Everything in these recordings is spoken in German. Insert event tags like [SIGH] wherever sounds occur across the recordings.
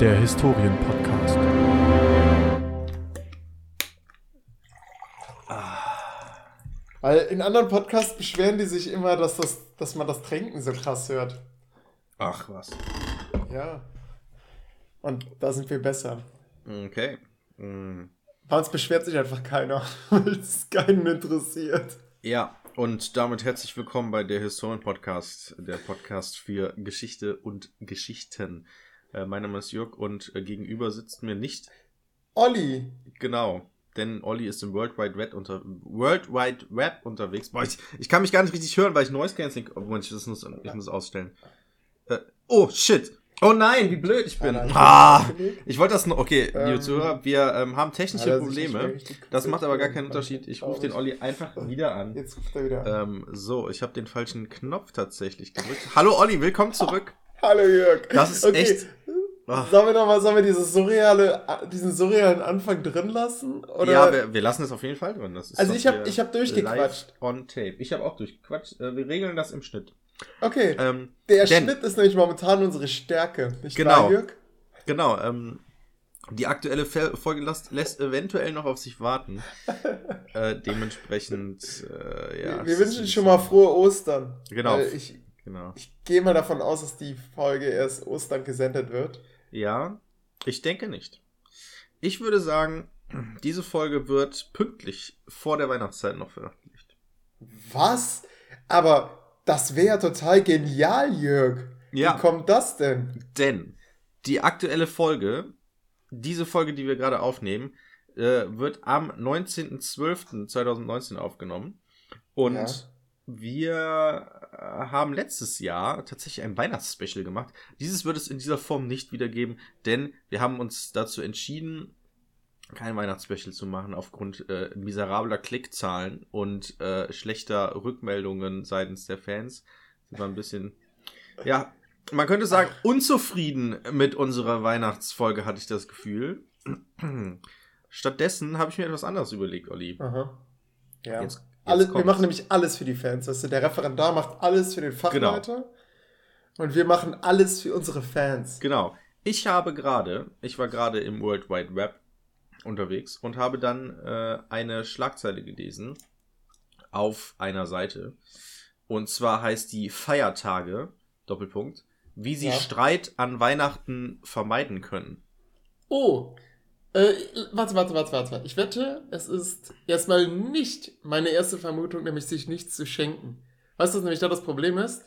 der Historien-Podcast. Weil in anderen Podcasts beschweren die sich immer, dass, das, dass man das Trinken so krass hört. Ach was. Ja. Und da sind wir besser. Okay. Mm. Bei uns beschwert sich einfach keiner, [LAUGHS] weil es keinen interessiert. Ja, und damit herzlich willkommen bei der Historien Podcast, der Podcast für Geschichte und Geschichten. Äh, mein Name ist Jörg und äh, gegenüber sitzt mir nicht Olli, genau, denn Olli ist im World Wide Web unter World Wide Web unterwegs. Boah, ich, ich kann mich gar nicht richtig hören, weil ich Noise Cancelling. Oh, Moment, ich muss, ich muss ausstellen. Äh, oh shit. Oh nein, wie blöd ich bin. Ah, Ah, ich wollte das noch. Okay, liebe Ähm, Zuhörer, wir ähm, haben technische mehr Probleme. Das macht aber gar keinen Unterschied. Ich rufe den Olli einfach wieder an. jetzt ruft er wieder an. Ähm, so, ich habe den falschen Knopf tatsächlich gedrückt. Hallo Olli, willkommen zurück. Hallo Jörg. Das ist echt- Ach. Sollen wir nochmal, sollen wir dieses surreale, diesen surrealen Anfang drin lassen? Oder? ja, wir, wir lassen es auf jeden Fall drin. Also ich hab- hier ich hab durchgequatscht. On tape. Ich habe auch durchgequatscht. Äh, wir regeln das im Schnitt. okay, Ähm, der denn- Schnitt ist nämlich momentan unsere Stärke. Nicht Genau. wahr? Genau, ähm, die aktuelle Folge lässt, lässt eventuell noch auf sich warten. [LAUGHS] äh, dementsprechend, äh, ja. wir es wünschen schon mal frohe Ostern. Genau. Ich, Genau. ich gehe mal davon aus, dass die Folge erst Ostern gesendet wird. Ja, ich denke nicht. Ich würde sagen, diese Folge wird pünktlich vor der Weihnachtszeit noch veröffentlicht. Was? Aber das wäre ja total genial, Jörg. Ja. Wie kommt das denn? Denn die aktuelle Folge, diese Folge, die wir gerade aufnehmen, äh, wird am 19.12.2019 aufgenommen. Und Ja. wir haben letztes Jahr tatsächlich ein Weihnachtsspecial gemacht. Dieses wird es in dieser Form nicht wiedergeben, denn wir haben uns dazu entschieden, kein Weihnachtsspecial zu machen aufgrund äh, miserabler Klickzahlen und äh, schlechter Rückmeldungen seitens der Fans. Sind wir ein bisschen, ja, man könnte sagen, unzufrieden mit unserer Weihnachtsfolge, hatte ich das Gefühl. [CLEARS THROAT] Stattdessen habe ich mir etwas anderes überlegt, Olli. Aha. Ja. Jetzt- jetzt alles, wir machen nämlich alles für die Fans. Weißt du, der Referendar macht alles für den Fachleiter. Und wir machen alles für unsere Fans. Genau. Ich habe gerade, ich war gerade im World Wide Web unterwegs und habe dann äh, eine Schlagzeile gelesen auf einer Seite. Und zwar heißt die Feiertage, Doppelpunkt, wie sie Ja. Streit an Weihnachten vermeiden können. Oh. Äh, warte, warte, warte, warte, warte. Ich wette, es ist erstmal nicht meine erste Vermutung, nämlich sich nichts zu schenken. Weißt du, was nämlich da das Problem ist?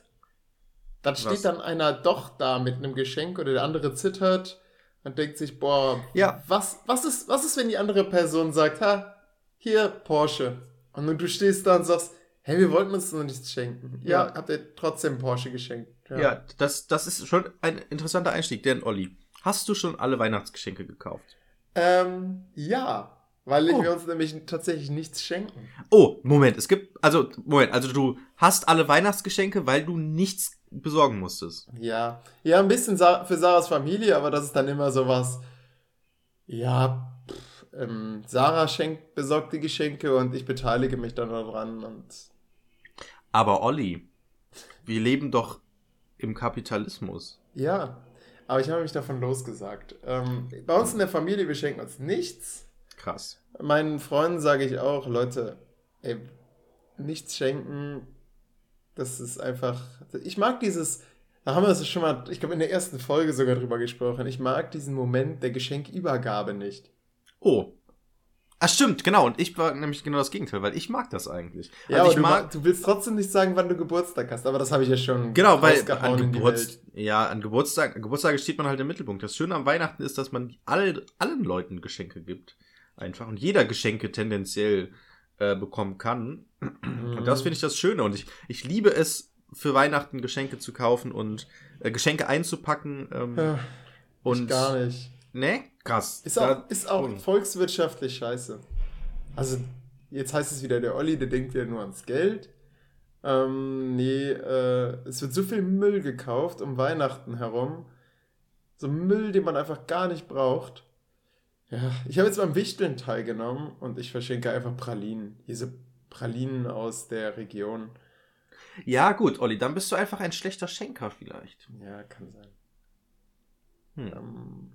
Dann steht Was? dann einer doch da mit einem Geschenk oder der andere zittert und denkt sich, boah, Ja. was, was, ist, was ist, wenn die andere Person sagt, ha, hier, Porsche. Und du stehst da und sagst, hey, wir wollten uns noch nichts schenken. Ja, Ja. habt ihr trotzdem Porsche geschenkt. Ja, das, das ist schon ein interessanter Einstieg, denn Olli, hast du schon alle Weihnachtsgeschenke gekauft? Ähm, ja. Weil Oh. wir uns nämlich tatsächlich nichts schenken. Oh, Moment, es gibt, also, Moment, also du hast alle Weihnachtsgeschenke, weil du nichts besorgen musstest. Ja. Ja, ein bisschen für Sarahs Familie, aber das ist dann immer sowas. Ja, pff, ähm, Sarah schenkt, besorgt die Geschenke und ich beteilige mich dann daran und. Aber Olli, wir leben doch im Kapitalismus. Ja. Aber ich habe mich davon losgesagt. Ähm, bei uns in der Familie, wir schenken uns nichts. Krass. Meinen Freunden sage ich auch, Leute, ey, nichts schenken, das ist einfach. Ich mag dieses. Da haben wir es schon mal, ich glaube, in der ersten Folge sogar drüber gesprochen. Ich mag diesen Moment der Geschenkübergabe nicht. Oh. Ah, stimmt, genau. Und ich war nämlich genau das Gegenteil, weil ich mag das eigentlich. Ja, also aber ich du, mag. du willst trotzdem nicht sagen, wann du Geburtstag hast, aber das habe ich ja schon Genau, weil an Geburts ja, an Geburtstag, Geburtstage steht man halt im Mittelpunkt. Das Schöne am Weihnachten ist, dass man all, allen Leuten Geschenke gibt. Einfach. Und jeder Geschenke tendenziell äh, bekommen kann. Und das finde ich das Schöne. Und ich, ich liebe es, für Weihnachten Geschenke zu kaufen und äh, Geschenke einzupacken. Ähm, Ja, und gar nicht. Ne? Krass. Ist auch, ist auch volkswirtschaftlich scheiße. Also, jetzt heißt es wieder, der Olli, der denkt wieder nur ans Geld. Ähm, nee, äh, es wird so viel Müll gekauft um Weihnachten herum. So Müll, den man einfach gar nicht braucht. Ja, ich habe jetzt beim Wichteln teilgenommen und ich verschenke einfach Pralinen. Diese Pralinen aus der Region. Ja, gut, Olli, dann bist du einfach ein schlechter Schenker vielleicht. Ja, kann sein. Hm. Ähm,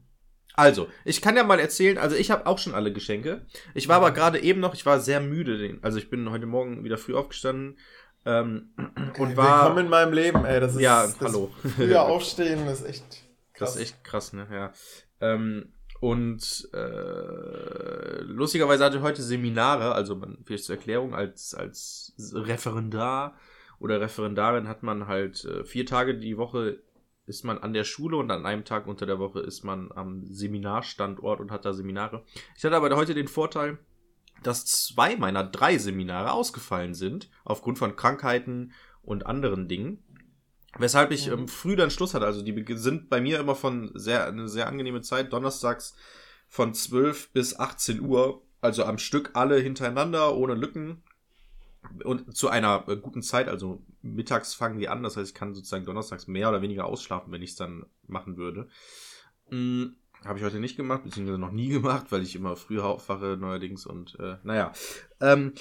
Also, ich kann ja mal erzählen, also ich habe auch schon alle Geschenke. Ich war aber gerade eben noch, ich war sehr müde, also ich bin heute Morgen wieder früh aufgestanden ähm, und war Willkommen in meinem Leben, ey. Das ist, Ja, das hallo. Früher aufstehen ist echt Das krass. ist echt krass, ne? Ja. Ähm, und äh, lustigerweise hatte ich heute Seminare, also man, vielleicht zur Erklärung, als, als Referendar oder Referendarin hat man halt äh, vier Tage die Woche ist man an der Schule und an einem Tag unter der Woche ist man am Seminarstandort und hat da Seminare. Ich hatte aber heute den Vorteil, dass zwei meiner drei Seminare ausgefallen sind, aufgrund von Krankheiten und anderen Dingen. Weshalb ich ähm, früh dann Schluss hatte. Also die sind bei mir immer von sehr, eine sehr angenehme Zeit. Donnerstags von 12 bis 18 Uhr. Also am Stück alle hintereinander, ohne Lücken. Und zu einer äh, guten Zeit, also mittags fangen die an. Das heißt, ich kann sozusagen donnerstags mehr oder weniger ausschlafen, wenn ich es dann machen würde. Hm, Habe ich heute nicht gemacht, beziehungsweise noch nie [LAUGHS] gemacht, weil ich immer früher aufwache neuerdings. Und äh, naja. Ähm,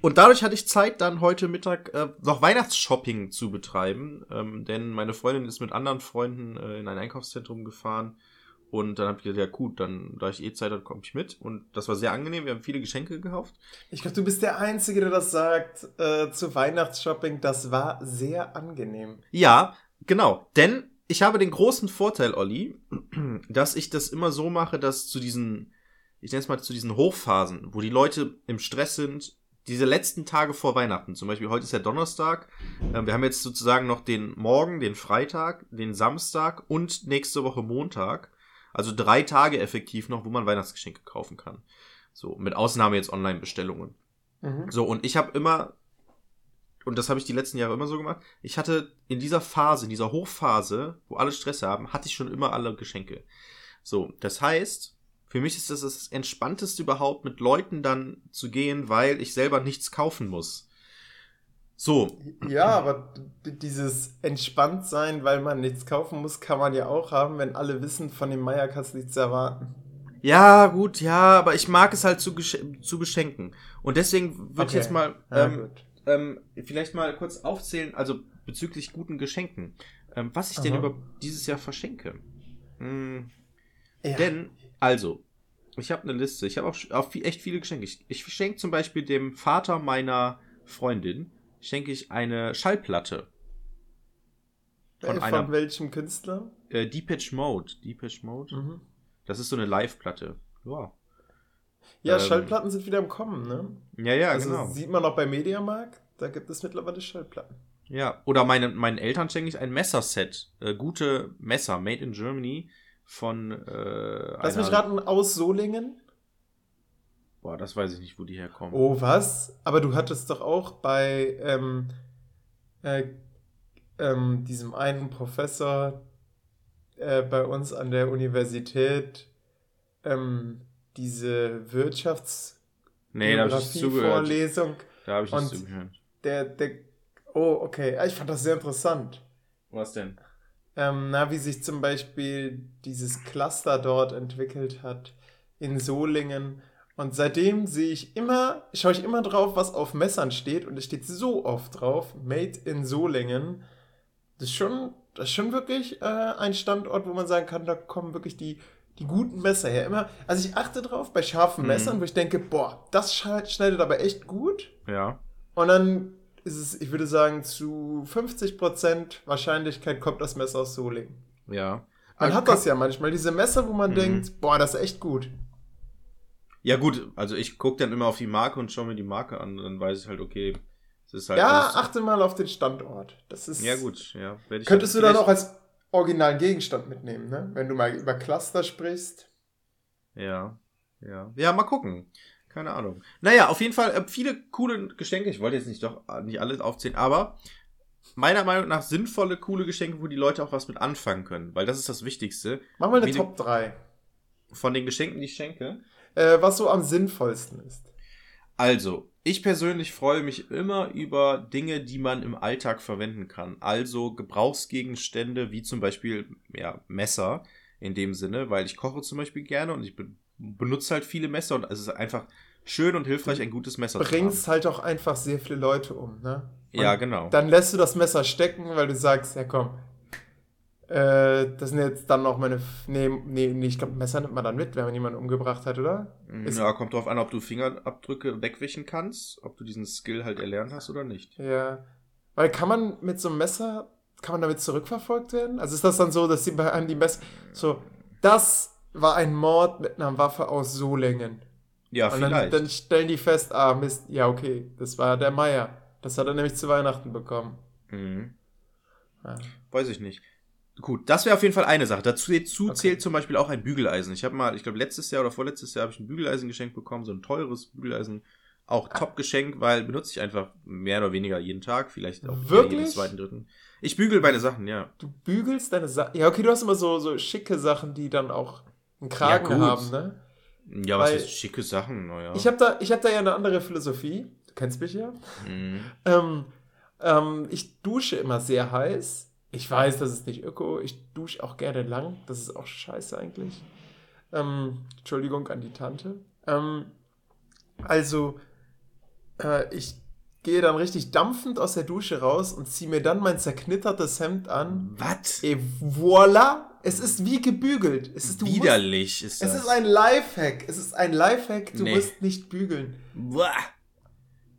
und dadurch hatte ich Zeit, dann heute Mittag äh, noch Weihnachtsshopping zu betreiben. Ähm, denn meine Freundin ist mit anderen Freunden äh, in ein Einkaufszentrum gefahren. Und dann habe ich gesagt, ja gut, dann, da ich eh Zeit habe, komme ich mit. Und das war sehr angenehm. Wir haben viele Geschenke gekauft. Ich glaube, du bist der Einzige, der das sagt äh, zu Weihnachtsshopping. Das war sehr angenehm. Ja, genau. Denn ich habe den großen Vorteil, Olli, [CLEARS THROAT] dass ich das immer so mache, dass zu diesen, ich nenne es mal zu diesen Hochphasen, wo die Leute im Stress sind, diese letzten Tage vor Weihnachten, zum Beispiel heute ist ja Donnerstag, äh, wir haben jetzt sozusagen noch den Morgen, den Freitag, den Samstag und nächste Woche Montag. Also drei Tage effektiv noch, wo man Weihnachtsgeschenke kaufen kann. So, mit Ausnahme jetzt Online-Bestellungen. Mhm. So, und ich habe immer, und das habe ich die letzten Jahre immer so gemacht, ich hatte in dieser Phase, in dieser Hochphase, wo alle Stress haben, hatte ich schon immer alle Geschenke. So, das heißt, für mich ist das das Entspannteste überhaupt, mit Leuten dann zu gehen, weil ich selber nichts kaufen muss. So, Ja, aber dieses Entspanntsein, weil man nichts kaufen muss, kann man ja auch haben, wenn alle wissen, von dem Meier kannst du nichts erwarten. ja, gut, ja, aber ich mag es halt zu, zu beschenken. Und deswegen würde ich Okay. jetzt mal Ja, ähm, gut. ähm, vielleicht mal kurz aufzählen, also bezüglich guten Geschenken, ähm, was ich denn Aha. über dieses Jahr verschenke. Hm, Ja. Denn, also, ich habe eine Liste, ich habe auch, auch viel, echt viele Geschenke. Ich, ich schenke zum Beispiel dem Vater meiner Freundin, schenke ich eine Schallplatte. Äh, von von einer- welchem Künstler? Äh, Depeche Mode. Depeche Mode. Mhm. Das ist so eine Live-Platte. Ja. Ja, Ähm, Schallplatten sind wieder im Kommen, ne? Ja, ja, also genau. sieht man auch bei Mediamarkt, da gibt es mittlerweile Schallplatten. Ja, oder meine, meinen Eltern schenke ich ein Messerset. Äh, gute Messer, made in Germany von äh, Lass mich raten, aus Solingen? Boah, das weiß ich nicht, wo die herkommen. Oh, was? Aber du hattest doch auch bei ähm, äh, ähm, diesem einen Professor äh, bei uns an der Universität ähm, diese Wirtschafts nee, da habe ich zugehört. Vorlesung. Da habe ich nicht zugehört. Der, der, oh, okay. Ah, Ich fand das sehr interessant. Was denn? Ähm, na, wie sich zum Beispiel dieses Cluster dort entwickelt hat in Solingen. Und seitdem sehe ich immer, schaue ich immer drauf, was auf Messern steht. Und es steht so oft drauf, Made in Solingen. Das ist schon, das ist schon wirklich äh, ein Standort, wo man sagen kann, da kommen wirklich die, die guten Messer her. Immer, also ich achte drauf bei scharfen Mhm. Messern, wo ich denke, boah, das schneidet aber echt gut. Ja. Und dann ist es, ich würde sagen, zu 50% Wahrscheinlichkeit kommt das Messer aus Solingen. Ja. Man Aber hat das ja manchmal, diese Messer, wo man Mhm. denkt, boah, das ist echt gut. Ja, gut, also ich gucke dann immer auf die Marke und schaue mir die Marke an und dann weiß ich halt, okay, es ist halt. ja, achte mal auf den Standort. Das ist. Ja, gut, ja. Könntest du halt dann auch als originalen Gegenstand mitnehmen, ne? Wenn du mal über Cluster sprichst. Ja, ja. Ja, mal gucken. Keine Ahnung. Naja, auf jeden Fall äh, viele coole Geschenke. Ich wollte jetzt nicht doch äh, nicht alles aufzählen, aber meiner Meinung nach sinnvolle, coole Geschenke, wo die Leute auch was mit anfangen können. Weil das ist das Wichtigste. Mach mal eine Top 3. Von den Geschenken, die ich schenke. Äh, was so am sinnvollsten ist. Also, ich persönlich freue mich immer über Dinge, die man im Alltag verwenden kann. Also Gebrauchsgegenstände, wie zum Beispiel ja, Messer in dem Sinne, weil ich koche zum Beispiel gerne und ich be benutze halt viele Messer und es ist einfach schön und hilfreich, ein gutes Messer Bringst halt auch einfach sehr viele Leute um, ne? zu haben. Ja, Und genau. Dann lässt du das Messer stecken, weil du sagst, ja komm, Äh, das sind jetzt dann noch meine. F- Nee, nee, nee ich glaube, Messer nimmt man dann mit, wenn man jemanden umgebracht hat, oder? Ist- ja, kommt drauf an, ob du Fingerabdrücke wegwischen kannst, ob du diesen Skill halt erlernt hast oder nicht. Ja. Weil kann man mit so einem Messer, kann man damit zurückverfolgt werden? Also ist das dann so, dass sie bei einem die Messer. So, das war ein Mord mit einer Waffe aus Solingen. Ja, Und dann, vielleicht. dann stellen die fest, ah, Mist, ja, okay, das war der Meier. Das hat er nämlich zu Weihnachten bekommen. mhm. Ja. Weiß ich nicht. Gut, das wäre auf jeden Fall eine Sache. Dazu, dazu Okay. zählt zum Beispiel auch ein Bügeleisen. Ich habe mal, ich glaube letztes Jahr oder vorletztes Jahr habe ich ein Bügeleisen geschenkt bekommen, so ein teures Bügeleisen. Auch top Geschenk, weil benutze ich einfach mehr oder weniger jeden Tag, vielleicht auch Wirklich? jeden zweiten, dritten. Ich bügel meine Sachen, ja. Du bügelst deine Sachen. Ja, okay, du hast immer so, so schicke Sachen, die dann auch einen Kragen Ja, haben, ne? Ja, was Weil- heißt schicke Sachen, naja. Ich habe da, ich hab da ja eine andere Philosophie. Du kennst mich ja. Mhm. Ähm, ähm, ich dusche immer sehr heiß. Ich weiß, das ist nicht öko. Ich dusche auch gerne lang. Das ist auch scheiße eigentlich. Ähm, Entschuldigung an die Tante. Ähm, also, äh, ich gehe dann richtig dampfend aus der Dusche raus und ziehe mir dann mein zerknittertes Hemd an. Was? Et voilà! Es ist wie gebügelt. Es ist, du musst, Widerlich ist das. es ist ein Lifehack. Es ist ein Lifehack. Du Nee. musst nicht bügeln. Buah.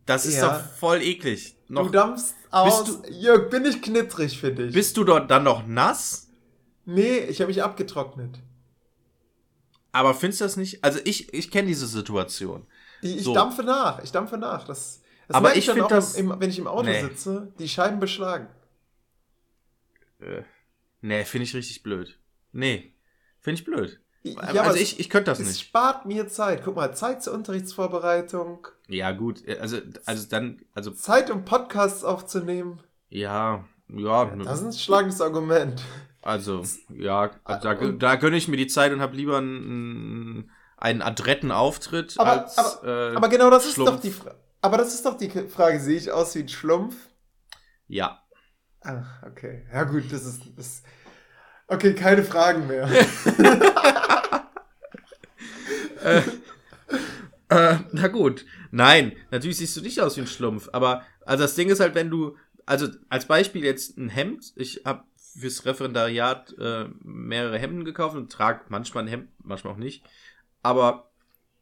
Das ist Ja. doch voll eklig. Noch, du dampfst aus. Jörg, bin ich knittrig für dich? bist du dort dann noch nass? nee, ich habe mich abgetrocknet. Aber findest du das nicht? Also ich, ich kenne diese Situation. Ich, ich So. dampfe nach. Ich dampfe nach. Das, das Aber ich dann find auch, das- im, wenn ich im Auto Nee. sitze, die Scheiben beschlagen. Äh, nee, finde ich richtig blöd. Nee, finde ich blöd. Ja, also aber ich, ich könnte das es nicht. spart mir Zeit. Guck mal, Zeit zur Unterrichtsvorbereitung, Ja, gut. Also, also dann, also, Zeit, um Podcasts aufzunehmen. ja, ja, Das ist ein schlagendes Argument. also, ja, da, da gönne ich mir die Zeit und habe lieber einen, einen adretten Auftritt Aber- als. äh, Aber genau das ist Schlumpf. doch die Frage. Aber das ist doch die Frage, sehe ich aus wie ein Schlumpf? Ja. Ach, okay. Ja gut, das ist... Das okay, keine Fragen mehr. [LAUGHS] Äh, na gut. Nein, natürlich siehst du nicht aus wie ein Schlumpf. Aber, also das Ding ist halt, wenn du, also als Beispiel jetzt ein Hemd, ich habe fürs Referendariat äh, mehrere Hemden gekauft und trage manchmal ein Hemd, manchmal auch nicht. Aber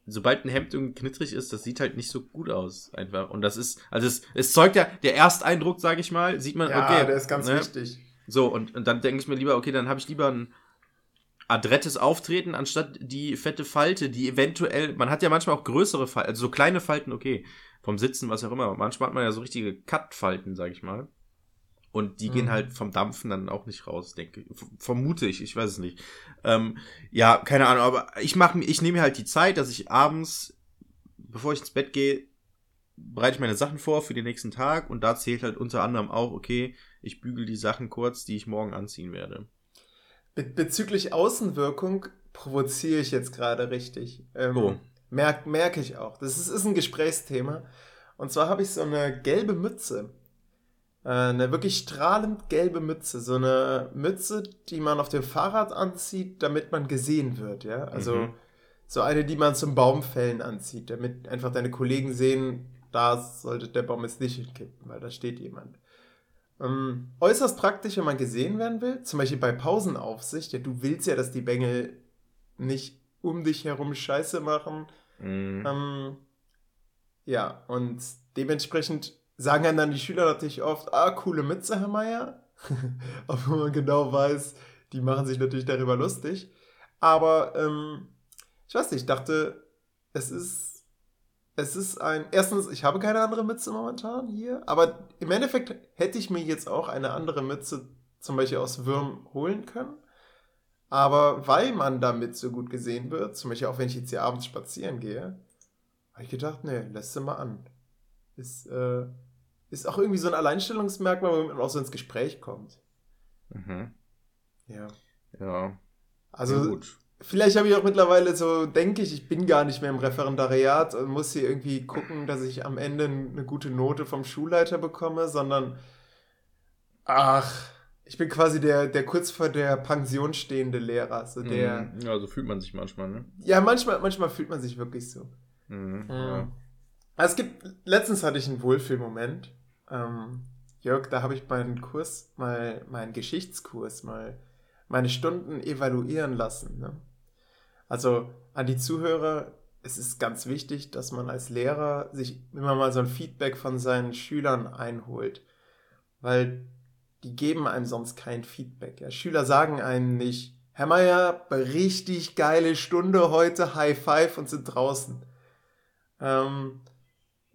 sobald ein Hemd irgendwie knittrig ist, das sieht halt nicht so gut aus, einfach. Und das ist, also es, es zeugt ja, der Ersteindruck, sage ich mal, sieht man, ja, okay. der ist ganz ne? wichtig. So, und, und dann denke ich mir lieber, okay, dann habe ich lieber ein adrettes Auftreten, anstatt die fette Falte, die eventuell, man hat ja manchmal auch größere Falten, also so kleine Falten, okay, vom Sitzen, was auch immer. Manchmal hat man ja so richtige Cut-Falten, sag ich mal. Und die gehen Mhm. halt vom Dampfen dann auch nicht raus, denke ich. Vermute ich, ich weiß es nicht. Ähm, ja, keine Ahnung, aber ich mache ich nehme mir halt die Zeit, dass ich abends, bevor ich ins Bett gehe, bereite ich meine Sachen vor für den nächsten Tag und da zählt halt unter anderem auch, okay, ich bügel die Sachen kurz, die ich morgen anziehen werde. Be bezüglich Außenwirkung provoziere ich jetzt gerade richtig. Ähm, Oh. Merke merk ich auch. Das ist, ist ein Gesprächsthema. Und zwar habe ich so eine gelbe Mütze. Äh, eine wirklich strahlend gelbe Mütze. So eine Mütze, die man auf dem Fahrrad anzieht, damit man gesehen wird. Ja? Also Mhm. so eine, die man zum Baumfällen anzieht, damit einfach deine Kollegen sehen, da sollte der Baum jetzt nicht hinkippen, weil da steht jemand. Ähm, äußerst praktisch, wenn man gesehen werden will. Zum Beispiel bei Pausenaufsicht. Ja, du willst ja, dass die Bengel nicht um dich herum Scheiße machen. Mhm. Ähm, ja, und dementsprechend sagen dann die Schüler natürlich oft, ah, coole Mütze, Herr Meier. [LAUGHS] Obwohl man genau weiß, die machen sich natürlich darüber lustig. Aber ähm, ich weiß nicht, ich dachte, es ist, es ist ein, erstens, ich habe keine andere Mütze momentan hier, aber im Endeffekt hätte ich mir jetzt auch eine andere Mütze zum Beispiel aus Würm holen können. Aber weil man damit so gut gesehen wird, zum Beispiel auch wenn ich jetzt hier abends spazieren gehe, habe ich gedacht, nee, lässt sie mal an. Ist, äh, ist auch irgendwie so ein Alleinstellungsmerkmal, womit man auch so ins Gespräch kommt. Mhm. Ja. Ja. Also, Ja, gut. Vielleicht habe ich auch mittlerweile so, denke ich, ich bin gar nicht mehr im Referendariat und muss hier irgendwie gucken, dass ich am Ende eine gute Note vom Schulleiter bekomme, sondern, ach, ich bin quasi der, der kurz vor der Pension stehende Lehrer. So der, Mhm. Ja, so fühlt man sich manchmal, ne? ja, manchmal, manchmal fühlt man sich wirklich so. Mhm. Mhm. Ja. Also es gibt, letztens hatte ich einen Wohlfühlmoment. Ähm, Jörg, da habe ich meinen Kurs mal, meinen Geschichtskurs mal meine Stunden evaluieren lassen. Ne? Also an die Zuhörer, es ist ganz wichtig, dass man als Lehrer sich immer mal so ein Feedback von seinen Schülern einholt, weil die geben einem sonst kein Feedback. Ja? Schüler sagen einem nicht, Herr Meier, richtig geile Stunde heute, High Five und sind draußen. Ähm,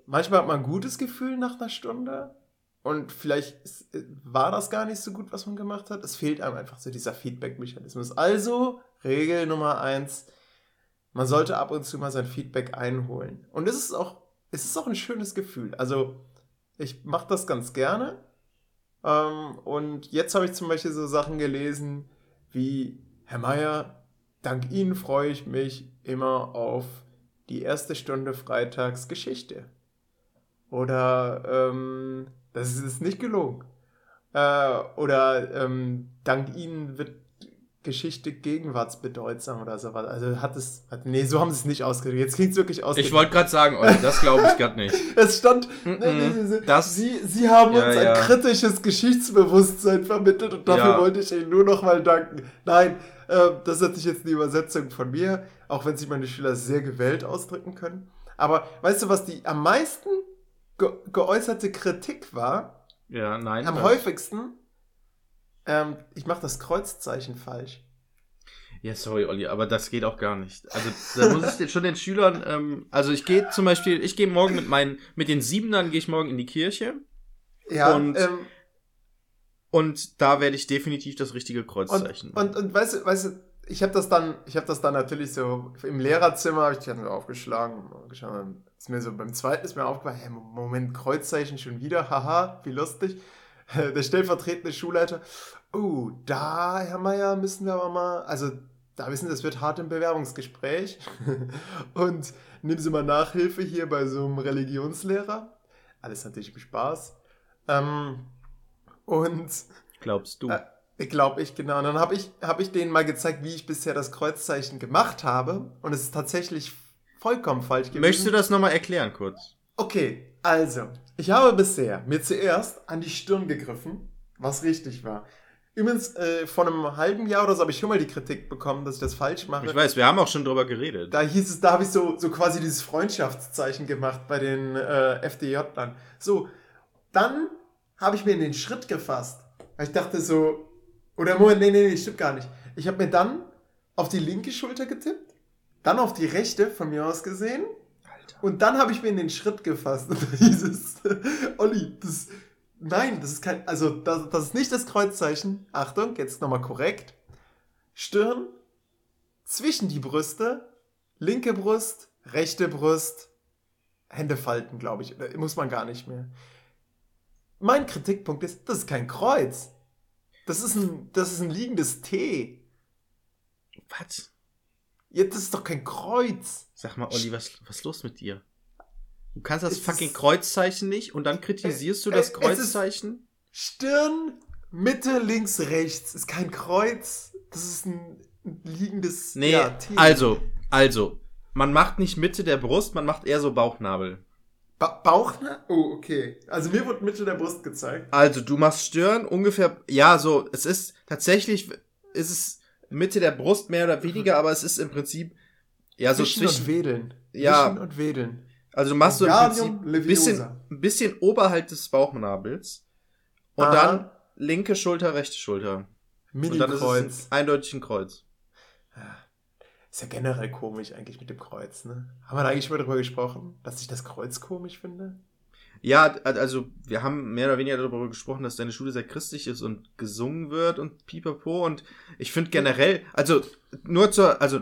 manchmal hat man ein gutes Gefühl nach einer Stunde und vielleicht ist, war das gar nicht so gut, was man gemacht hat. Es fehlt einem einfach so dieser Feedback-Mechanismus. Also, Regel Nummer eins, man sollte ab und zu mal sein Feedback einholen. Und es ist auch, es ist auch ein schönes Gefühl. Also, ich mache das ganz gerne. Ähm, und jetzt habe ich zum Beispiel so Sachen gelesen wie, Herr Meier, dank Ihnen freue ich mich immer auf die erste Stunde Freitags Geschichte. Oder, ähm, das ist nicht gelogen. Äh, oder, ähm, dank Ihnen wird Geschichte gegenwartsbedeutsam oder sowas. Also hat es, hat, nee, so haben sie es nicht ausgedrückt. Jetzt klingt es wirklich ausgedrückt. Ich wollte gerade sagen, Olli, das glaube ich gerade nicht. [LAUGHS] es stand, nee, nee, Das- sie, sie haben Ja, uns ja. ein kritisches Geschichtsbewusstsein vermittelt und dafür Ja. wollte ich Ihnen nur noch mal danken. Nein, äh, das ist jetzt eine Übersetzung von mir, auch wenn sich meine Schüler sehr gewählt ausdrücken können. Aber weißt du, was die am meisten ge geäußerte Kritik war? Ja, nein. Am das- häufigsten, ähm, ich mache das Kreuzzeichen falsch. Ja, sorry, Olli, aber das geht auch gar nicht. Also da muss ich schon den Schülern, ähm, also ich gehe zum Beispiel, ich gehe morgen mit meinen, mit den Siebenern gehe ich morgen in die Kirche Ja, Und- ähm, und da werde ich definitiv das richtige Und, Kreuzzeichen. und, und weißt du, weißt du, ich habe das dann, ich habe das dann natürlich so im Lehrerzimmer, habe ich die dann so aufgeschlagen, geschaut, ist mir so beim zweiten ist mir aufgefallen, hey, Moment, Kreuzzeichen schon wieder, haha, wie lustig. [LAUGHS] Der stellvertretende Schulleiter, oh, da, Herr Meier, müssen wir aber mal, also da wissen Sie, das wird hart im Bewerbungsgespräch [LAUGHS] und nehmen Sie mal Nachhilfe hier bei so einem Religionslehrer. Alles natürlich im Spaß. Ähm, und Glaubst du? äh, Glaube ich, genau. Und dann habe ich, hab ich denen mal gezeigt, wie ich bisher das Kreuzzeichen gemacht habe. Und es ist tatsächlich vollkommen falsch gewesen. Möchtest du das nochmal erklären kurz? Okay, also, ich habe bisher mir zuerst an die Stirn gegriffen, was richtig war. Übrigens, äh, vor einem halben Jahr oder so habe ich schon mal die Kritik bekommen, dass ich das falsch mache. Ich weiß, wir haben auch schon drüber geredet. Da hieß es, da habe ich so, so quasi dieses Freundschaftszeichen gemacht bei den äh, FDJ-Lern. So, dann habe ich mir in den Schritt gefasst. Weil ich dachte so, oder Moment, nee, nee, nee, stimmt gar nicht. Ich habe mir dann auf die linke Schulter getippt, dann auf die rechte von mir aus gesehen Alter. und dann habe ich mir in den Schritt gefasst. [LAUGHS] Und da hieß es, Olli, das, nein, das ist kein, also das, das ist nicht das Kreuzzeichen. Achtung, jetzt nochmal korrekt. Stirn, zwischen die Brüste, linke Brust, rechte Brust, Hände falten, glaube ich. Muss man gar nicht mehr. Mein Kritikpunkt ist, das ist kein Kreuz. Das ist ein, das ist ein liegendes T. Was? Ja, das ist doch kein Kreuz. Sag mal, Olli, was, was ist los mit dir? Du kannst das Es fucking Kreuzzeichen nicht und dann kritisierst du das Kreuzzeichen? Stirn, Mitte, links, rechts. Ist kein Kreuz. Das ist ein, liegendes Nee, ja, also, also, man macht nicht Mitte der Brust, man macht eher so Bauchnabel. Ba Bauch? ne? Oh, okay. Also mir wurde Mitte der Brust gezeigt. Also, du machst Stirn ungefähr, ja, so, es ist tatsächlich, ist es Mitte der Brust mehr oder weniger, aber es ist im Prinzip, ja, so Wischen und zwischen, Wedeln. Ja. Wischen und Wedeln. also du machst so im Wingardium Prinzip ein bisschen, ein bisschen oberhalb des Bauchnabels und Aha. dann linke Schulter, rechte Schulter. Und dann ist es ein, eindeutig ein Kreuz. Ist ja generell komisch eigentlich mit dem Kreuz, ne? Haben wir da eigentlich schon mal drüber gesprochen, dass ich das Kreuz komisch finde? Ja, also wir haben mehr oder weniger darüber gesprochen, dass deine Schule sehr christlich ist und gesungen wird und pipapo und ich finde generell, also nur zur, also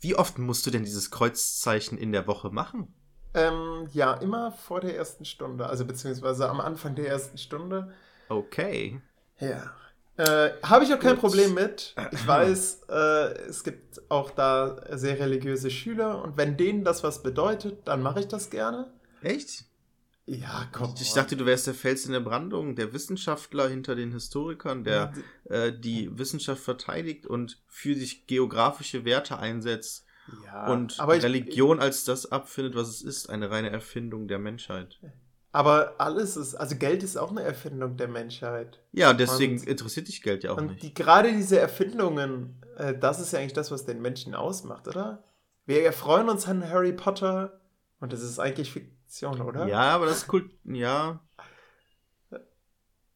wie oft musst du denn dieses Kreuzzeichen in der Woche machen? Ähm, ja, immer vor der ersten Stunde, also beziehungsweise am Anfang der ersten Stunde. Okay. Ja. Äh, Habe ich auch kein Gut. Problem mit. Ich [CLEARS THROAT] weiß, äh, es gibt auch da sehr religiöse Schüler und wenn denen das was bedeutet, dann mache ich das gerne. Echt? Ja, komm. Ich dachte, du wärst der Fels in der Brandung, der Wissenschaftler hinter den Historikern, der äh, die Wissenschaft verteidigt und für sich geografische Werte einsetzt ja, und aber ich, Religion als das abfindet, was es ist, eine reine Erfindung der Menschheit. Aber alles ist, also Geld ist auch eine Erfindung der Menschheit. Ja, deswegen Und- interessiert dich Geld ja auch Und nicht. die, gerade diese Erfindungen, äh, das ist ja eigentlich das, was den Menschen ausmacht, oder? Wir erfreuen uns an Harry Potter und das ist eigentlich Fiktion, oder? Ja, aber das ist cool. Ja.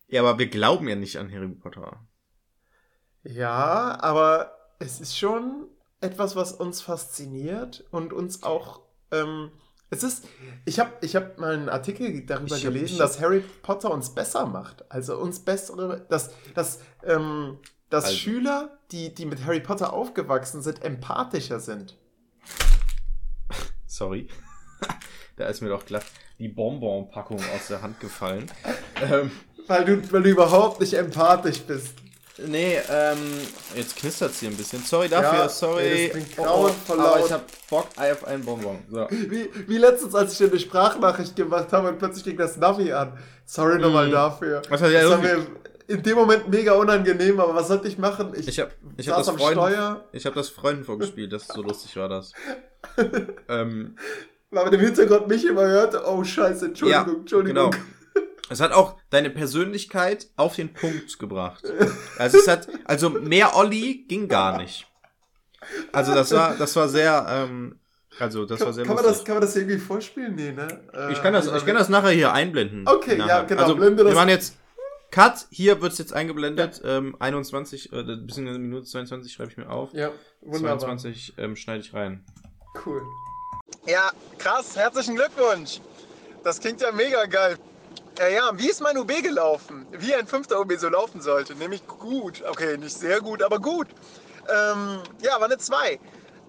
Ja, aber wir glauben ja nicht an Harry Potter. Ja, aber es ist schon etwas, was uns fasziniert und uns auch. Ähm, es ist. Ich habe ich hab mal einen Artikel darüber Ich gelesen, dass Harry Potter uns besser macht. Also uns bessere. Dass, dass, ähm, dass Also- Schüler, die, die mit Harry Potter aufgewachsen sind, empathischer sind. Sorry. [LAUGHS] da ist mir doch glatt die Bonbon-Packung aus der Hand gefallen. [LAUGHS] ähm, Weil du, weil du überhaupt nicht empathisch bist. nee, ähm, jetzt knistert hier ein bisschen. Sorry dafür, Ja, sorry. ey, das klingt Oh, oh, grauenvoll aber laut. ich hab Bock auf einen Bonbon. So. [LAUGHS] Wie, wie letztens, als ich dir eine Sprachnachricht gemacht habe und plötzlich ging das Navi an. Sorry nochmal Mhm. dafür. Was das war mir in dem Moment mega unangenehm, aber was sollte ich machen? Ich hab, ich hab das am Freunden, Steuer, ich hab das Freunden vorgespielt, das so lustig war das. [LAUGHS] ähm, weil man im Hintergrund mich immer hörte, oh scheiße, Entschuldigung, Ja, Entschuldigung. Genau. Es hat auch deine Persönlichkeit auf den Punkt gebracht. Also es hat, also mehr Olli ging gar nicht. Also das war, das war sehr, ähm, also das war Kann, sehr kann, man das, kann man das irgendwie vorspielen? Nee, ne? Äh, ich kann das, ich kann das nachher hier einblenden. Okay, nachher. ja, genau, Also blende wir machen jetzt Cut, hier wird's jetzt eingeblendet, ähm, 21, äh, bis in eine Minute 22 schreibe ich mir auf. Ja, wunderbar. 22 ähm, schneide ich rein. Cool. Ja, krass, herzlichen Glückwunsch. Das klingt ja mega geil. Ja, ja, wie ist mein UB gelaufen? Wie ein fünfter UB so laufen sollte. Nämlich gut. Okay, nicht sehr gut, aber gut. Ähm, ja, war eine 2.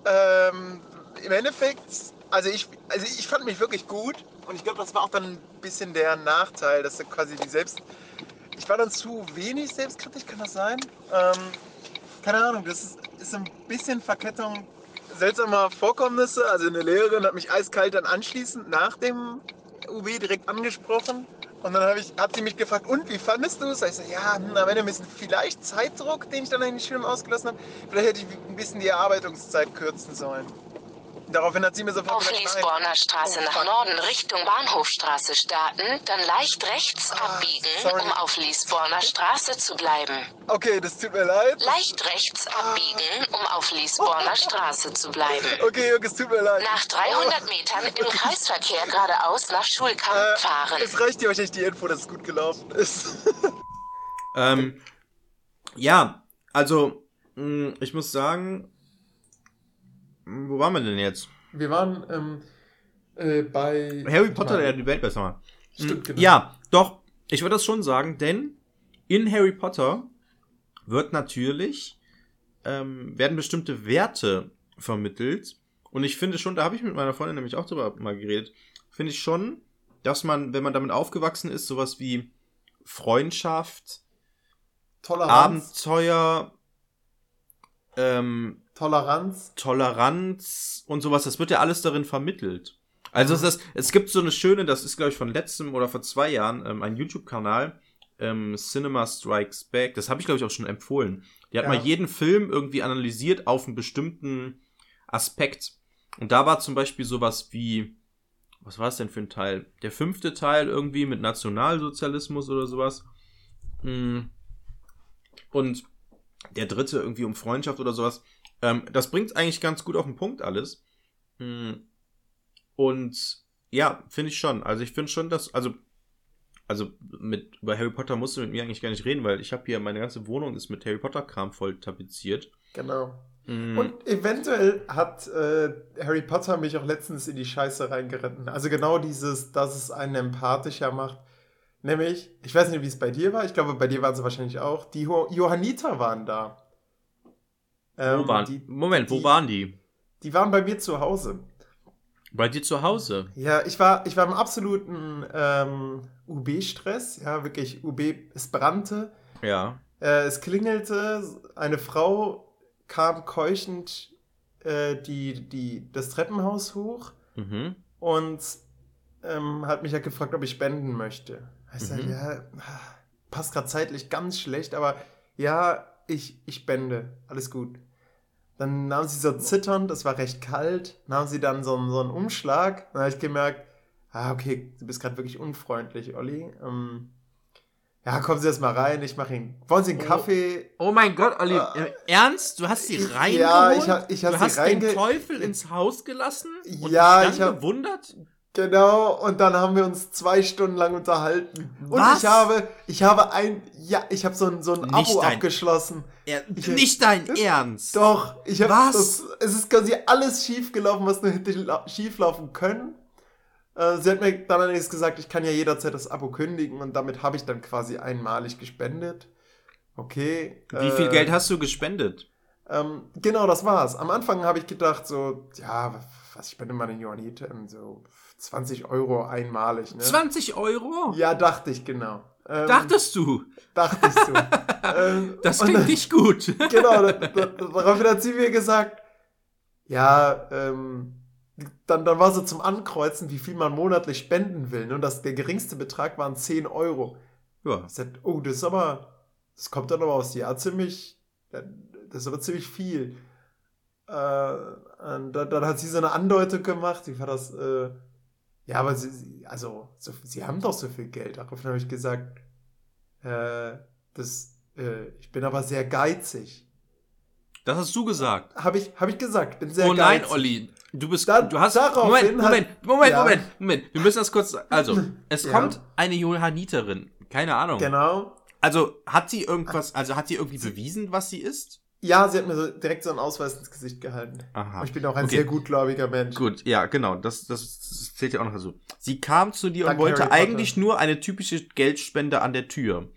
Ähm, Im Endeffekt, also ich, also ich fand mich wirklich gut. Und ich glaube, das war auch dann ein bisschen der Nachteil, dass du quasi die Selbst... Ich war dann zu wenig selbstkritisch, kann das sein? Ähm, keine Ahnung, das ist, ist ein bisschen Verkettung seltsamer Vorkommnisse. Also eine Lehrerin hat mich eiskalt dann anschließend nach dem UB direkt angesprochen. Und dann ich, hat sie mich gefragt, und wie fandest du es? Ich so, ja, hm, am Ende ein bisschen vielleicht Zeitdruck, den ich dann in den Schirm ausgelassen habe. Vielleicht hätte ich ein bisschen die Erarbeitungszeit kürzen sollen. Daraufhin hat sie mir sofort Auf gesagt, Straße Oh, nach. Norden Richtung Bahnhofstraße starten, dann leicht rechts Ah, abbiegen, sorry. um auf Liesborner Straße zu bleiben. Okay, das tut mir leid. Leicht rechts abbiegen, um auf Liesborner Straße zu bleiben. [LAUGHS] Okay, Jürgen, es tut mir leid. Nach 300 Metern im [LAUGHS] Kreisverkehr geradeaus nach Schulkamp Äh, fahren. es reicht dir wahrscheinlich die Info, dass es gut gelaufen ist. [LAUGHS] Ähm, ja, also, mh, ich muss sagen, wo waren wir denn jetzt? Wir waren ähm, äh, bei... Harry Potter, der die Welt besser macht. Stimmt, Mh, genau. Ja, doch, ich würde das schon sagen, denn in Harry Potter wird natürlich, ähm, werden bestimmte Werte vermittelt. Und ich finde schon, da habe ich mit meiner Freundin nämlich auch drüber mal geredet, finde ich schon, dass man, wenn man damit aufgewachsen ist, sowas wie Freundschaft, Toleranz. Abenteuer, ähm, Toleranz. Toleranz und sowas, das wird ja alles darin vermittelt. Also es, ist, es gibt so eine schöne, das ist glaube ich von letztem oder vor zwei Jahren, ähm, ein YouTube-Kanal, ähm, Cinema Strikes Back, das habe ich glaube ich auch schon empfohlen. Die hat Ja. mal jeden Film irgendwie analysiert auf einen bestimmten Aspekt. Und da war zum Beispiel sowas wie, was war es denn für ein Teil? Der fünfte Teil irgendwie mit Nationalsozialismus oder sowas. Mm. Und der dritte irgendwie um Freundschaft oder sowas. Ähm, das bringt eigentlich ganz gut auf den Punkt alles. Mm. Und ja, finde ich schon. Also ich finde schon, dass, also, also mit über Harry Potter musst du mit mir eigentlich gar nicht reden, weil ich habe hier, meine ganze Wohnung ist mit Harry Potter-Kram voll tapeziert. Genau. Mm. Und eventuell hat äh, Harry Potter mich auch letztens in die Scheiße reingeritten. Also genau dieses, dass es einen empathischer macht. Nämlich, ich weiß nicht, wie es bei dir war, ich glaube, bei dir waren sie wahrscheinlich auch, die Johanniter waren da. Ähm, wo waren, die, Moment, wo die- waren die? die waren bei mir zu Hause. Bei dir zu Hause. Ja, ich war, ich war im absoluten ähm, UB-Stress. Ja, wirklich, UB, es brannte. Ja. Äh, es klingelte, eine Frau kam keuchend äh, die, die, das Treppenhaus hoch Mhm. und ähm, hat mich ja gefragt, ob ich spenden möchte. Ich Mhm. ja, passt gerade zeitlich ganz schlecht, aber ja, ich, ich spende, alles gut. Dann nahm sie so zitternd, es war recht kalt, nahm sie dann so, einen- so einen Umschlag, dann habe ich gemerkt, ah, okay, du bist gerade wirklich unfreundlich, Olli. Ähm, ja, kommen Sie erst mal rein, ich mache Ihnen. Wollen Sie einen Oh. Kaffee? Oh mein Gott, Olli, Äh, äh, ernst? Du hast sie ich- reingeholt? ja, ich hab- ich hab du sie hast reinge- den Teufel ins Haus gelassen und Ja, dich ich dann hab- gewundert? Genau, und dann haben wir uns zwei Stunden lang unterhalten. Und Was? ich habe, ich habe ein, ja, ich habe so ein, so ein Nicht Abo dein- abgeschlossen. Er, Ich- nicht dein Ernst. Doch, ich habe Was? das, es ist quasi alles schief gelaufen, was nur hätte lau- schief laufen können. Äh, sie hat mir dann allerdings gesagt, ich kann ja jederzeit das Abo kündigen und damit habe ich dann quasi einmalig gespendet. Okay. Wie viel Geld hast du gespendet? Ähm, genau, das war's. Am Anfang habe ich gedacht, so, ja, was spende man in Johanniten? So 20 Euro einmalig, ne? 20 Euro? Ja, dachte ich, genau. Ähm, Dachtest du? Dachte ich so. [LAUGHS] ähm, Das klingt dann- nicht gut. [LAUGHS] Genau, da, da, daraufhin hat sie mir gesagt, ja, ähm, dann, dann war so zum Ankreuzen, wie viel man monatlich spenden will. Ne? Und das, der geringste Betrag waren 10 Euro. Ja. Ich sagte, oh, das ist aber, das kommt dann aber aus Jahr ziemlich, das ist aber ziemlich viel. Äh, und dann, dann hat sie so eine Andeutung gemacht, wie war das, äh, ja, aber sie, also, so, sie haben doch so viel Geld. Daraufhin habe ich gesagt, äh, das, äh, ich bin aber sehr geizig. Das hast du gesagt. Habe ich, hab ich gesagt, bin sehr oh nein, geizig. Olli. Du bist, Dann- du hast, daraufhin Moment, hat- Moment, Moment, Ja. Moment, Moment. Wir müssen das kurz, also, [LAUGHS] es Ja. kommt eine Johanniterin. Keine Ahnung. Genau. Also, hat sie irgendwas, also hat sie irgendwie bewiesen, was sie ist? Ja, sie hat mir so direkt so einen Ausweis ins Gesicht gehalten. Aha. Und ich bin auch ein Okay. sehr gutgläubiger Mensch. Gut, ja, genau, das, das zählt ja auch noch dazu. Sie kam zu dir und Danke, wollte Harry Potter. eigentlich nur eine typische Geldspende an der Tür.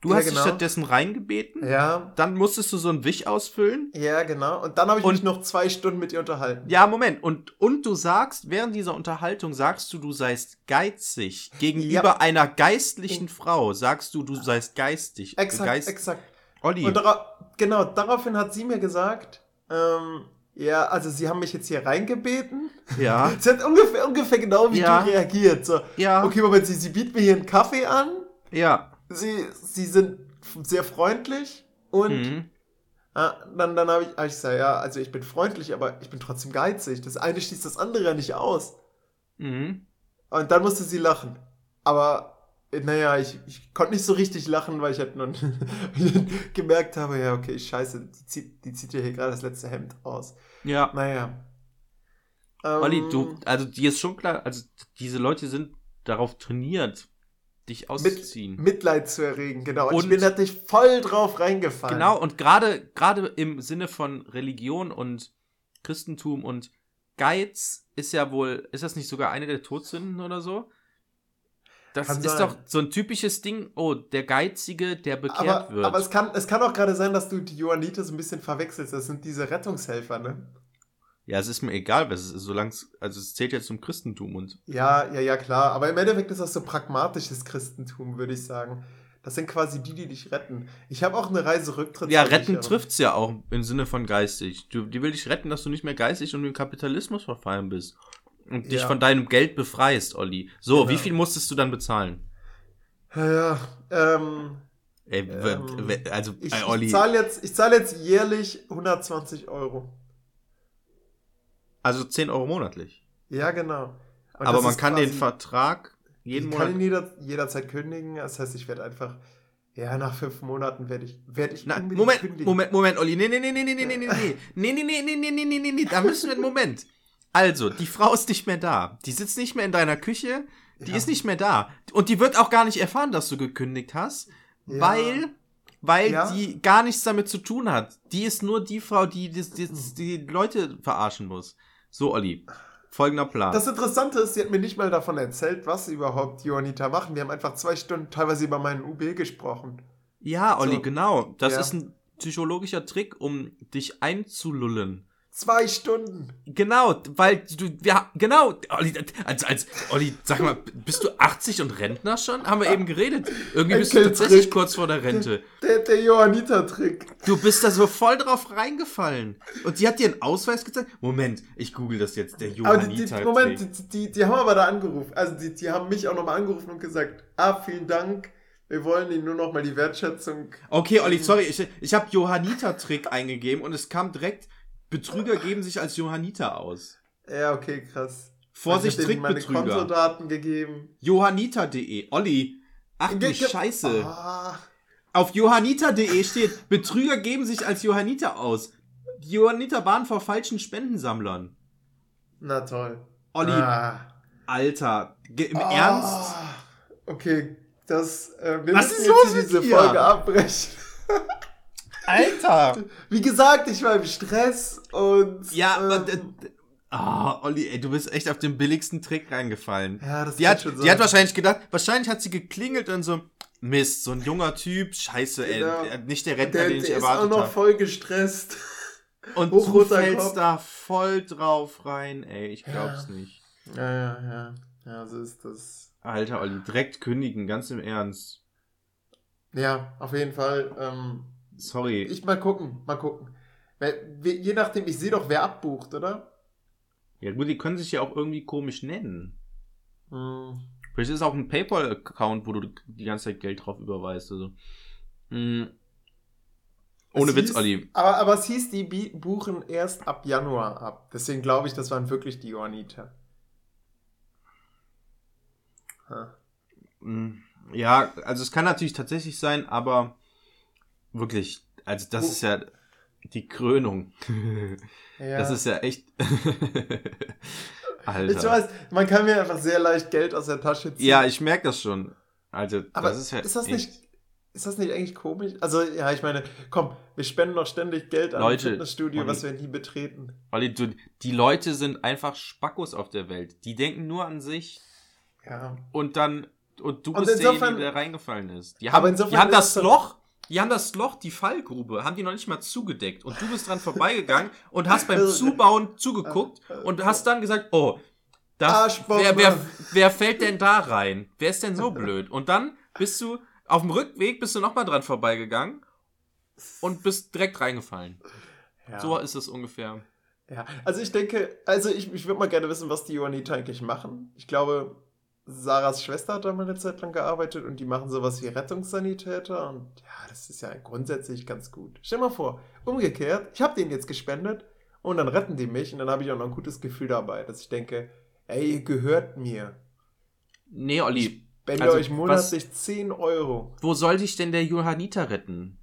Du Ja, hast dich genau. stattdessen reingebeten, Ja, dann musstest du so einen Wich ausfüllen. ja, genau. Und dann habe ich Und- mich noch zwei Stunden mit ihr unterhalten. Ja, Moment. Und, und du sagst, während dieser Unterhaltung sagst du, du seist geizig. Gegenüber Ja. einer geistlichen Frau sagst du, du seist geistig. Exakt, Geist exakt. Olli. Und dara genau, daraufhin hat sie mir gesagt, ähm, ja, also sie haben mich jetzt hier reingebeten. ja. [LAUGHS] Sie hat ungefähr, ungefähr genau wie Ja. du reagiert. So, Ja. okay, Moment, sie, sie bietet mir hier einen Kaffee an. Ja. Sie, sie sind sehr freundlich und Mhm. ah, dann, dann habe ich, hab ich gesagt, ja, also ich bin freundlich, aber ich bin trotzdem geizig. Das eine schließt das andere ja nicht aus. Mhm. Und dann musste sie lachen. Aber, äh, naja, ich, ich konnte nicht so richtig lachen, weil ich halt nun [LAUGHS] gemerkt habe, ja, okay, scheiße, die zieht, die zieht ja hier gerade das letzte Hemd aus. Ja. Naja. Ähm, Olli, du, also dir ist schon klar, also diese Leute sind darauf trainiert, dich auszuziehen. Mitleid zu erregen, genau. Und, ich Und- bin natürlich voll drauf reingefallen. Genau, und gerade gerade im Sinne von Religion und Christentum und Geiz ist ja wohl, ist das nicht sogar eine der Todsünden oder so? Das Kann ist sein. doch so ein typisches Ding, oh, der Geizige, der bekehrt Aber, wird. aber es, kann, es kann auch gerade sein, dass du die Johanniter so ein bisschen verwechselst. Das sind diese Rettungshelfer, ne? ja, es ist mir egal, was es ist, solange es, also es zählt ja zum Christentum und Ja, ja, ja, klar. Aber im Endeffekt ist das so pragmatisches Christentum, würde ich sagen. Das sind quasi die, die dich retten. Ich habe auch eine Reise rücktritt. ja, retten trifft's ja auch im Sinne von geistig. Du, die will dich retten, dass du nicht mehr geistig und im Kapitalismus verfallen bist. Und dich Ja. von deinem Geld befreist, Olli. So, Genau. wie viel musstest du dann bezahlen? Ja, ja. Ähm, Ey, Ähm, also, ich ich Olli. zahle jetzt, ich zahl jetzt jährlich 120 Euro. Also 10 Euro monatlich. Ja, genau. Und Aber man kann den quasi- Vertrag jeden ich kann ihn Monat. jeder, jederzeit kündigen. Das heißt, ich werde einfach, ja, nach fünf Monaten werde ich, werde ich Na, Moment, kündigen. Moment, Moment, Olli. Nee, nee, nee, nee, nee, nee, nee, nee, nee. Nee, nee, nee, nee, nee, nee, nee, nee, nee. Da müssen wir einen Moment. Also, die Frau ist nicht mehr da. Die sitzt nicht mehr in deiner Küche. Die Ja. ist nicht mehr da. Und die wird auch gar nicht erfahren, dass du gekündigt hast, Ja. weil, weil Ja. die gar nichts damit zu tun hat. Die ist nur die Frau, die die, die, die Leute verarschen muss. So, Olli. Folgender Plan. Das Interessante ist, sie hat mir nicht mal davon erzählt, was überhaupt Johanniter machen. Wir haben einfach zwei Stunden teilweise über meinen UB gesprochen. Ja, Olli, So. genau. Das ist ein psychologischer Trick, um dich einzulullen. Zwei Stunden. Genau, weil du, ja, genau, Olli, als, als, Olli, sag mal, bist du 80 und Rentner schon? Haben wir eben geredet. Irgendwie bist du tatsächlich kurz vor der Rente. Der, der Johanniter-Trick. Du bist da so voll drauf reingefallen. Und die hat dir einen Ausweis gezeigt. Moment, ich google das jetzt, der Aber die, die, Johanniter. Moment, die, die, die haben aber da angerufen. Also die, die haben mich auch nochmal angerufen und gesagt, ah, vielen Dank. Wir wollen Ihnen nur nochmal die Wertschätzung. Okay, Olli, sorry, ich, ich habe Johanniter-Trick eingegeben und es kam direkt, Betrüger geben sich als Johanniter aus. Ja, okay, krass. Vorsicht, ich hab denen meine Trickbetrüger. Kontodaten gegeben. Johanniter.de. Olli. Ach du Scheiße. Ah, Auf johanniter.de steht, Betrüger geben sich als Johanniter aus. Die Johanniter waren vor falschen Spendensammlern. na toll. Olli, Ah. Alter, im Ah. Ernst? Okay, das. Äh, wir Was ist los mit diese dir? Folge abbrechen. [LAUGHS] Alter! Wie gesagt, ich war im Stress und. Ja, aber. ähm, d- Ah, Olli, ey, du bist echt auf den billigsten Trick reingefallen. ja, das Die hat, schon die hat wahrscheinlich gedacht, wahrscheinlich hat sie geklingelt und so, Mist, so ein junger Typ, scheiße, ey, Genau. äh, nicht der Rentner, Der, den ich der ist auch erwartet noch habe. voll gestresst. Und du fällst da voll drauf rein, ey, ich glaub's nicht. Ja, ja, ja. Ja, so ist das. Alter, Olli, direkt kündigen, ganz im Ernst. Ja, auf jeden Fall. Ähm, Sorry. ich mal gucken, mal gucken. Je nachdem, ich sehe doch, wer abbucht, oder? ja gut, die können sich ja auch irgendwie komisch nennen. Hm. Vielleicht ist es auch ein PayPal-Account, wo du die ganze Zeit Geld drauf überweist. Also. Hm. Ohne Es Witz, hieß- Olli. Aber, aber es hieß, die buchen erst ab Januar ab. Deswegen glaube ich, das waren wirklich die. Ha. Hm, Ja, also es kann natürlich tatsächlich sein, aber wirklich, also das Wo- ist ja die Krönung. [LAUGHS] Ja. Das ist ja echt. [LAUGHS] Alter. ich weiß, man kann mir einfach sehr leicht Geld aus der Tasche ziehen. Ja, ich merke das schon. Also, aber das ist ja. das echt- nicht, ist das nicht eigentlich komisch? Also, ja, ich meine, komm, wir spenden doch ständig Geld an Leute, ein Fitnessstudio, Olli. was wir nie betreten. Olli, du, die Leute sind einfach Spackos auf der Welt. Die denken nur an sich Ja. und dann. Und du Und bist derjenige, der reingefallen ist. Die Aber haben, insofern die haben ist das Loch. Die haben das Loch, die Fallgrube, haben die noch nicht mal zugedeckt. Und du bist dran vorbeigegangen [LAUGHS] und hast beim Zubauen zugeguckt und hast dann gesagt, oh, das, wer, wer, wer fällt denn da rein? Wer ist denn so [LAUGHS] blöd? Und dann bist du, auf dem Rückweg bist du nochmal dran vorbeigegangen und bist direkt reingefallen. Ja. So ist es ungefähr. Ja, also ich denke, also ich, ich würde mal gerne wissen, was die Johanniter eigentlich machen. Ich glaube, Sarahs Schwester hat da mal eine Zeit lang gearbeitet und die machen sowas wie Rettungssanitäter und ja, das ist ja grundsätzlich ganz gut. Stell mal vor, umgekehrt, ich habe denen jetzt gespendet und dann retten die mich und dann habe ich auch noch ein gutes Gefühl dabei, dass ich denke, ey, ihr gehört mir. Nee, Olli, Spende Also, euch monatlich 10 Euro. wo soll dich denn der Johanniter retten?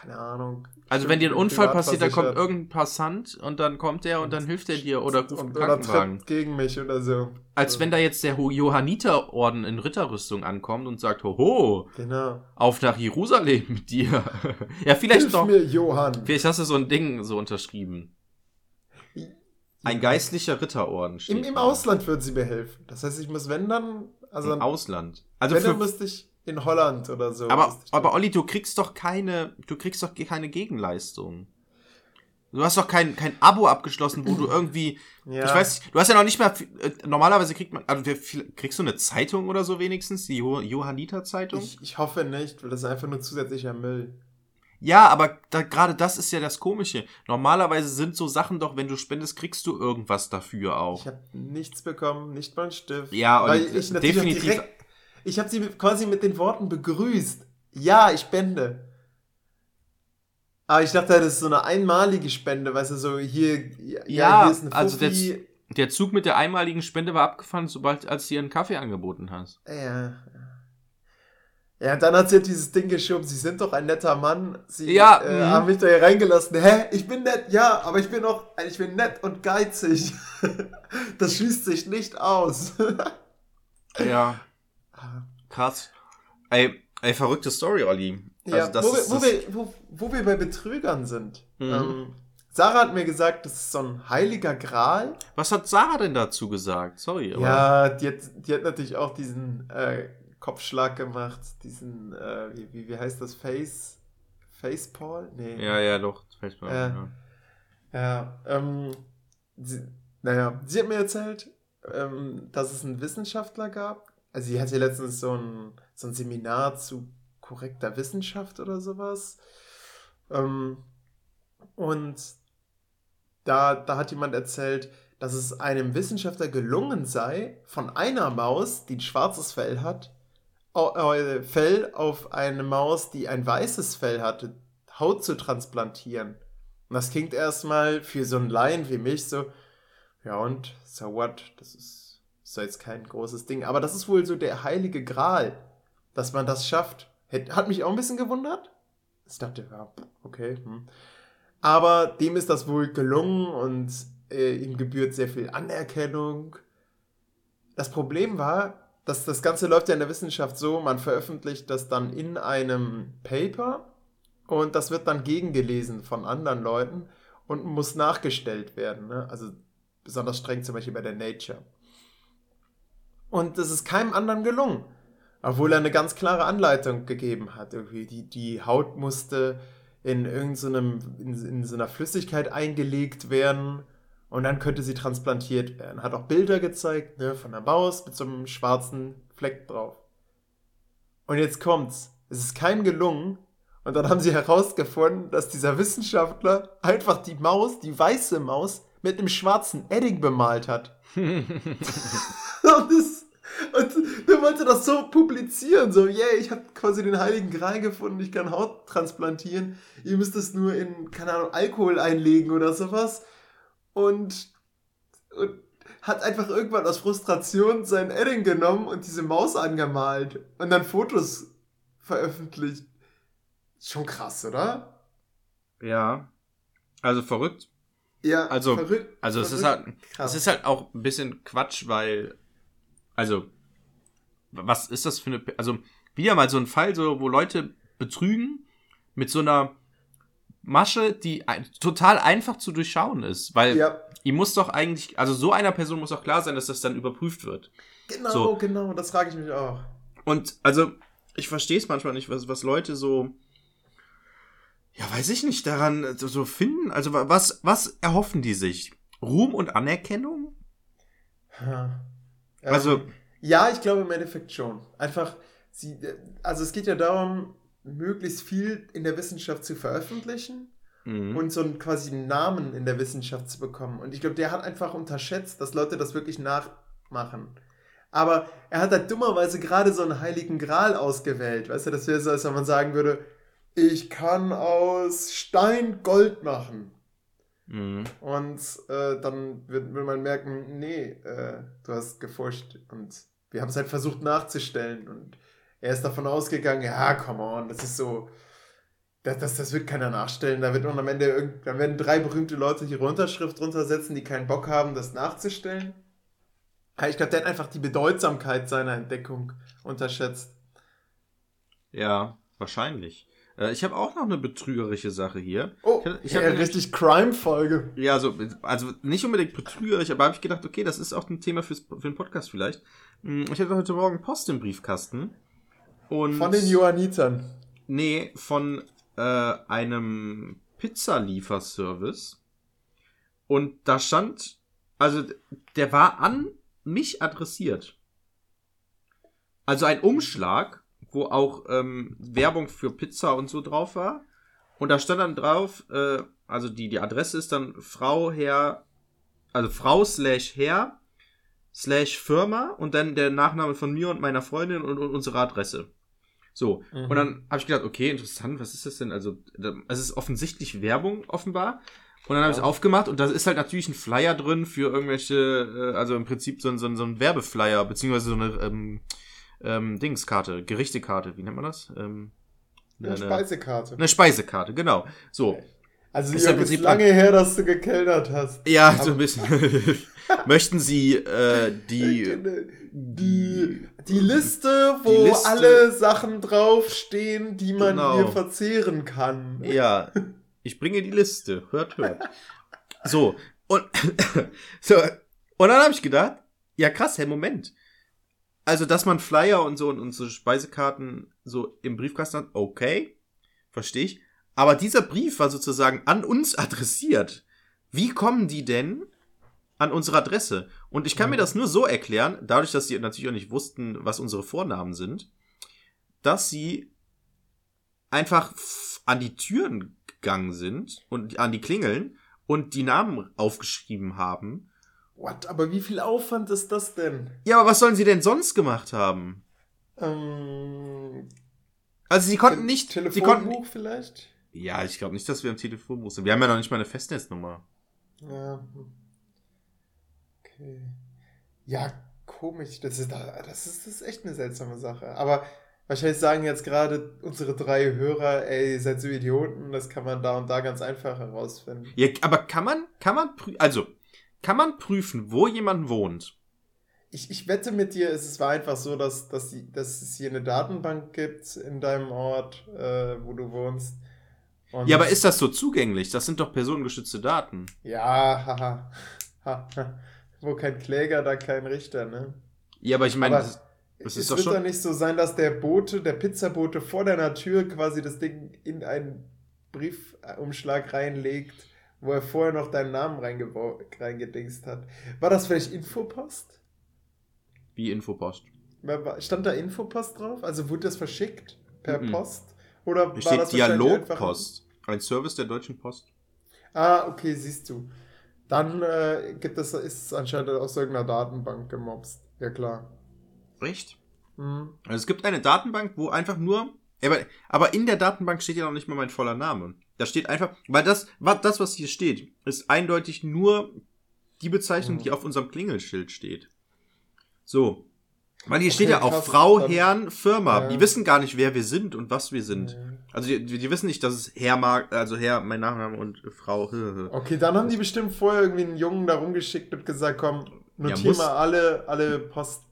Keine Ahnung. Also wenn dir ein Unfall passiert, da kommt irgendein Passant und dann kommt der und dann hilft er dir oder ruft einen oder Krankenwagen. tritt gegen mich oder so. Als wenn da jetzt der Johanniterorden in Ritterrüstung ankommt und sagt, hoho, Genau. auf nach Jerusalem mit dir. [LAUGHS] ja, vielleicht Hilf doch. mir, Johann. Vielleicht hast du so ein Ding so unterschrieben. Ein geistlicher Ritterorden steht. Im, Im. Ausland würden sie mir helfen. Das heißt, ich muss, wenn dann, also Im Ausland. Also wenn dann für, müsste ich in Holland oder so. aber, aber Olli, du kriegst doch keine, du kriegst doch keine Gegenleistung. Du hast doch kein, kein Abo abgeschlossen, wo du irgendwie, ja, ich weiß, du hast ja noch nicht mal, äh, normalerweise kriegt man, also kriegst du eine Zeitung oder so wenigstens, die Jo- Johanniter-Zeitung? ich, ich hoffe nicht, weil das ist einfach nur zusätzlicher Müll. Ja, aber da, gerade das ist ja das Komische. Normalerweise sind so Sachen doch, wenn du spendest, kriegst du irgendwas dafür auch. Ich habe nichts bekommen, nicht mal einen Stift. Ja, und weil ich natürlich definitiv- direkt, ich habe sie quasi mit den Worten begrüßt. Ja, ich spende. Aber ich dachte, das ist so eine einmalige Spende, weißt du, so hier, ja, Ja, hier ist eine also Fuffi. Der Zug mit der einmaligen Spende war abgefahren, sobald als du ihr einen Kaffee angeboten hast. Ja. Ja, dann hat sie halt dieses Ding geschoben, sie sind doch ein netter Mann. Sie Ja, äh, mhm. haben mich da hier reingelassen. Hä? Ich bin nett, ja, aber ich bin auch, ich bin nett und geizig. [LAUGHS] das schließt sich nicht aus. [LAUGHS] Ja. Krass. Ey, ey, verrückte Story, Olli. Also ja, das wo, wir, ist wo, das, wir, wo, wo wir bei Betrügern sind. Mhm. Ähm, Sarah hat mir gesagt, das ist so ein heiliger Gral. Was hat Sarah denn dazu gesagt? Sorry, aber. Ja, die hat, die hat natürlich auch diesen äh, Kopfschlag gemacht, diesen, äh, wie, wie, wie heißt das, Face, Facepall? Nee. Ja, ja, doch. Mir Äh, ja. Ja, ähm, sie, naja, sie hat mir erzählt, ähm, dass es einen Wissenschaftler gab. Also sie hatte letztens so ein, so ein Seminar zu korrekter Wissenschaft oder sowas. Ähm, und da, da hat jemand erzählt, dass es einem Wissenschaftler gelungen sei, von einer Maus, die ein schwarzes Fell hat, Fell auf eine Maus, die ein weißes Fell hatte, Haut zu transplantieren. Und das klingt erstmal für so einen Laien wie mich so, Ja, und so what? Das ist, ist jetzt kein großes Ding. Aber das ist wohl so der heilige Gral, dass man das schafft. Hat mich auch ein bisschen gewundert. Ich dachte, ja, okay. Hm. Aber dem ist das wohl gelungen und äh, ihm gebührt sehr viel Anerkennung. Das Problem war, dass das Ganze läuft ja in der Wissenschaft so, man veröffentlicht das dann in einem Paper und das wird dann gegengelesen von anderen Leuten und muss nachgestellt werden. Ne? Also besonders streng zum Beispiel bei der Nature. Und das ist keinem anderen gelungen. Obwohl er eine ganz klare Anleitung gegeben hat. Irgendwie die, die Haut musste in irgendeinem, in, in so einer Flüssigkeit eingelegt werden und dann könnte sie transplantiert werden. Hat auch Bilder gezeigt, ne, von der Maus mit so einem schwarzen Fleck drauf. Und jetzt kommt's. Es ist keinem gelungen. Und dann haben sie herausgefunden, dass dieser Wissenschaftler einfach die Maus, die weiße Maus, mit einem schwarzen Edding bemalt hat. [LAUGHS] und, das, und der wollte das so publizieren, so, yeah, ich habe quasi den heiligen Gral gefunden, ich kann Haut transplantieren, ihr müsst es nur in, keine Ahnung, Alkohol einlegen oder sowas. Und, und hat einfach irgendwann aus Frustration sein Edding genommen und diese Maus angemalt und dann Fotos veröffentlicht. Schon krass, oder? Ja. Also verrückt. Ja, Also- verrückt. Also es ist verrückt, halt, krass. es ist halt auch ein bisschen Quatsch, weil, also, was ist das für eine, also, wieder mal so ein Fall, so, wo Leute betrügen mit so einer Masche, die total einfach zu durchschauen ist, weil ja, ihm muss doch eigentlich, also so einer Person muss auch klar sein, dass das dann überprüft wird. genau, So. genau, das frage ich mich auch. Und also, ich verstehe es manchmal nicht, was, was Leute so, ja, weiß ich nicht, daran so, finden. Also, wa- was, was erhoffen die sich? Ruhm und Anerkennung? Ja. Also- Ähm, ja, ich glaube im Endeffekt schon. Einfach, sie, also es geht ja darum, möglichst viel in der Wissenschaft zu veröffentlichen Mhm. und so einen quasi Namen in der Wissenschaft zu bekommen. Und ich glaube, der hat einfach unterschätzt, dass Leute das wirklich nachmachen. Aber er hat halt dummerweise gerade so einen heiligen Gral ausgewählt. Weißt du, das wäre so, als wenn man sagen würde, ich kann aus Stein Gold machen. Mhm. Und äh, dann wird, will man merken, nee, äh, du hast gefuscht. Und wir haben es halt versucht nachzustellen. Und er ist davon ausgegangen, ja, come on, das ist so, das, das, das wird keiner nachstellen. Da wird man am Ende, dann werden drei berühmte Leute ihre Unterschrift drunter setzen, die keinen Bock haben, das nachzustellen. Ich glaube, der hat einfach die Bedeutsamkeit seiner Entdeckung unterschätzt. Ja, wahrscheinlich. Äh, ich habe auch noch eine betrügerische Sache hier. Oh, Ich ich ja, hab- richtig Crime-Folge. Ja, so, also nicht unbedingt betrügerisch, aber habe ich gedacht, okay, das ist auch ein Thema fürs, für den Podcast vielleicht. Hm, Ich hatte heute Morgen Post im Briefkasten. Und Von den Johannitern. Nee, von äh, einem Pizzalieferservice. Und da stand, also der war an mich adressiert. Also ein Umschlag, wo auch ähm, Werbung für Pizza und so drauf war. Und da stand dann drauf, äh, also die, die Adresse ist dann Frau, Herr, also Frau slash Herr slash Firma und dann der Nachname von mir und meiner Freundin und, und unsere Adresse. So, Mhm. und dann habe ich gedacht, okay, interessant, was ist das denn? Also, es ist offensichtlich Werbung, offenbar. Und dann habe ich es Ja. aufgemacht und da ist halt natürlich ein Flyer drin für irgendwelche, äh, also im Prinzip so ein, so ein, so ein Werbeflyer, beziehungsweise so eine ähm, ähm, Dingskarte, Gerichtekarte, wie nennt man das? Ähm, Eine Speisekarte. eine Speisekarte, genau. So. Also, Ist ja im Prinzip lange her, dass du gekellnert hast. Ja, Aber- so ein bisschen. [LAUGHS] Möchten Sie äh, [LAUGHS] die. die, die Liste, wo Die Liste. alle Sachen draufstehen, die man Genau. hier verzehren kann. Ja, ich bringe die Liste. Hört, hört. So, und, [LAUGHS] so, und dann habe ich gedacht, ja krass, hey, Moment. Also, dass man Flyer und so und, und so Speisekarten so im Briefkasten hat, okay, verstehe ich. Aber dieser Brief war sozusagen an uns adressiert. Wie kommen die denn an unsere Adresse? Und ich kann mir das nur so erklären, dadurch, dass sie natürlich auch nicht wussten, was unsere Vornamen sind, dass sie einfach an die Türen gegangen sind und an die Klingeln und die Namen aufgeschrieben haben. What? Aber wie viel Aufwand ist das denn? Ja, aber was sollen sie denn sonst gemacht haben? Ähm, Also sie konnten nicht, sie Telefonbuch konnten. vielleicht? Ja, ich glaube nicht, dass wir am Telefonbuch sind. Wir haben ja noch nicht mal eine Festnetznummer. Ja. Okay. Ja, komisch. Das ist, das ist, das ist echt eine seltsame Sache. Aber wahrscheinlich sagen jetzt gerade unsere drei Hörer, ey, ihr seid so Idioten, das kann man da und da ganz einfach herausfinden. Ja, aber kann man, kann man, prü- also, kann man prüfen, wo jemand wohnt? Ich, ich wette mit dir, es war einfach so, dass, dass, die, dass es hier eine Datenbank gibt in deinem Ort, äh, wo du wohnst. Und Ja, aber ist das so zugänglich? Das sind doch personengeschützte Daten. Ja, haha. Ha, ha. Wo kein Kläger, da kein Richter, ne? Ja, aber ich meine, das es ist doch wird doch nicht so sein, dass der Bote, der Pizzabote vor deiner Tür quasi das Ding in einen Briefumschlag reinlegt, wo er vorher noch deinen Namen reingedingst hat. War das vielleicht Infopost? Wie Infopost. Stand da Infopost drauf? Also wurde das verschickt per Mhm. Post? Oder Hier war steht das Dialogpost. Ein Service der Deutschen Post. Ah, okay, siehst du. Dann äh, gibt es, ist es anscheinend aus irgendeiner Datenbank gemobst. Ja, klar. Echt? Mhm. Also es gibt eine Datenbank, wo einfach nur. Aber, aber in der Datenbank steht ja noch nicht mal mein voller Name. Da steht einfach, weil das, was, das, was hier steht, ist eindeutig nur die Bezeichnung, Mhm. die auf unserem Klingelschild steht. So. Weil hier Okay, steht ja auch krass. Frau, Herrn, Firma. Ja. Die wissen gar nicht, wer wir sind und was wir sind. Mhm. Also die, die wissen nicht, dass es Herr mag, also Herr, mein Nachname und Frau. [LAUGHS] Okay, dann haben die bestimmt vorher irgendwie einen Jungen da rumgeschickt und gesagt, komm, notier muss- mal alle, alle Post.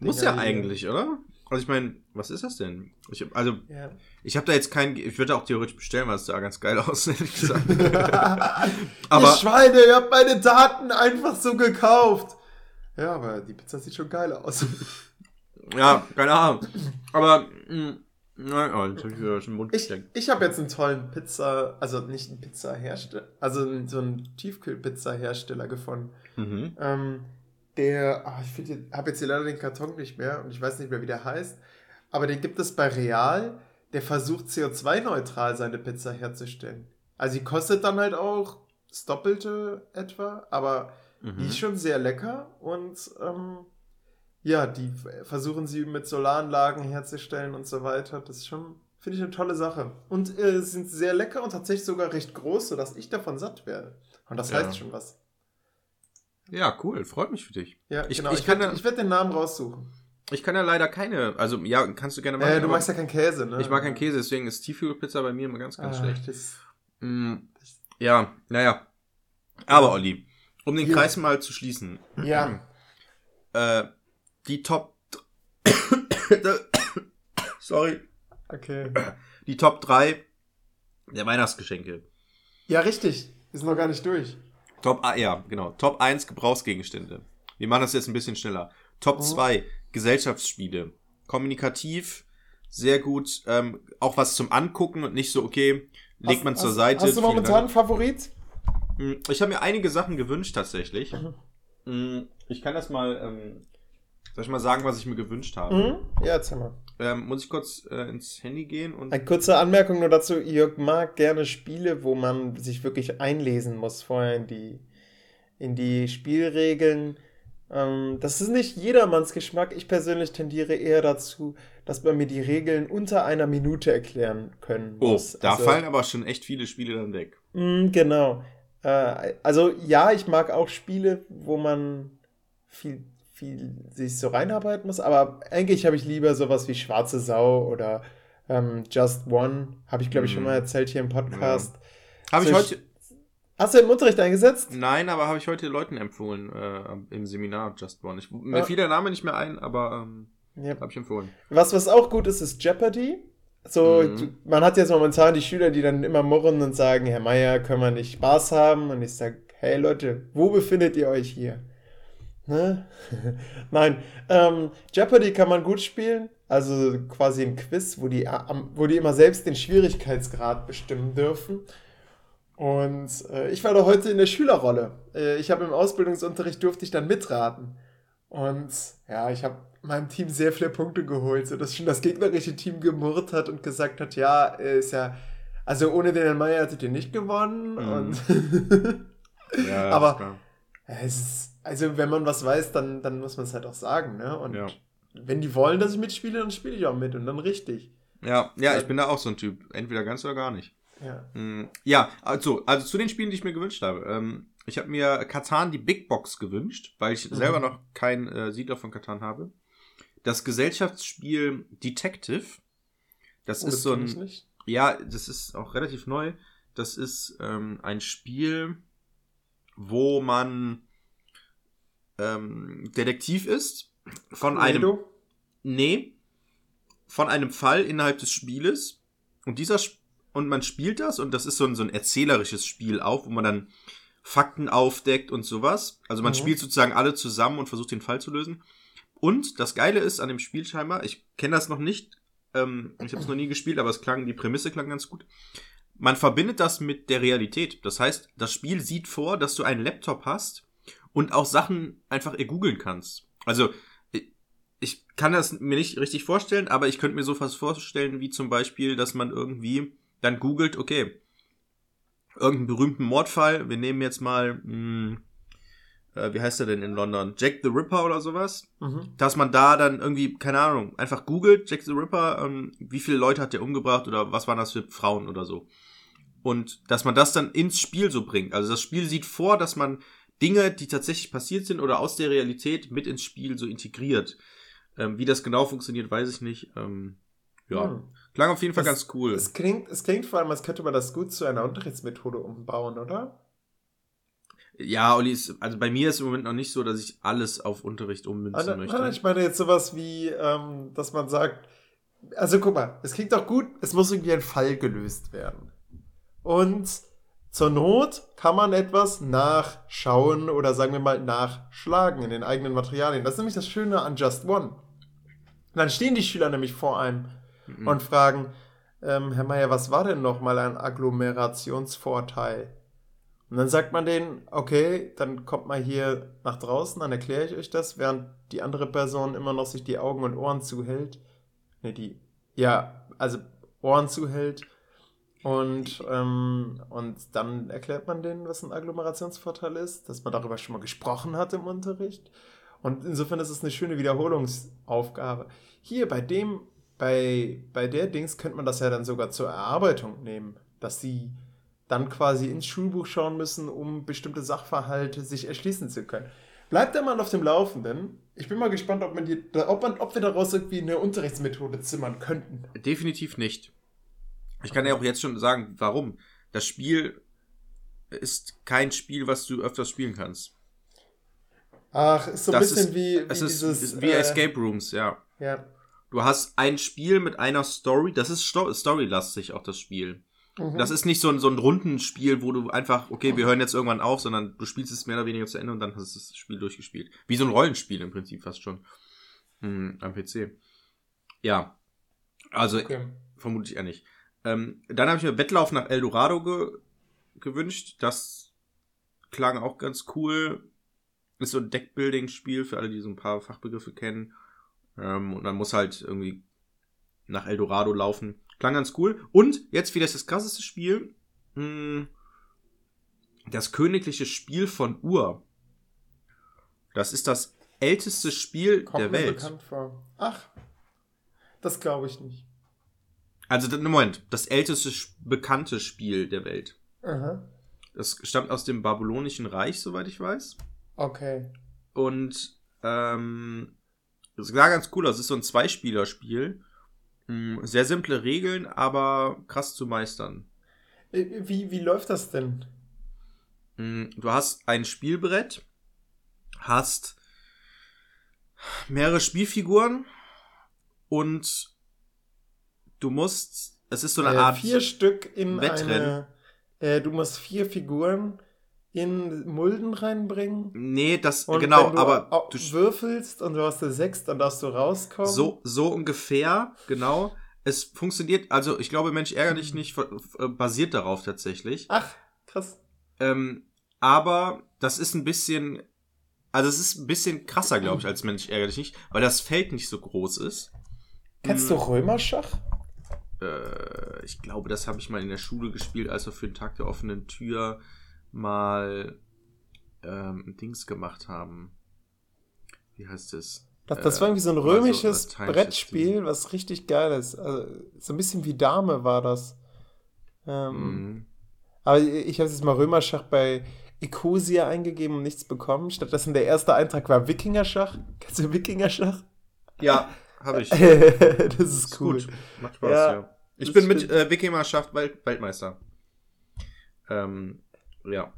Muss ja hier. eigentlich, oder? Also ich meine, was ist das denn? Ich, hab- also Ja. Ich habe da jetzt kein, ich würde auch theoretisch bestellen, weil es sah ganz geil aus, [LAUGHS] ehrlich gesagt. [LAUGHS] Aber ihr Schweine, ihr habt meine Daten einfach so gekauft. Ja, aber die Pizza sieht schon geil aus. ja, keine Ahnung. Aber, mh, nein, oh, jetzt hab ich wieder schon Mund Ich, gesteckt. ich habe jetzt einen tollen Pizza, also nicht einen Pizza-Hersteller, also so einen Tiefkühl-Pizza-Hersteller gefunden. Mhm. Ähm, der, ah, ich habe jetzt hier leider den Karton nicht mehr und ich weiß nicht mehr, wie der heißt, aber den gibt es bei Real, der versucht CO2-neutral seine Pizza herzustellen. Also die kostet dann halt auch das Doppelte etwa, aber die Mhm. ist schon sehr lecker und ähm, ja, die versuchen sie mit Solaranlagen herzustellen und so weiter. Das ist schon, finde ich, eine tolle Sache. Und äh, sind sehr lecker und tatsächlich sogar recht groß, sodass ich davon satt werde. Und das Ja. heißt schon was. Ja, cool, freut mich für dich. Ja, Ich- genau. ich Ich, kann werde ja- ich werd den Namen raussuchen. Ich kann ja leider keine, also ja, kannst du gerne machen. Äh, du magst ja keinen Käse, ne? ich mag keinen Käse, deswegen ist Tiefkühlpizza bei mir immer ganz, ganz Ah, schlecht. Das, Mm, ja, naja. Aber Olli, um den Ja. Kreis mal zu schließen. ja, Äh, die Top. [COUGHS] Sorry. okay. Die Top 3 der Weihnachtsgeschenke. Ja, richtig. Ist noch gar nicht durch. Top, ah, ja, genau. Top 1 Gebrauchsgegenstände. Wir machen das jetzt ein bisschen schneller. Top Mhm. 2 Gesellschaftsspiele. Kommunikativ, sehr gut. Ähm, auch was zum Angucken und nicht so, okay, legt Hast- man zur hast, Seite. Hast du momentan einen Favorit? Hm, Ich habe mir einige Sachen gewünscht, tatsächlich. Mhm. Hm, Ich kann das mal, ähm, soll ich mal sagen, was ich mir gewünscht habe? Mhm. Ja, erzähl mal. Ähm, muss ich kurz äh, ins Handy gehen und. Eine kurze Anmerkung nur dazu. Jörg mag gerne Spiele, wo man sich wirklich einlesen muss vorher in die, in die Spielregeln. Ähm, das ist nicht jedermanns Geschmack. Ich persönlich tendiere eher dazu, dass man mir die Regeln unter einer Minute erklären können Oh, muss. da Also- fallen aber schon echt viele Spiele dann weg. Mm, genau. Äh, also ja, ich mag auch Spiele, wo man viel, viel sich so reinarbeiten muss, aber eigentlich habe ich lieber sowas wie Schwarze Sau oder ähm, Just One. Habe ich, glaube ich, schon Mm. mal erzählt hier im Podcast. Habe ich So, heute. Hast du im Unterricht eingesetzt? Nein, aber habe ich heute Leuten empfohlen äh, im Seminar Just One. Ich, mir Ah. fiel der Name nicht mehr ein, aber ähm, Ja. habe ich empfohlen. Was, was auch gut ist, ist Jeopardy. So, Mhm. man hat jetzt momentan die Schüler, die dann immer murren und sagen, Herr Meier, können wir nicht Spaß haben? Und ich sage, hey Leute, wo befindet ihr euch hier? Ne? [LAUGHS] Nein, ähm, Jeopardy kann man gut spielen. Also quasi ein Quiz, wo die, am- wo die immer selbst den Schwierigkeitsgrad bestimmen dürfen. Und äh, ich war da heute in der Schülerrolle. Äh, ich habe im Ausbildungsunterricht durfte ich dann mitraten. Und ja, ich habe meinem Team sehr viele Punkte geholt, sodass schon das gegnerische Team gemurrt hat und gesagt hat, ja, äh, ist ja, also ohne den Herrn Meier hättet ihr nicht gewonnen. Mhm. Und [LAUGHS] Ja, Aber- es ist, also wenn man was weiß, dann, dann muss man es halt auch sagen, ne? Und Ja. wenn die wollen, dass ich mitspiele, dann spiele ich auch mit und dann richtig. ja, ja, ich bin da auch so ein Typ. Entweder ganz oder gar nicht. Ja. Mm, Ja, also, also zu den Spielen, die ich mir gewünscht habe. Ähm, Ich habe mir Katan die Big Box gewünscht, weil ich Mhm. selber noch kein äh, Siedler von Katan habe. Das Gesellschaftsspiel Detective. Das Oh, ist so kenn ich ein. Ja, das ist auch relativ neu. Das ist ähm, ein Spiel, wo man ähm, Detektiv ist. Von einem. Cluedo? Nee. Von einem Fall innerhalb des Spieles. Und dieser und man spielt das und das ist so ein, so ein erzählerisches Spiel auch, wo man dann Fakten aufdeckt und sowas. Also man Mhm. spielt sozusagen alle zusammen und versucht den Fall zu lösen. Und das Geile ist an dem Spiel scheinbar, ich kenne das noch nicht, ähm, ich habe es noch nie gespielt, aber es klang, die Prämisse klang ganz gut. Man verbindet das mit der Realität. Das heißt, das Spiel sieht vor, dass du einen Laptop hast und auch Sachen einfach googeln kannst. Also ich- ich kann das mir nicht richtig vorstellen, aber ich könnte mir so was vorstellen, wie zum Beispiel, dass man irgendwie dann googelt, okay, irgendeinen berühmten Mordfall, wir nehmen jetzt mal, mh, äh, wie heißt er denn in London? Jack the Ripper oder sowas? Mhm. dass man da dann irgendwie, keine Ahnung, einfach googelt, Jack the Ripper, ähm, wie viele Leute hat der umgebracht oder was waren das für Frauen oder so. Und dass man das dann ins Spiel so bringt. Also das Spiel sieht vor, dass man Dinge, die tatsächlich passiert sind oder aus der Realität mit ins Spiel so integriert. Ähm, wie das genau funktioniert, weiß ich nicht. Ähm, ja, Hm. klang auf jeden Fall Das- ganz cool. Es klingt, es klingt vor allem, als könnte man das gut zu einer Unterrichtsmethode umbauen, oder? Ja, Olli, ist, also bei mir ist im Moment noch nicht so, dass ich alles auf Unterricht ummünzen Also, möchte. nein, ich meine jetzt sowas wie, ähm, dass man sagt, also guck mal, es klingt doch gut, es muss irgendwie ein Fall gelöst werden. Und zur Not kann man etwas nachschauen oder sagen wir mal nachschlagen in den eigenen Materialien. Das ist nämlich das Schöne an Just One. Und dann stehen die Schüler nämlich vor einem Mhm. und fragen, ähm, Herr Meier, was war denn nochmal ein Agglomerationsvorteil? Und dann sagt man denen, okay, dann kommt mal hier nach draußen, dann erkläre ich euch das, während die andere Person immer noch sich die Augen und Ohren zuhält. Ne, die, ja, also Ohren zuhält. Und, ähm, und dann erklärt man denen, was ein Agglomerationsvorteil ist, dass man darüber schon mal gesprochen hat im Unterricht. Und insofern ist es eine schöne Wiederholungsaufgabe. Hier bei dem, bei, bei der Dings könnte man das ja dann sogar zur Erarbeitung nehmen, dass sie dann quasi ins Schulbuch schauen müssen, um bestimmte Sachverhalte sich erschließen zu können. Bleibt da mal auf dem Laufenden. Ich bin mal gespannt, ob, man die, ob, man, ob wir daraus irgendwie eine Unterrichtsmethode zimmern könnten. Definitiv nicht. Ich kann ja auch jetzt schon sagen, warum. Das Spiel ist kein Spiel, was du öfters spielen kannst. Ach, ist so ein Das bisschen ist- wie, wie Es ist, dieses. ist wie äh, Escape Rooms, ja. Ja. Du hast ein Spiel mit einer Story, das ist Sto storylastig auch das Spiel. Mhm. Das ist nicht so ein, so ein Rundenspiel, wo du einfach, okay, wir hören jetzt irgendwann auf, sondern du spielst es mehr oder weniger zu Ende und dann hast du das Spiel durchgespielt. Wie so ein Rollenspiel im Prinzip fast schon. Hm, am PC. Ja. Also okay. vermute ich eher nicht. Ähm, dann habe ich mir Wettlauf nach Eldorado ge gewünscht. Das klang auch ganz cool. Ist so ein Deckbuilding-Spiel für alle, die so ein paar Fachbegriffe kennen. Ähm, und man muss halt irgendwie nach Eldorado laufen. Klang ganz cool. Und jetzt wieder das krasseste Spiel. Mh, das königliche Spiel von Ur. Das ist das älteste Spiel Kommt der mir Welt. Ach, das glaube ich nicht. Also, Moment, das älteste bekannte Spiel der Welt. Aha. Das stammt aus dem Babylonischen Reich, soweit ich weiß. Okay. Und ähm, das sah ganz cool aus. Es ist so ein Zweispielerspiel. Hm, Sehr simple Regeln, aber krass zu meistern. Äh, Wie, wie läuft das denn? Hm, Du hast ein Spielbrett, hast mehrere Spielfiguren und du musst, es ist so eine äh, Art vier Stück in Wettrennen. eine. Äh, du musst vier Figuren in Mulden reinbringen. Nee, das Und genau, du aber du, würfelst und du hast eine sechs, dann darfst du rauskommen. So, so ungefähr, genau. Es funktioniert, also ich glaube, Mensch ärger dich nicht, äh, basiert darauf tatsächlich. Ach, krass. Ähm, aber das ist ein bisschen, also es ist ein bisschen krasser, glaube ich, als Mensch ärger dich nicht, weil das Feld nicht so groß ist. Kennst du Hm, Römerschach? Äh, ich glaube, das habe ich mal in der Schule gespielt, als wir für den Tag der offenen Tür mal ähm, ein Dings gemacht haben. Wie heißt es? Das, das Äh, war irgendwie so ein so römisches lateinisches Brettspiel, Ding. was richtig geil ist. Also, so ein bisschen wie Dame war das. Ähm, Mhm. Aber ich habe jetzt mal Römerschach bei Ecosia eingegeben und nichts bekommen. Stattdessen der erste Eintrag war Wikingerschach. Kennst du Wikingerschach? Ja, [LAUGHS] habe ich. [LAUGHS] das ist Ist cool. gut. Macht Spaß, Ja, ja. Ich bin mit äh, Welt Weltmeister. Ähm, ja.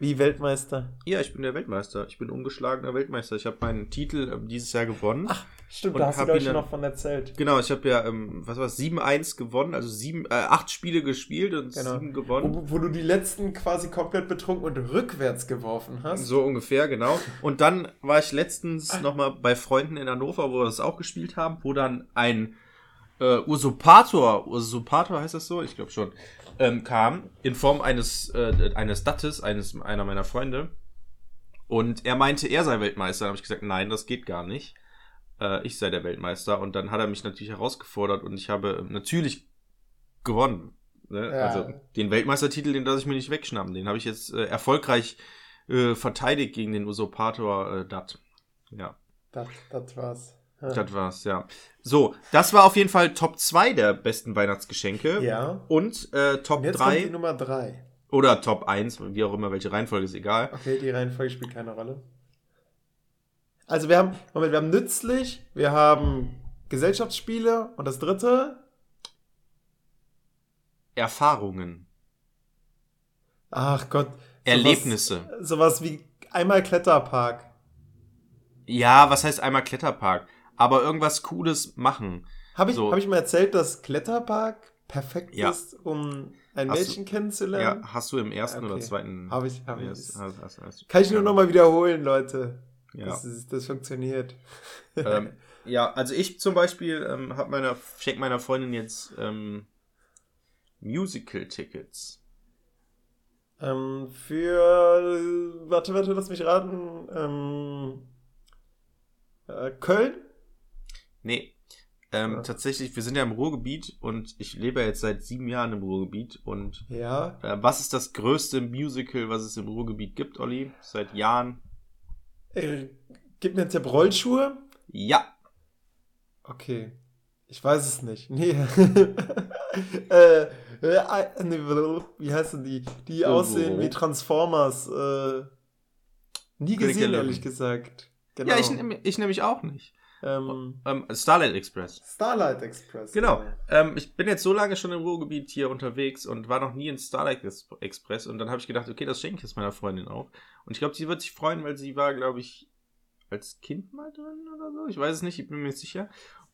Wie Weltmeister. Ja, ich bin der Weltmeister. Ich bin ungeschlagener Weltmeister. Ich habe meinen Titel ähm, dieses Jahr gewonnen. Stimmt, Und da hast du dann- noch von erzählt. Genau, ich habe ja, ähm, was war es, 7-1 gewonnen, also sieben, äh, acht Spiele gespielt und Genau. sieben gewonnen. Wo, wo du die letzten quasi komplett betrunken und rückwärts geworfen hast. So ungefähr, genau. Und dann war ich letztens nochmal bei Freunden in Hannover, wo wir das auch gespielt haben, wo dann ein äh, Usurpator, Usurpator heißt das so? Ich glaube schon, ähm, kam in Form eines, äh, eines Dattes, eines, einer meiner Freunde. Und er meinte, er sei Weltmeister. Da habe ich gesagt, nein, das geht gar nicht. Äh, ich sei der Weltmeister. Und dann hat er mich natürlich herausgefordert und ich habe natürlich gewonnen. Ne? Ja. Also den Weltmeistertitel, den lasse ich mir nicht wegschnappen. Den habe ich jetzt äh, erfolgreich äh, verteidigt gegen den Usurpator äh, Dat. Ja, Das, das war's. Ja. das war's, ja. So, das war auf jeden Fall Top 2 der besten Weihnachtsgeschenke. Ja. Und äh, Top Und jetzt kommt die 3 Nummer 3. oder Top 1, wie auch immer, welche Reihenfolge ist egal. Okay, die Reihenfolge spielt keine Rolle. Also wir haben, Moment, wir haben nützlich, wir haben Gesellschaftsspiele und das dritte, Erfahrungen, ach Gott. sowas- Erlebnisse. Sowas wie einmal Kletterpark. Ja, was heißt einmal Kletterpark? Aber irgendwas Cooles machen. Habe ich, So. hab ich mal erzählt, dass Kletterpark perfekt Ja. ist, um ein Hast du- Mädchen kennenzulernen? Ja, hast du im ersten Okay. oder zweiten. Habe ich, habe Ja, ich. hast- hast- hast- hast- Kann ich nur ja. nochmal wiederholen, Leute. Ja. Das, ist, das funktioniert. ähm, [LAUGHS] ja, also ich zum Beispiel ähm, hab meiner, schenk meiner Freundin jetzt ähm, Musical-Tickets. Ähm, für. Warte, warte, lass mich raten. Ähm, äh, Köln? Nee. Ähm, Ja. Tatsächlich, wir sind ja im Ruhrgebiet und ich lebe ja jetzt seit sieben Jahren im Ruhrgebiet. Und Ja. äh, was ist das größte Musical, was es im Ruhrgebiet gibt, Olli? Seit Jahren? Äh, gib mir einen Tipp: Rollschuhe? Ja. Okay. Ich weiß es nicht. [LAUGHS] Nee. [LAUGHS] äh, äh, nee, wie heißen die? Die Irgendwo. aussehen wie Transformers. Äh, nie gesehen, ehrlich gesagt. Genau. Ja, ich, nehm- ich nämlich auch nicht. Ähm, Ähm, Starlight Express. Starlight Express. Genau. Ähm, ich bin jetzt so lange schon im Ruhrgebiet hier unterwegs und war noch nie in Starlight Ex- Express. Und dann habe ich gedacht, okay, das schenke ich jetzt meiner Freundin auch. Und ich glaube, sie wird sich freuen, weil sie war, glaube ich, als Kind mal drin oder so. Ich weiß es nicht, ich bin mir nicht sicher.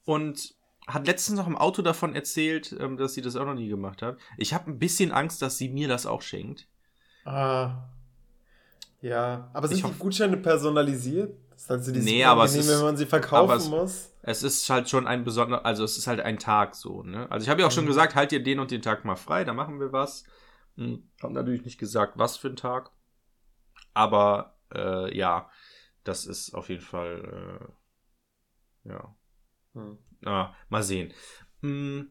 Und hat letztens noch im Auto davon erzählt, ähm, dass sie das auch noch nie gemacht hat. Ich habe ein bisschen Angst, dass sie mir das auch schenkt. Ah. Ja, aber sind Ich die Gutscheine personalisiert? Das ist dieses Nee, aber es ist- wenn man sie verkaufen es- muss. Es ist halt schon ein besonderer, also es ist halt ein Tag so, ne? Also ich habe ja auch schon Mhm. gesagt, halt ihr den und den Tag mal frei, da machen wir was. Hm, hab natürlich nicht gesagt, was für ein Tag. Aber äh, ja, das ist auf jeden Fall, äh, ja. Hm. Ah, mal sehen. Hm,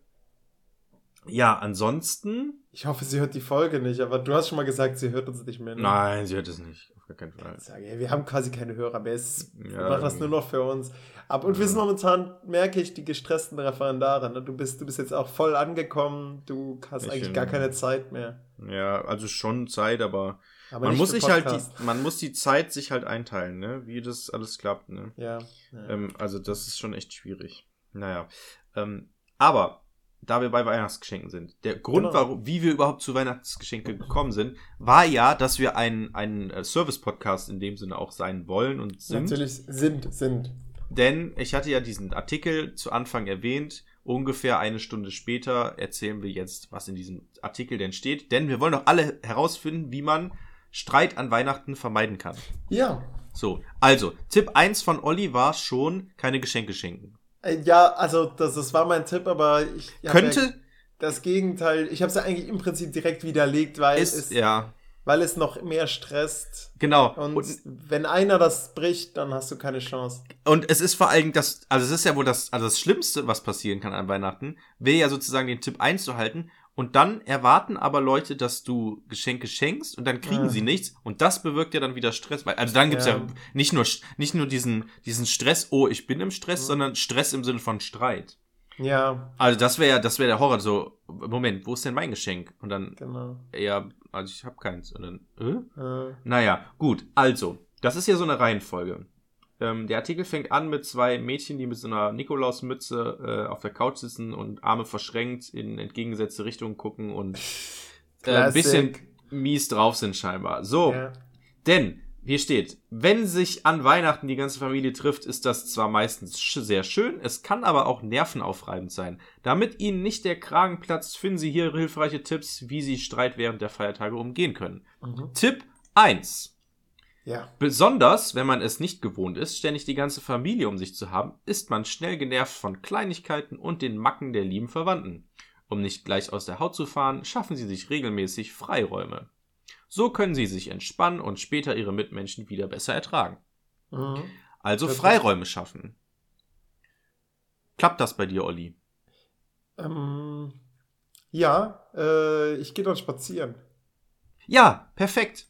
ja, ansonsten. Ich hoffe, sie hört die Folge nicht, aber du hast schon mal gesagt, sie hört uns nicht mehr. ne? Nein, sie hört es nicht. Gar keinen Fall. Ich sage, ey, wir haben quasi keine Hörer mehr. Es Ja, wir machen das nur noch für uns. Aber und wir sind momentan, merke ich, die gestressten Referendare. Ne? Du, bist, du bist jetzt auch voll angekommen. Du hast Ich, eigentlich ähm, gar keine Zeit mehr. Ja, also schon Zeit, aber, Aber man muss sich halt die, man muss die Zeit sich halt einteilen, ne? Wie das alles klappt, ne? Ja. ja. Ähm, also das ist schon echt schwierig. Naja. Ähm, aber da wir bei Weihnachtsgeschenken sind, der Grund, Genau. warum, wie wir überhaupt zu Weihnachtsgeschenke gekommen sind, war ja, dass wir ein, ein äh, Service-Podcast in dem Sinne auch sein wollen und sind. Natürlich sind, sind. Denn ich hatte ja diesen Artikel zu Anfang erwähnt. Ungefähr eine Stunde später erzählen wir jetzt, was in diesem Artikel denn steht. Denn wir wollen doch alle herausfinden, wie man Streit an Weihnachten vermeiden kann. Ja. So, also, Tipp 1 von Olli war schon, keine Geschenke schenken. Äh, Ja, also das, das war mein Tipp, aber ich hab ja Könnte, das Gegenteil. Ich habe es ja eigentlich im Prinzip direkt widerlegt, weil, ist, es, ja, weil es noch mehr stresst. genau. Und, Und, wenn einer das bricht, dann hast du keine Chance. und es ist vor allem das, also es ist ja wohl das, also das Schlimmste, was passieren kann an Weihnachten, wäre ja sozusagen den Tipp einzuhalten. Und dann erwarten aber Leute, dass du Geschenke schenkst und dann kriegen Ah. sie nichts. Und das bewirkt ja dann wieder Stress. Weil, also dann gibt's ja, Ja. nicht nur, nicht nur diesen, diesen Stress, oh, ich bin im Stress, Mhm. sondern Stress im Sinne von Streit. Ja, Also das wäre ja, das wäre der Horror. So, Moment, wo ist denn mein Geschenk? Und dann, genau. ja, also ich habe keins. Und dann, äh? Äh, Naja, gut. Also, das ist ja so eine Reihenfolge. Ähm, der Artikel fängt an mit zwei Mädchen, die mit so einer Nikolausmütze äh, auf der Couch sitzen und Arme verschränkt in entgegengesetzte Richtungen gucken und äh, ein bisschen mies drauf sind scheinbar. So, ja. denn hier steht, wenn sich an Weihnachten die ganze Familie trifft, ist das zwar meistens sch sehr schön, es kann aber auch nervenaufreibend sein. Damit Ihnen nicht der Kragen platzt, finden Sie hier hilfreiche Tipps, wie Sie Streit während der Feiertage umgehen können. Mhm. Tipp 1. Ja. Besonders, wenn man es nicht gewohnt ist, ständig die ganze Familie um sich zu haben, ist man schnell genervt von Kleinigkeiten und den Macken der lieben Verwandten. Um nicht gleich aus der Haut zu fahren, schaffen Sie sich regelmäßig Freiräume. So können Sie sich entspannen und später Ihre Mitmenschen wieder besser ertragen. Mhm. Also. Freiräume schaffen. Klappt das bei dir, Olli? Ähm, ja, äh, ich gehe dann spazieren. Ja, perfekt.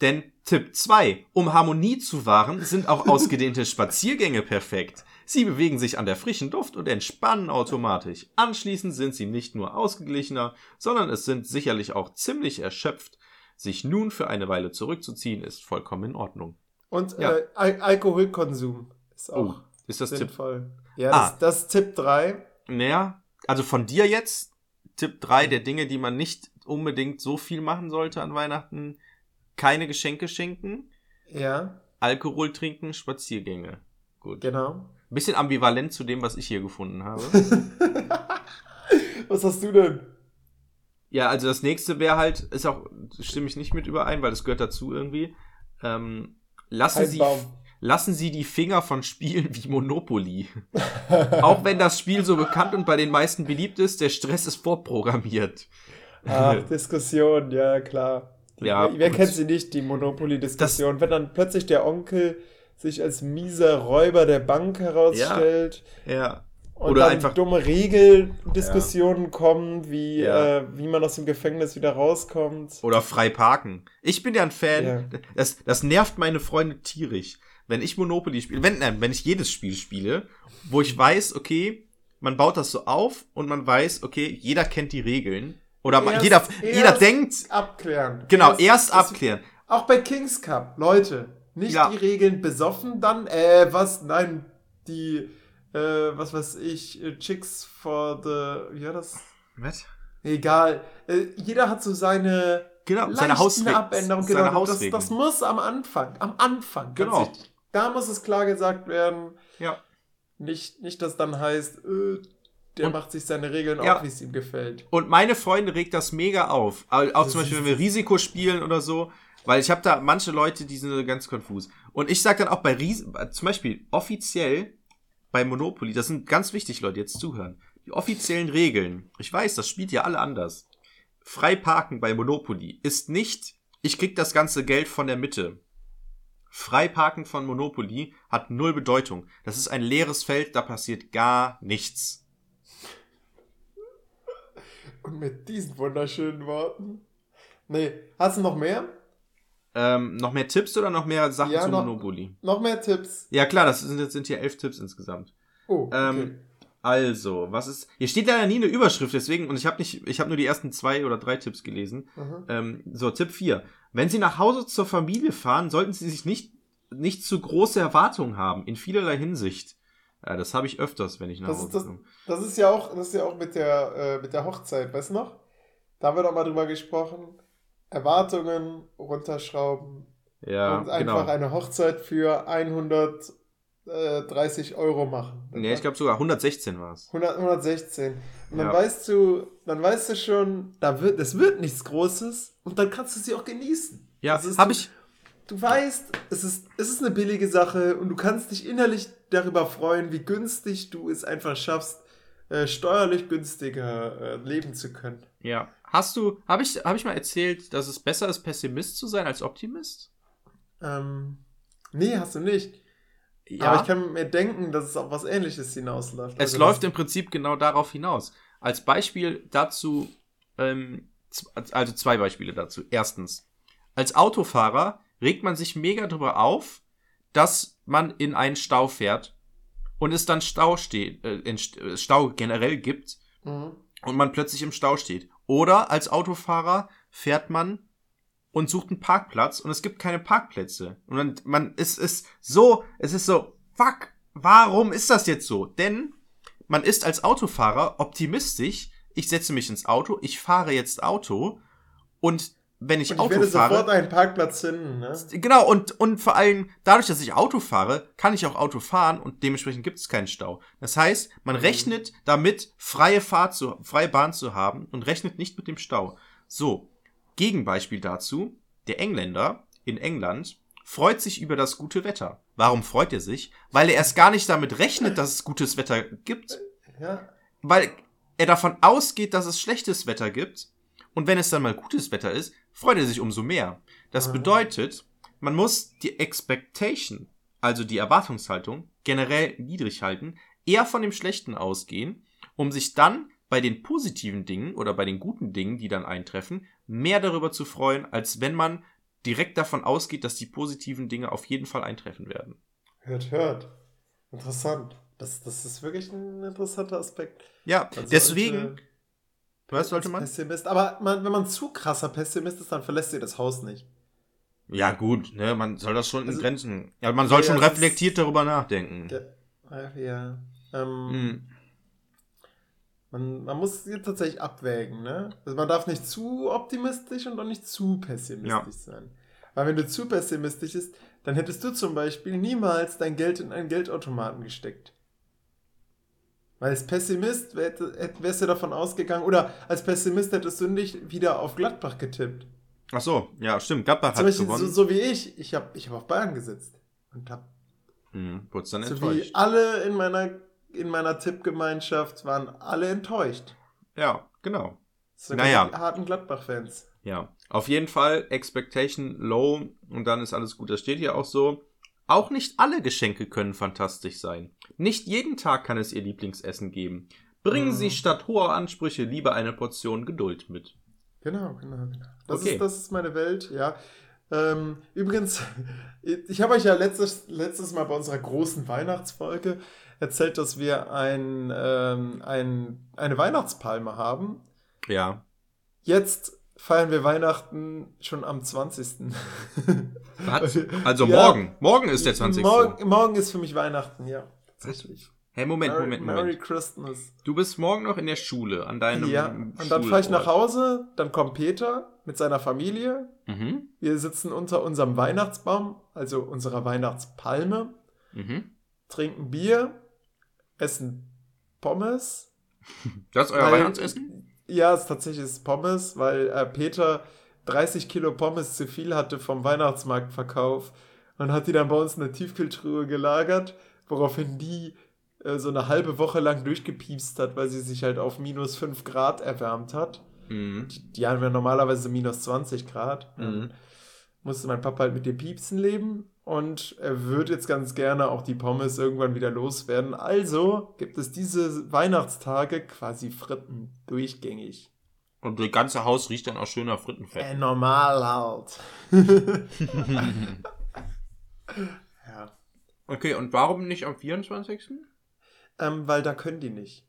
Denn Tipp 2. Um Harmonie zu wahren, sind auch ausgedehnte [LAUGHS] Spaziergänge perfekt. Sie bewegen sich an der frischen Luft und entspannen automatisch. Anschließend sind sie nicht nur ausgeglichener, sondern es sind sicherlich auch ziemlich erschöpft. Sich nun für eine Weile zurückzuziehen, ist vollkommen in Ordnung. Und Ja. äh, Al Alkoholkonsum ist auch Oh, ist das Tipp? sinnvoll. Ja, Ah. das, das ist Tipp 3. Naja, also von dir jetzt, Tipp 3 der Dinge, die man nicht unbedingt so viel machen sollte an Weihnachten. Keine Geschenke schenken, Ja, Alkohol trinken, Spaziergänge. Gut. genau. Bisschen ambivalent zu dem, was ich hier gefunden habe. [LAUGHS] Was hast du denn? ja, also das nächste wäre halt, ist auch, stimme ich nicht mit überein, weil das gehört dazu irgendwie. Ähm, lassen, Sie, Heilbaum. lassen Sie die Finger von Spielen wie Monopoly. [LAUGHS] auch wenn das Spiel so bekannt und bei den meisten beliebt ist, der Stress ist vorprogrammiert. Ach, Diskussion, ja, klar. Ja, wer kennt sie nicht, die Monopoly-Diskussion? Wenn dann plötzlich der Onkel sich als mieser Räuber der Bank herausstellt Ja. und Oder dann einfach- dumme Regeldiskussionen kommen, wie, Ja. äh, wie man aus dem Gefängnis wieder rauskommt. Oder frei parken. Ich bin ja ein Fan. Ja. Das, das nervt meine Freunde tierisch. Wenn ich Monopoly spiele, wenn, nein, wenn ich jedes Spiel spiele, wo ich weiß, okay, man baut das so auf und man weiß, okay, jeder kennt die Regeln. Oder Erst- jeder, jeder erst denkt, Abklären. genau, erst, das- abklären. Auch bei Kings Cup, Leute, nicht Ja. die Regeln besoffen, dann, äh, was, nein, die, äh, was weiß ich, äh, Chicks for the, wie war das? Was? Egal. Äh, jeder hat so seine Genau, seine Hausregeln. Abänderungen. Seine Genau, das, Hausregeln. das muss am Anfang, am Anfang. Genau. Da muss es klar gesagt werden. Ja. Nicht, nicht dass dann heißt, äh, der Und- macht sich seine Regeln Ja. auch, wie es ihm gefällt. Und meine Freunde regt das mega auf. Auch auch zum Beispiel, wenn wir Risiko spielen oder so. Weil ich habe da manche Leute, die sind ganz konfus. Und ich sag dann auch bei Ris zum Beispiel offiziell bei Monopoly, das sind ganz wichtig, Leute, jetzt zuhören. Die offiziellen Regeln, ich weiß, das spielt ja alle anders. Frei parken bei Monopoly ist nicht, ich krieg das ganze Geld von der Mitte. Frei parken von Monopoly hat null Bedeutung. Das ist ein leeres Feld, da passiert gar nichts. Und mit diesen wunderschönen Worten. Nee, hast du noch mehr? Ähm, noch mehr Tipps oder noch mehr Sachen Ja, zu noch- Monopoly? Noch mehr Tipps? Ja klar, das sind, das sind hier elf Tipps insgesamt. Oh, okay. Ähm, Also, was ist. Hier steht leider nie eine Überschrift, deswegen, und ich habe nicht, ich habe nur die ersten zwei oder drei Tipps gelesen. Mhm. Ähm, so, Tipp 4. Wenn Sie nach Hause zur Familie fahren, sollten Sie sich nicht, nicht zu große Erwartungen haben, in vielerlei Hinsicht. Ja, das habe ich öfters, wenn ich nach Das Hause ist das- komme. Das ist ja auch, das ist ja auch mit der, äh, mit der Hochzeit, weißt du noch? Da haben wir doch mal drüber gesprochen. Erwartungen runterschrauben Ja, und einfach genau. eine Hochzeit für 130 Euro machen. Nee, ich glaube sogar 116 war es. 100, 116. Und dann Ja. weißt du, dann weißt du schon, da wird, es wird nichts Großes und dann kannst du sie auch genießen. Ja, Das habe ich. Du weißt, es ist, es ist eine billige Sache und du kannst dich innerlich darüber freuen, wie günstig du es einfach schaffst, äh, steuerlich günstiger äh, leben zu können. Ja. Hast du, habe ich, hab ich mal erzählt, dass es besser ist, Pessimist zu sein als Optimist? Ähm, nee, hast du nicht. Ja. Aber ich kann mir denken, dass es auf was ähnliches hinausläuft. Es Also läuft im Prinzip genau darauf hinaus. Als Beispiel dazu, ähm, also zwei Beispiele dazu. Erstens, als Autofahrer regt man sich mega drüber auf, dass man in einen Stau fährt und es dann Stau steht, äh, äh, Stau generell gibt Mhm. und man plötzlich im Stau steht. Oder als Autofahrer fährt man und sucht einen Parkplatz und es gibt keine Parkplätze. Und man, man es ist so, es ist so, fuck, warum ist das jetzt so? Denn man ist als Autofahrer optimistisch, ich setze mich ins Auto, ich fahre jetzt Auto und wenn ich, Und ich Auto werde fahre, sofort einen Parkplatz finden, ne? Genau, und, und vor allem dadurch, dass ich Auto fahre, kann ich auch Auto fahren und dementsprechend gibt es keinen Stau. Das heißt, man rechnet damit, freie Fahrt zu, freie Bahn zu haben und rechnet nicht mit dem Stau. So, Gegenbeispiel dazu, der Engländer in England freut sich über das gute Wetter. Warum freut er sich? Weil er erst gar nicht damit rechnet, dass es gutes Wetter gibt, Ja. weil er davon ausgeht, dass es schlechtes Wetter gibt. Und wenn es dann mal gutes Wetter ist, freut er sich umso mehr. Das Mhm. bedeutet, man muss die Expectation, also die Erwartungshaltung, generell niedrig halten, eher von dem Schlechten ausgehen, um sich dann bei den positiven Dingen oder bei den guten Dingen, die dann eintreffen, mehr darüber zu freuen, als wenn man direkt davon ausgeht, dass die positiven Dinge auf jeden Fall eintreffen werden. Hört, hört. Interessant. Das, das ist wirklich ein interessanter Aspekt. Ja, Man deswegen, sollte was sollte man? Pessimist. Aber man, wenn man zu krasser Pessimist ist, dann verlässt ihr das Haus nicht. Ja, gut, ne, man soll das schon in Also- Grenzen. Ja, man soll Ja, schon ja, reflektiert darüber nachdenken. Der, ach, ja. Ähm, Hm. man, man muss hier tatsächlich abwägen, ne? Also man darf nicht zu optimistisch und auch nicht zu pessimistisch Ja. sein. Weil wenn du zu pessimistisch bist, dann hättest du zum Beispiel niemals dein Geld in einen Geldautomaten gesteckt. Weil als Pessimist wärst du davon ausgegangen, oder als Pessimist hättest du nicht wieder auf Gladbach getippt. Ach so, ja, stimmt. Gladbach Zum hat Beispiel so, gewonnen. so wie ich. Ich habe ich hab auf Bayern gesetzt. Und hab Hm, wurdest dann so enttäuscht. wie alle in meiner, in meiner Tippgemeinschaft waren alle enttäuscht. Ja, genau. Sogar Naja. die harten Gladbach-Fans. Ja. Auf jeden Fall Expectation low und dann ist alles gut. Das steht hier auch so. Auch nicht alle Geschenke können fantastisch sein. Nicht jeden Tag kann es ihr Lieblingsessen geben. Bringen Mhm. Sie statt hoher Ansprüche lieber eine Portion Geduld mit. Genau, genau, genau. Das, Okay. ist, das ist meine Welt, ja. Ähm, übrigens, [LAUGHS] ich habe euch ja letztes, letztes Mal bei unserer großen Weihnachtsfolge erzählt, dass wir ein, ähm, ein, eine Weihnachtspalme haben. Ja. Jetzt feiern wir Weihnachten schon am 20. [LAUGHS] Was? Also Ja. morgen. Morgen ist der 20. Morgen, morgen ist für mich Weihnachten, ja. Tatsächlich. Hey, Moment, Merry, Moment, Merry Moment. Christmas. Du bist morgen noch in der Schule, an deinem Ja, und dann fahre ich nach Hause, dann kommt Peter mit seiner Familie. Mhm. Wir sitzen unter unserem Weihnachtsbaum, also unserer Weihnachtspalme, Mhm. trinken Bier, essen Pommes. [LAUGHS] Das ist euer Weil- Weihnachtsessen? Ja, es ist tatsächlich ist Pommes, weil äh, Peter 30 Kilo Pommes zu viel hatte vom Weihnachtsmarktverkauf und hat die dann bei uns in der Tiefkühltruhe gelagert, woraufhin die äh, so eine halbe Woche lang durchgepiepst hat, weil sie sich halt auf minus 5 Grad erwärmt hat. Mhm. Die, die haben ja normalerweise minus 20 Grad. Mhm. Musste mein Papa halt mit dem Piepsen leben und er würde jetzt ganz gerne auch die Pommes irgendwann wieder loswerden. Also gibt es diese Weihnachtstage quasi Fritten durchgängig. Und das ganze Haus riecht dann auch schön nach Frittenfett. Äh, normal halt. [LAUGHS] ja. Okay, und warum nicht am 24.? Ähm, weil da können die nicht.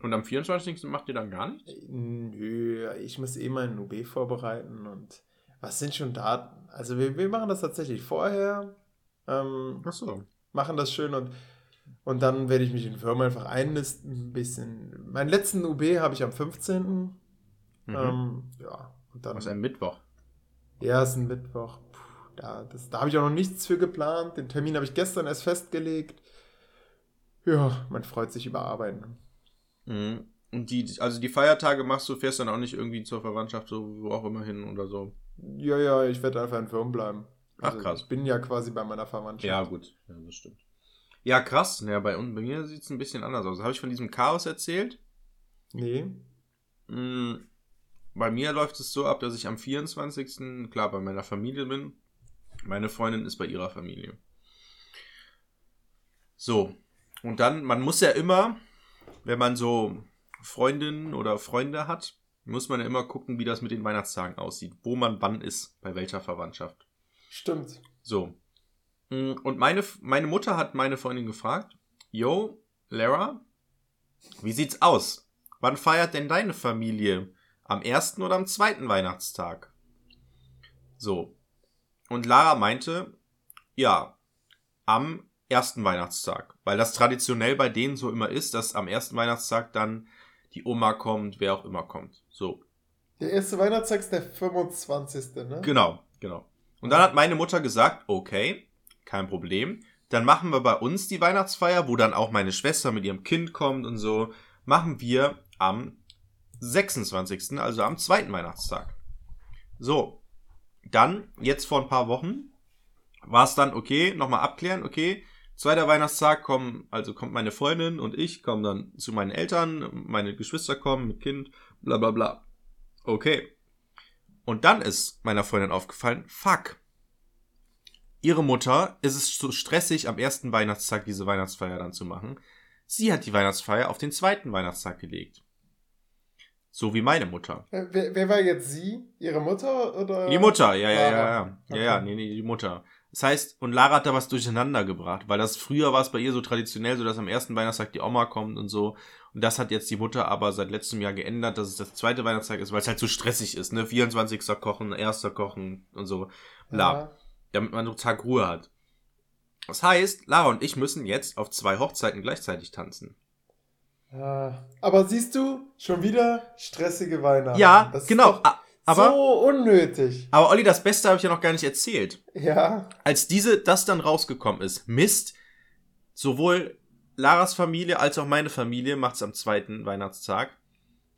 Und am 24. macht ihr dann gar nichts? Nö, ich muss eh meinen UB vorbereiten und was sind schon Daten? Also wir, wir machen das tatsächlich vorher. Ähm, Ach so. machen das schön und, und dann werde ich mich in Firma einfach einnisten, ein bisschen. Meinen letzten UB habe ich am 15. Mhm. Ähm, ja, und dann. Was ein Mittwoch. Ja, ist ein Mittwoch. Puh, da das, da habe ich auch noch nichts für geplant. Den Termin habe ich gestern erst festgelegt. Ja, man freut sich über Arbeiten. Mhm. Und die, also die Feiertage machst du, fährst dann auch nicht irgendwie zur Verwandtschaft, so wo auch immer hin oder so. Ja, ja, ich werde einfach in Firmen bleiben. Ach, krass. Ich bin ja quasi bei meiner Verwandtschaft. Ja, gut. Ja, das stimmt. Ja, krass. Ja, bei, bei mir sieht es ein bisschen anders aus. Habe ich von diesem Chaos erzählt? Nee. Mm, Bei mir läuft es so ab, dass ich am 24. klar bei meiner Familie bin. Meine Freundin ist bei ihrer Familie. So. Und dann, man muss ja immer, wenn man so Freundinnen oder Freunde hat, muss man ja immer gucken, wie das mit den Weihnachtstagen aussieht. Wo man wann ist, bei welcher Verwandtschaft. Stimmt. So. Mm, Und meine, meine Mutter hat meine Freundin gefragt, Yo, Lara, wie sieht's aus? Wann feiert denn deine Familie? Am ersten oder am zweiten Weihnachtstag? So. Und Lara meinte, ja, am ersten Weihnachtstag. Weil das traditionell bei denen so immer ist, dass am ersten Weihnachtstag dann die Oma kommt, wer auch immer kommt. So. Der erste Weihnachtstag ist der 25. Ne? Genau, genau. Und dann hat meine Mutter gesagt, okay, kein Problem. Dann machen wir bei uns die Weihnachtsfeier, wo dann auch meine Schwester mit ihrem Kind kommt und so. Machen wir am 26., also am zweiten Weihnachtstag. So. Dann, jetzt vor ein paar Wochen, war es dann okay, nochmal abklären, okay, zweiter Weihnachtstag kommen, also kommt meine Freundin und ich, kommen dann zu meinen Eltern, meine Geschwister kommen mit Kind, bla bla bla. Okay. Und dann ist meiner Freundin aufgefallen, fuck. Ihre Mutter ist es so stressig, am ersten Weihnachtstag diese Weihnachtsfeier dann zu machen. Sie hat die Weihnachtsfeier auf den zweiten Weihnachtstag gelegt. So wie meine Mutter. Wer, wer war jetzt sie? Ihre Mutter oder? Die Mutter, ja, ja, ja, Lara? ja. Ja, ja, nee, nee, die Mutter. Das heißt, und Lara hat da was durcheinander gebracht, weil das früher war es bei ihr so traditionell, so dass am ersten Weihnachtstag die Oma kommt und so. Und das hat jetzt die Mutter aber seit letztem Jahr geändert, dass es das zweite Weihnachtstag ist, weil es halt so stressig ist, ne? 24. Kochen, erster Kochen und so. Bla. Ja. Damit man so einen Tag Ruhe hat. Das heißt, Lara und ich müssen jetzt auf zwei Hochzeiten gleichzeitig tanzen. Ja. Aber siehst du, schon wieder stressige Weihnachten. Ja, Das ist genau. doch a- Aber, so unnötig. aber Olli, das Beste habe ich ja noch gar nicht erzählt. Ja. als diese, das dann rausgekommen ist, Mist, sowohl Laras Familie als auch meine Familie macht's am zweiten Weihnachtstag.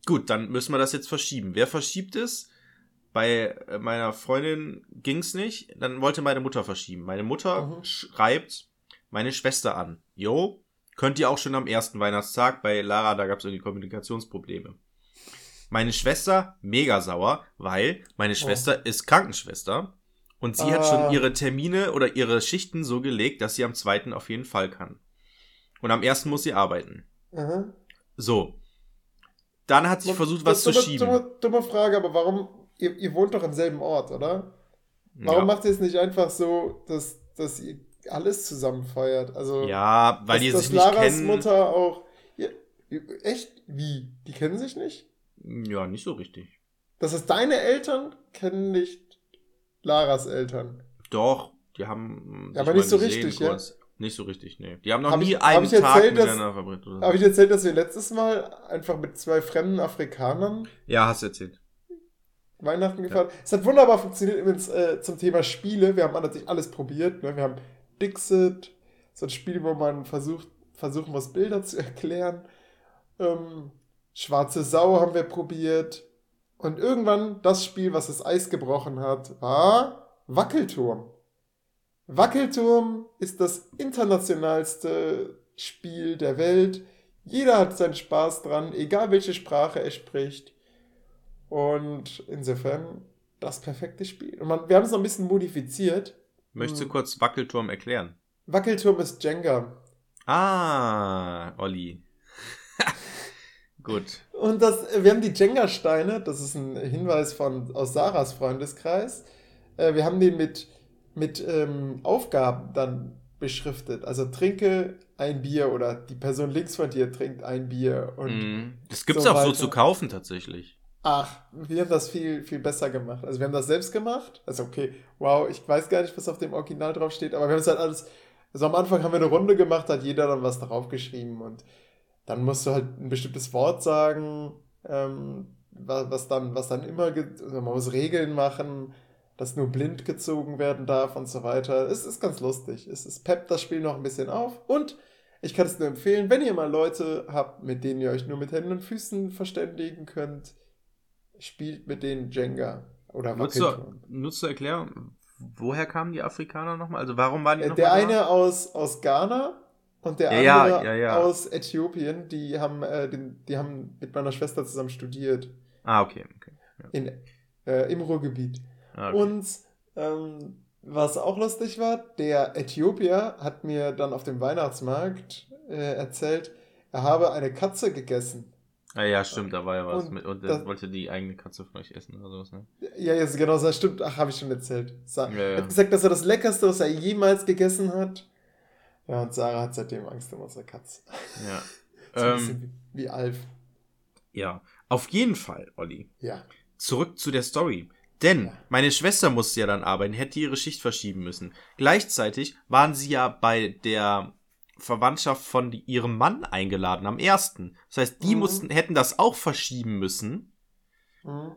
Gut, dann müssen wir das jetzt verschieben. Wer verschiebt es? Bei äh, meiner Freundin ging's nicht. Dann wollte meine Mutter verschieben. Meine Mutter Mhm. schreibt meine Schwester an. Jo, könnt ihr auch schon am ersten Weihnachtstag. Bei Lara, da gab's irgendwie Kommunikationsprobleme. Meine Schwester mega sauer, weil meine Schwester ist Krankenschwester und sie hat Ah. schon ihre Termine oder ihre Schichten so gelegt, dass sie am zweiten auf jeden Fall kann. Und am ersten muss sie arbeiten. Aha. So. Dann hat sie versucht, was zu dumme, schieben. Dumme, dumme Frage, aber warum? Ihr, ihr wohnt doch im selben Ort, oder? Warum ja. macht ihr es nicht einfach so, dass, dass ihr alles zusammen feiert? Also, ja, weil dass, die dass sich nicht Laras kennen. Mutter auch. Ja, echt? Wie? Die kennen sich nicht? Ja, nicht so richtig. Das heißt, deine Eltern kennen nicht Laras Eltern. Doch, die haben. Ja, aber nicht so gesehen richtig, ja? kurz. Nicht so richtig, nee. Die haben noch Hab nie ich- einen ich Tag erzählt, miteinander verbracht. So. Habe ich erzählt, dass wir letztes Mal einfach mit zwei fremden Afrikanern Ja, hast du erzählt. Weihnachten gefeiert. Es hat wunderbar funktioniert übrigens äh, zum Thema Spiele. Wir haben natürlich alles probiert. Ne? Wir haben Dixit, so ein Spiel, wo man versucht, versuchen muss, Bilder zu [LAUGHS] erklären. Ähm, Schwarze Sau haben wir probiert. Und irgendwann das Spiel, was das Eis gebrochen hat, war Wackelturm. Wackelturm ist das internationalste Spiel der Welt. Jeder hat seinen Spaß dran, egal welche Sprache er spricht. Und insofern das perfekte Spiel. Und man, wir haben es noch ein bisschen modifiziert. Möchtest du Hm. kurz Wackelturm erklären? Wackelturm ist Jenga. Ah, Olli. Gut. Und das, wir haben die Jenga-Steine, das ist ein Hinweis von, aus Sarahs Freundeskreis. Äh, wir haben den mit, mit ähm, Aufgaben dann beschriftet. Also trinke ein Bier oder die Person links von dir trinkt ein Bier. Und Mm. Das gibt's so auch so weiter. zu kaufen tatsächlich. ach, wir haben das viel, viel besser gemacht. Also wir haben das selbst gemacht. Also okay, wow, ich weiß gar nicht, was auf dem Original drauf steht, aber wir haben es halt alles. Also am Anfang haben wir eine Runde gemacht, hat jeder dann was darauf geschrieben und dann musst du halt ein bestimmtes Wort sagen, ähm, wa- was dann, was dann immer, also man muss Regeln machen, dass nur blind gezogen werden darf und so weiter. Es ist ganz lustig. Es, es peppt das Spiel noch ein bisschen auf und ich kann es nur empfehlen, wenn ihr mal Leute habt, mit denen ihr euch nur mit Händen und Füßen verständigen könnt, spielt mit denen Jenga oder Nur zu, Wackelturm. nur zu erklären, woher kamen die Afrikaner nochmal? Also warum waren die Äh, noch Der eine aus, aus Ghana und der Ja, andere ja, ja. aus Äthiopien, die haben, äh, den, die haben mit meiner Schwester zusammen studiert Ah, okay. okay. in, äh, im Ruhrgebiet. Ah, okay. Und ähm, was auch lustig war, der Äthiopier hat mir dann auf dem Weihnachtsmarkt äh, erzählt, er habe eine Katze gegessen. Ah ja, stimmt, da war ja was Und mit. Und das- er wollte die eigene Katze von euch essen oder sowas, ne? Ja, jetzt genau, das stimmt. Ach, habe ich schon erzählt. Sa Ja, Er ja. hat gesagt, dass er das Leckerste, was er jemals gegessen hat. Ja, und Sarah hat seitdem Angst um unsere Katze. Ja. [LAUGHS] So ein ähm, bisschen wie, wie Alf. ja. Auf jeden Fall, Olli. Ja. Zurück zu der Story. Denn Ja. meine Schwester musste ja dann arbeiten, hätte ihre Schicht verschieben müssen. Gleichzeitig waren sie ja bei der Verwandtschaft von ihrem Mann eingeladen am ersten. Das heißt, die Mhm. mussten, hätten das auch verschieben müssen. Mhm.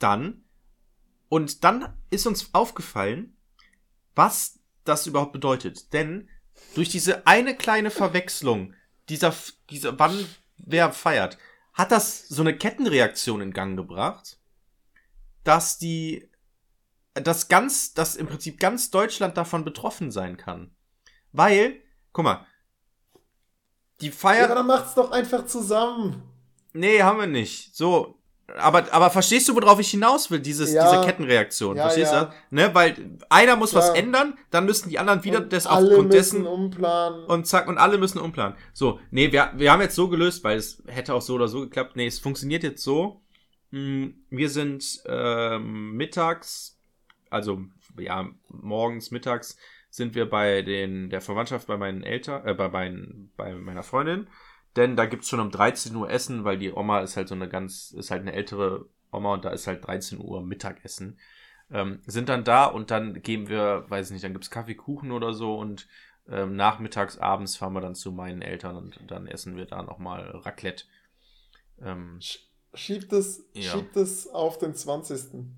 Dann. Und dann ist uns aufgefallen, was das überhaupt bedeutet. Denn durch diese eine kleine Verwechslung dieser, dieser wann wer feiert, hat das so eine Kettenreaktion in Gang gebracht, dass die, dass ganz, dass im Prinzip ganz Deutschland davon betroffen sein kann. Weil, guck mal, die Ja, Feier, aber dann macht's doch einfach zusammen. Nee, haben wir nicht. So. Aber, aber verstehst du, worauf ich hinaus will? Dieses, Ja. diese Kettenreaktion. Ja, verstehst ja. du? Ne? Weil einer muss was Klar. ändern, dann müssen die anderen wieder Und das aufgrund dessen umplanen. und zack, und alle müssen umplanen. So, nee, wir, wir haben jetzt so gelöst, weil es hätte auch so oder so geklappt. Nee, es funktioniert jetzt so. Hm, Wir sind ähm, mittags, also ja, morgens, mittags sind wir bei den, der Verwandtschaft bei meinen Eltern, äh, bei, meinen, bei meiner Freundin. Denn da gibt's schon um 13 Uhr Essen, weil die Oma ist halt so eine ganz, ist halt eine ältere Oma und da ist halt 13 Uhr Mittagessen. Ähm, sind dann da und dann gehen wir, weiß nicht, dann gibt's Kaffee, Kuchen oder so und ähm, nachmittags, abends fahren wir dann zu meinen Eltern und dann essen wir da nochmal Raclette. Ähm, Sch- Schiebt es, Ja. schiebt es auf den 20.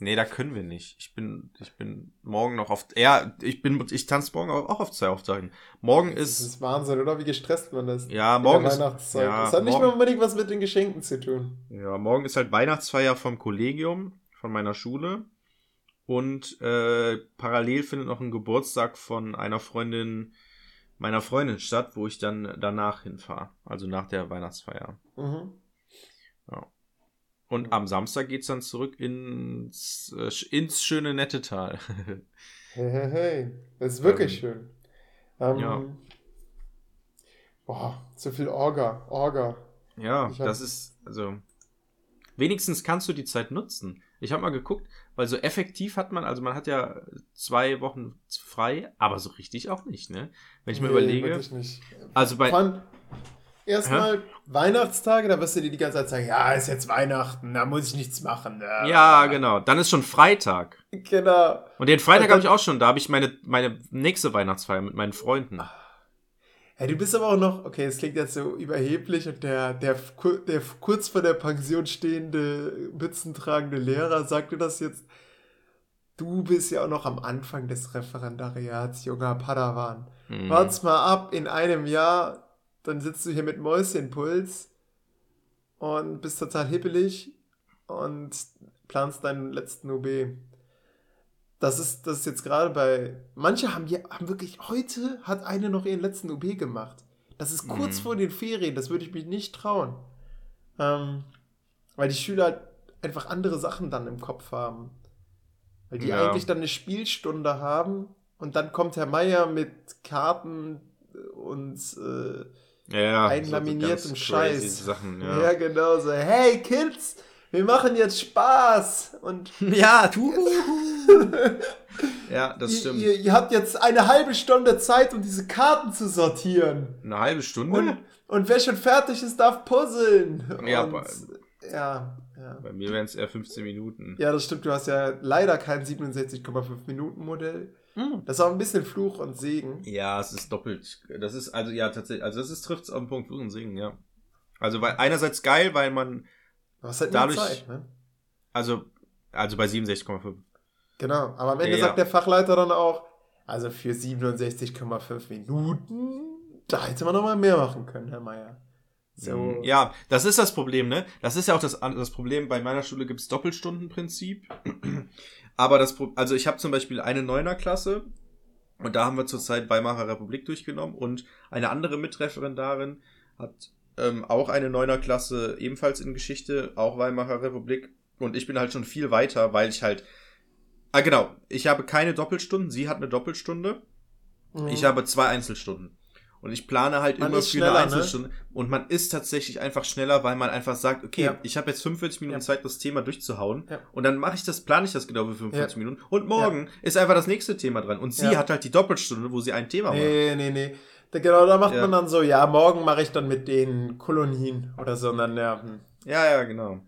nee, da können wir nicht. Ich bin, ich bin morgen noch auf, ja, ich bin, ich tanze morgen auch auf zwei Hochzeiten. Morgen Das ist, ist Wahnsinn, oder? Wie gestresst man ist. ja, morgen ist, Weihnachtszeit. ja, das hat nicht morgen- mehr unbedingt was mit den Geschenken zu tun. Ja, morgen ist halt Weihnachtsfeier vom Kollegium, von meiner Schule. Und äh, parallel findet noch ein Geburtstag von einer Freundin meiner Freundin statt, wo ich dann danach hinfahre. Also nach der Weihnachtsfeier. Mhm. Und am Samstag geht's dann zurück ins, äh, ins schöne Nettetal. [LAUGHS] Hey, hey, hey. Das ist wirklich Ähm, schön. Ähm, ja. Boah, so viel Orga. Orga. ja, hab- das ist, also, wenigstens kannst du die Zeit nutzen. Ich habe mal geguckt, weil so effektiv hat man, also man hat ja zwei Wochen frei, aber so richtig auch nicht, ne? Wenn ich mir Nee, überlege, wirklich nicht. also bei, allem erstmal Weihnachtstage, da wirst du dir die ganze Zeit sagen, ja, ist jetzt Weihnachten, da muss ich nichts machen. Äh, ja, genau, dann ist schon Freitag. Genau. Und den Freitag habe ich auch schon, da habe ich meine, meine nächste Weihnachtsfeier mit meinen Freunden. Ja, du bist aber auch noch, okay, es klingt jetzt so überheblich und der, der, der kurz vor der Pension stehende, mützentragende Lehrer sagte das jetzt. Du bist ja auch noch am Anfang des Referendariats, junger Padawan. Mhm. Wart's mal ab, in einem Jahr, dann sitzt du hier mit Mäuschenpuls und bist total hippelig und planst deinen letzten UB. Das ist, das ist jetzt gerade bei. Manche haben, ja, haben wirklich. Heute hat eine noch ihren letzten UB gemacht. Das ist kurz Mhm. vor den Ferien, das würde ich mich nicht trauen. Ähm, weil die Schüler halt einfach andere Sachen dann im Kopf haben. Weil die Ja. eigentlich dann eine Spielstunde haben und dann kommt Herr Meier mit Karten und äh, ja, ja, einlaminiertem ganz Scheiß. Sachen, ja. ja. genau so. Hey Kids, wir machen jetzt Spaß und [LAUGHS] Ja, du. [LAUGHS] ja, das ihr, stimmt. Ihr, ihr habt jetzt eine halbe Stunde Zeit, um diese Karten zu sortieren. Eine halbe Stunde? Und, und wer schon fertig ist, darf puzzeln. Ja, und, aber- ja, ja. Bei mir wären es eher 15 Minuten. Ja, das stimmt. Du hast ja leider kein 67,5 Minuten Modell. Hm. Das ist auch ein bisschen Fluch und Segen. Ja, es ist doppelt. Das ist also ja tatsächlich, also das ist trifft es auf den Punkt Fluch und Singen, ja. Also weil einerseits geil, weil man hast halt Dadurch- Zeit, ne? also also bei 67,5. Genau. Aber am Ende Ja, sagt der Fachleiter dann auch, also für 67,5 Minuten, da hätte man noch mal mehr machen können, Herr Meier. So. Mhm. Ja, das ist das Problem, ne? Das ist ja auch das, das Problem. Bei meiner Schule gibt's Doppelstundenprinzip. [CLEARS THROAT] Aber das, also ich habe zum Beispiel eine Neuner-Klasse und da haben wir zurzeit Weimarer Republik durchgenommen und eine andere Mitreferendarin hat ähm, auch eine Neuner-Klasse ebenfalls in Geschichte, auch Weimarer Republik und ich bin halt schon viel weiter, weil ich halt, ah genau, ich habe keine Doppelstunden, sie hat eine Doppelstunde, Mhm. ich habe zwei Einzelstunden. Und ich plane halt Man immer für eine ne? Einzelstunde. Und man ist tatsächlich einfach schneller, weil man einfach sagt, okay, Ja. ich habe jetzt 45 Minuten Ja. Zeit, das Thema durchzuhauen. Ja. Und dann mache ich das, plane ich das genau für 45 Ja. Minuten. Und morgen ist einfach das nächste Thema dran. Und sie hat halt die Doppelstunde, wo sie ein Thema macht. Nee, nee, nee. Genau, da macht man dann so, ja, morgen mache ich dann mit den Kolonien oder so. Und dann, ja, hm. Ja, ja, genau.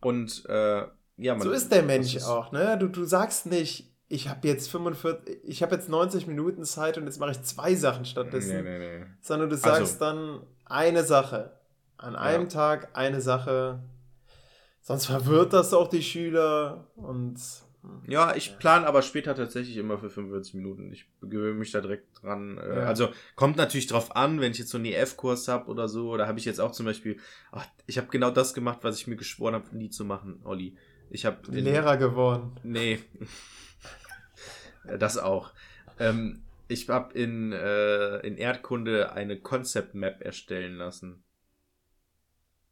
Und äh, ja, man. so ist der Mensch ist- auch, ne? Du, du sagst nicht, ich habe jetzt 45, ich habe jetzt 90 Minuten Zeit und jetzt mache ich zwei Sachen stattdessen. Nee, nee, nee. Sondern du Also- sagst dann eine Sache. An einem Ja. Tag eine Sache. Sonst verwirrt das auch die Schüler und Ja, ich plane aber später tatsächlich immer für 45 Minuten. Ich gewöhne mich da direkt dran. Äh, Ja. Also kommt natürlich drauf an, wenn ich jetzt so einen EF-Kurs habe oder so. Da habe ich jetzt auch zum Beispiel, ach, ich habe genau das gemacht, was ich mir geschworen habe, nie zu machen, Olli. Ich habe Lehrer geworden. Nee. [LAUGHS] Ja, das auch. Ähm, ich habe in, äh, in Erdkunde eine Concept Map erstellen lassen.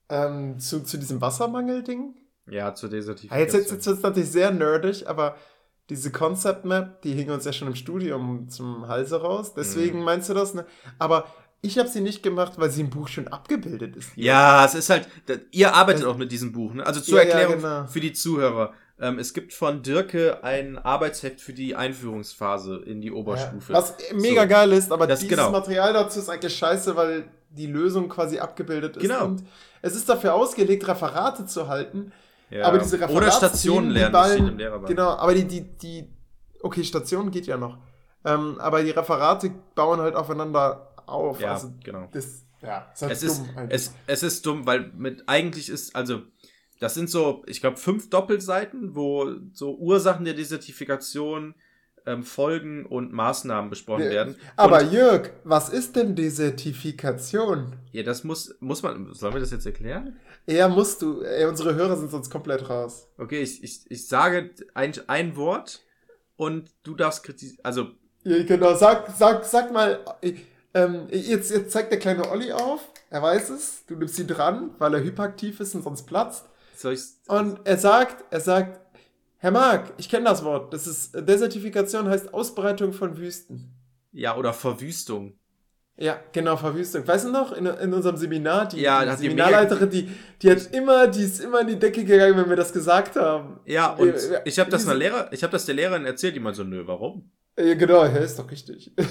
Ähm, zu, zu diesem Wassermangel-Ding? Ja, Ja, Desertifikation. jetzt jetzt, jetzt wird es natürlich sehr nerdig, aber diese Concept Map, die hing uns ja schon im Studium zum Halse raus. Deswegen Mhm. meinst du das? Ne? Aber ich habe sie nicht gemacht, weil sie im Buch schon abgebildet ist. Ja, es ist halt, ihr arbeitet Es- auch mit diesem Buch, ne? Also zur Ja, ja, Erklärung genau. für die Zuhörer. Ähm, es gibt von Dirke ein Arbeitsheft für die Einführungsphase in die Ja, Oberstufe. was mega So. geil ist, aber Das- dieses genau. Material dazu ist eigentlich scheiße, weil die Lösung quasi abgebildet ist. Genau. Und es ist dafür ausgelegt, Referate zu halten. Ja. Aber diese Referate. Oder Stationen lernen, das steht im. Genau, aber die, die, die, okay, Stationen geht ja noch. Ähm, aber die Referate bauen halt aufeinander auf. Ja, also, genau. das, ja, ist halt es ist, dumm eigentlich. es, es ist dumm, weil mit eigentlich ist, also, das sind so, ich glaube, fünf Doppelseiten, wo so Ursachen der Desertifikation, ähm, Folgen und Maßnahmen besprochen Ja, werden. aber und, Jörg, was ist denn Desertifikation? ja, das muss, muss man, sollen wir das jetzt erklären? Eher musst du, ey, unsere Hörer sind sonst komplett raus. Okay, ich, ich, ich sage ein, ein Wort und du darfst kritisieren, also, Ja, genau, sag, sag, sag mal, äh, ähm, jetzt, jetzt zeigt der kleine Olli auf, er weiß es, du nimmst ihn dran, weil er hyperaktiv ist und sonst platzt. Soll ich, Und er sagt, er sagt, Herr Mark, ich kenne das Wort, das ist, Desertifikation heißt Ausbreitung von Wüsten. ja, oder Verwüstung. Ja, genau, Verwüstung. Weißt du noch, in, in unserem Seminar, die, Ja, die Seminarleiterin, die, die hat immer, die ist immer in die Decke gegangen, wenn wir das gesagt haben. Ja, und Ja, ich habe das einer Lehrer, ich habe das der Lehrerin erzählt, die meinte so, nö, warum? Ja, genau, ja, ist doch richtig. [LAUGHS]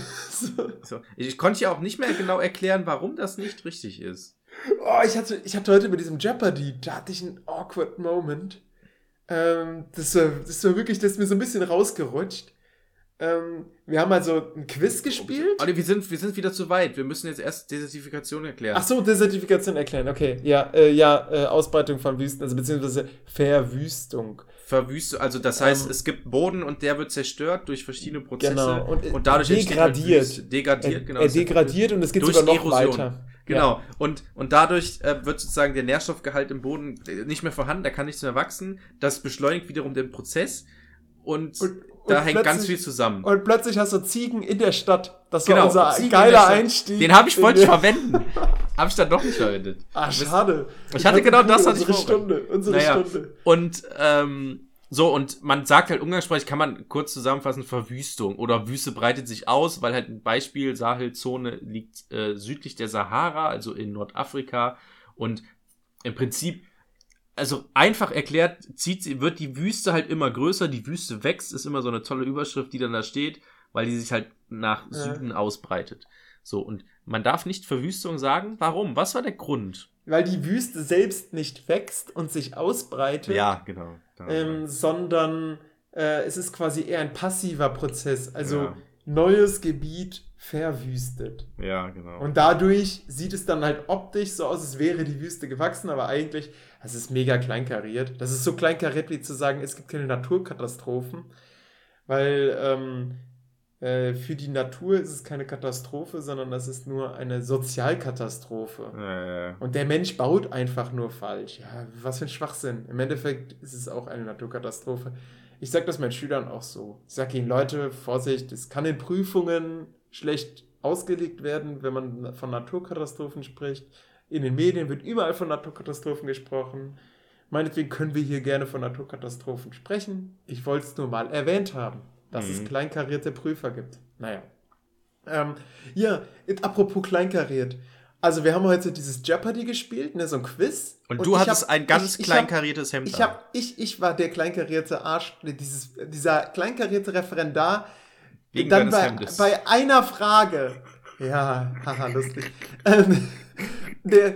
So, ich, ich konnte ja auch nicht mehr genau erklären, warum das nicht richtig ist. Oh, ich hatte, ich hatte heute mit diesem Jeopardy, da hatte ich einen awkward Moment. Ähm, das, war, das war wirklich, das ist mir so ein bisschen rausgerutscht. Ähm, wir haben also ein Quiz gespielt. Olli, wir sind, wir sind wieder zu weit. Wir müssen jetzt erst Desertifikation erklären. Ach so, Desertifikation erklären, okay. Ja, äh, ja, äh, Ausbreitung von Wüsten, also beziehungsweise Verwüstung. Verwüstung, also das heißt, Ähm, es gibt Boden und der wird zerstört durch verschiedene Prozesse. Genau. Und, Und, dadurch entsteht halt degradiert. Wüste. Degradiert, Er, genau. er degradiert und es geht sogar noch Erosion. weiter. Genau. Und, und dadurch äh, wird sozusagen der Nährstoffgehalt im Boden äh, nicht mehr vorhanden, da kann nichts mehr wachsen. Das beschleunigt wiederum den Prozess und, Und- da und hängt ganz viel zusammen. Und plötzlich hast du Ziegen in der Stadt. Das war Genau, unser Ziegen geiler. Einstieg. Den habe ich wollte verwenden. [LAUGHS] habe ich dann doch nicht verwendet. Ah, schade. Ich hatte genau das, hatte ich Unsere. Stunde, unsere Naja. Stunde. Und ähm, so, und man sagt halt umgangssprachlich, kann man kurz zusammenfassen, Verwüstung oder Wüste breitet sich aus, weil halt ein Beispiel, Sahelzone liegt äh, südlich der Sahara, also in Nordafrika. Und im Prinzip, also einfach erklärt, zieht sie, wird die Wüste halt immer größer, die Wüste wächst, ist immer so eine tolle Überschrift, die dann da steht, weil die sich halt nach Ja. Süden ausbreitet. So, und man darf nicht Verwüstung sagen. Warum? Was war der Grund? Weil die Wüste selbst nicht wächst und sich ausbreitet, genau. ähm, sondern äh, es ist quasi eher ein passiver Prozess. Also Ja. neues Gebiet verwüstet. ja, genau. Und dadurch sieht es dann halt optisch so aus, als wäre die Wüste gewachsen, aber eigentlich, es ist mega kleinkariert. Das ist so kleinkariert, wie zu sagen, es gibt keine Naturkatastrophen, weil ähm, äh, für die Natur ist es keine Katastrophe, sondern das ist nur eine Sozialkatastrophe. äh, Und der Mensch baut einfach nur falsch. Ja, was für ein Schwachsinn. Im Endeffekt ist es auch eine Naturkatastrophe. Ich sage das meinen Schülern auch so. Ich sage ihnen, Leute, Vorsicht, es kann in Prüfungen schlecht ausgelegt werden, wenn man von Naturkatastrophen spricht. In den Medien wird überall von Naturkatastrophen gesprochen. Meinetwegen können wir hier gerne von Naturkatastrophen sprechen. Ich wollte es nur mal erwähnt haben, dass es Mhm. kleinkarierte Prüfer gibt. Naja. Ähm, ja, apropos kleinkariert. Also wir haben heute dieses Jeopardy gespielt, ne, so ein Quiz. Und, du ich hattest hab- ein ganz ich- ich kleinkariertes Hemd Ich, hab, ich, ich war der kleinkarierte Arsch, ne, dieses, dieser kleinkarierte Referendar, Wegen dann bei, Hemdes. bei einer Frage, ja, haha, lustig, ähm, der,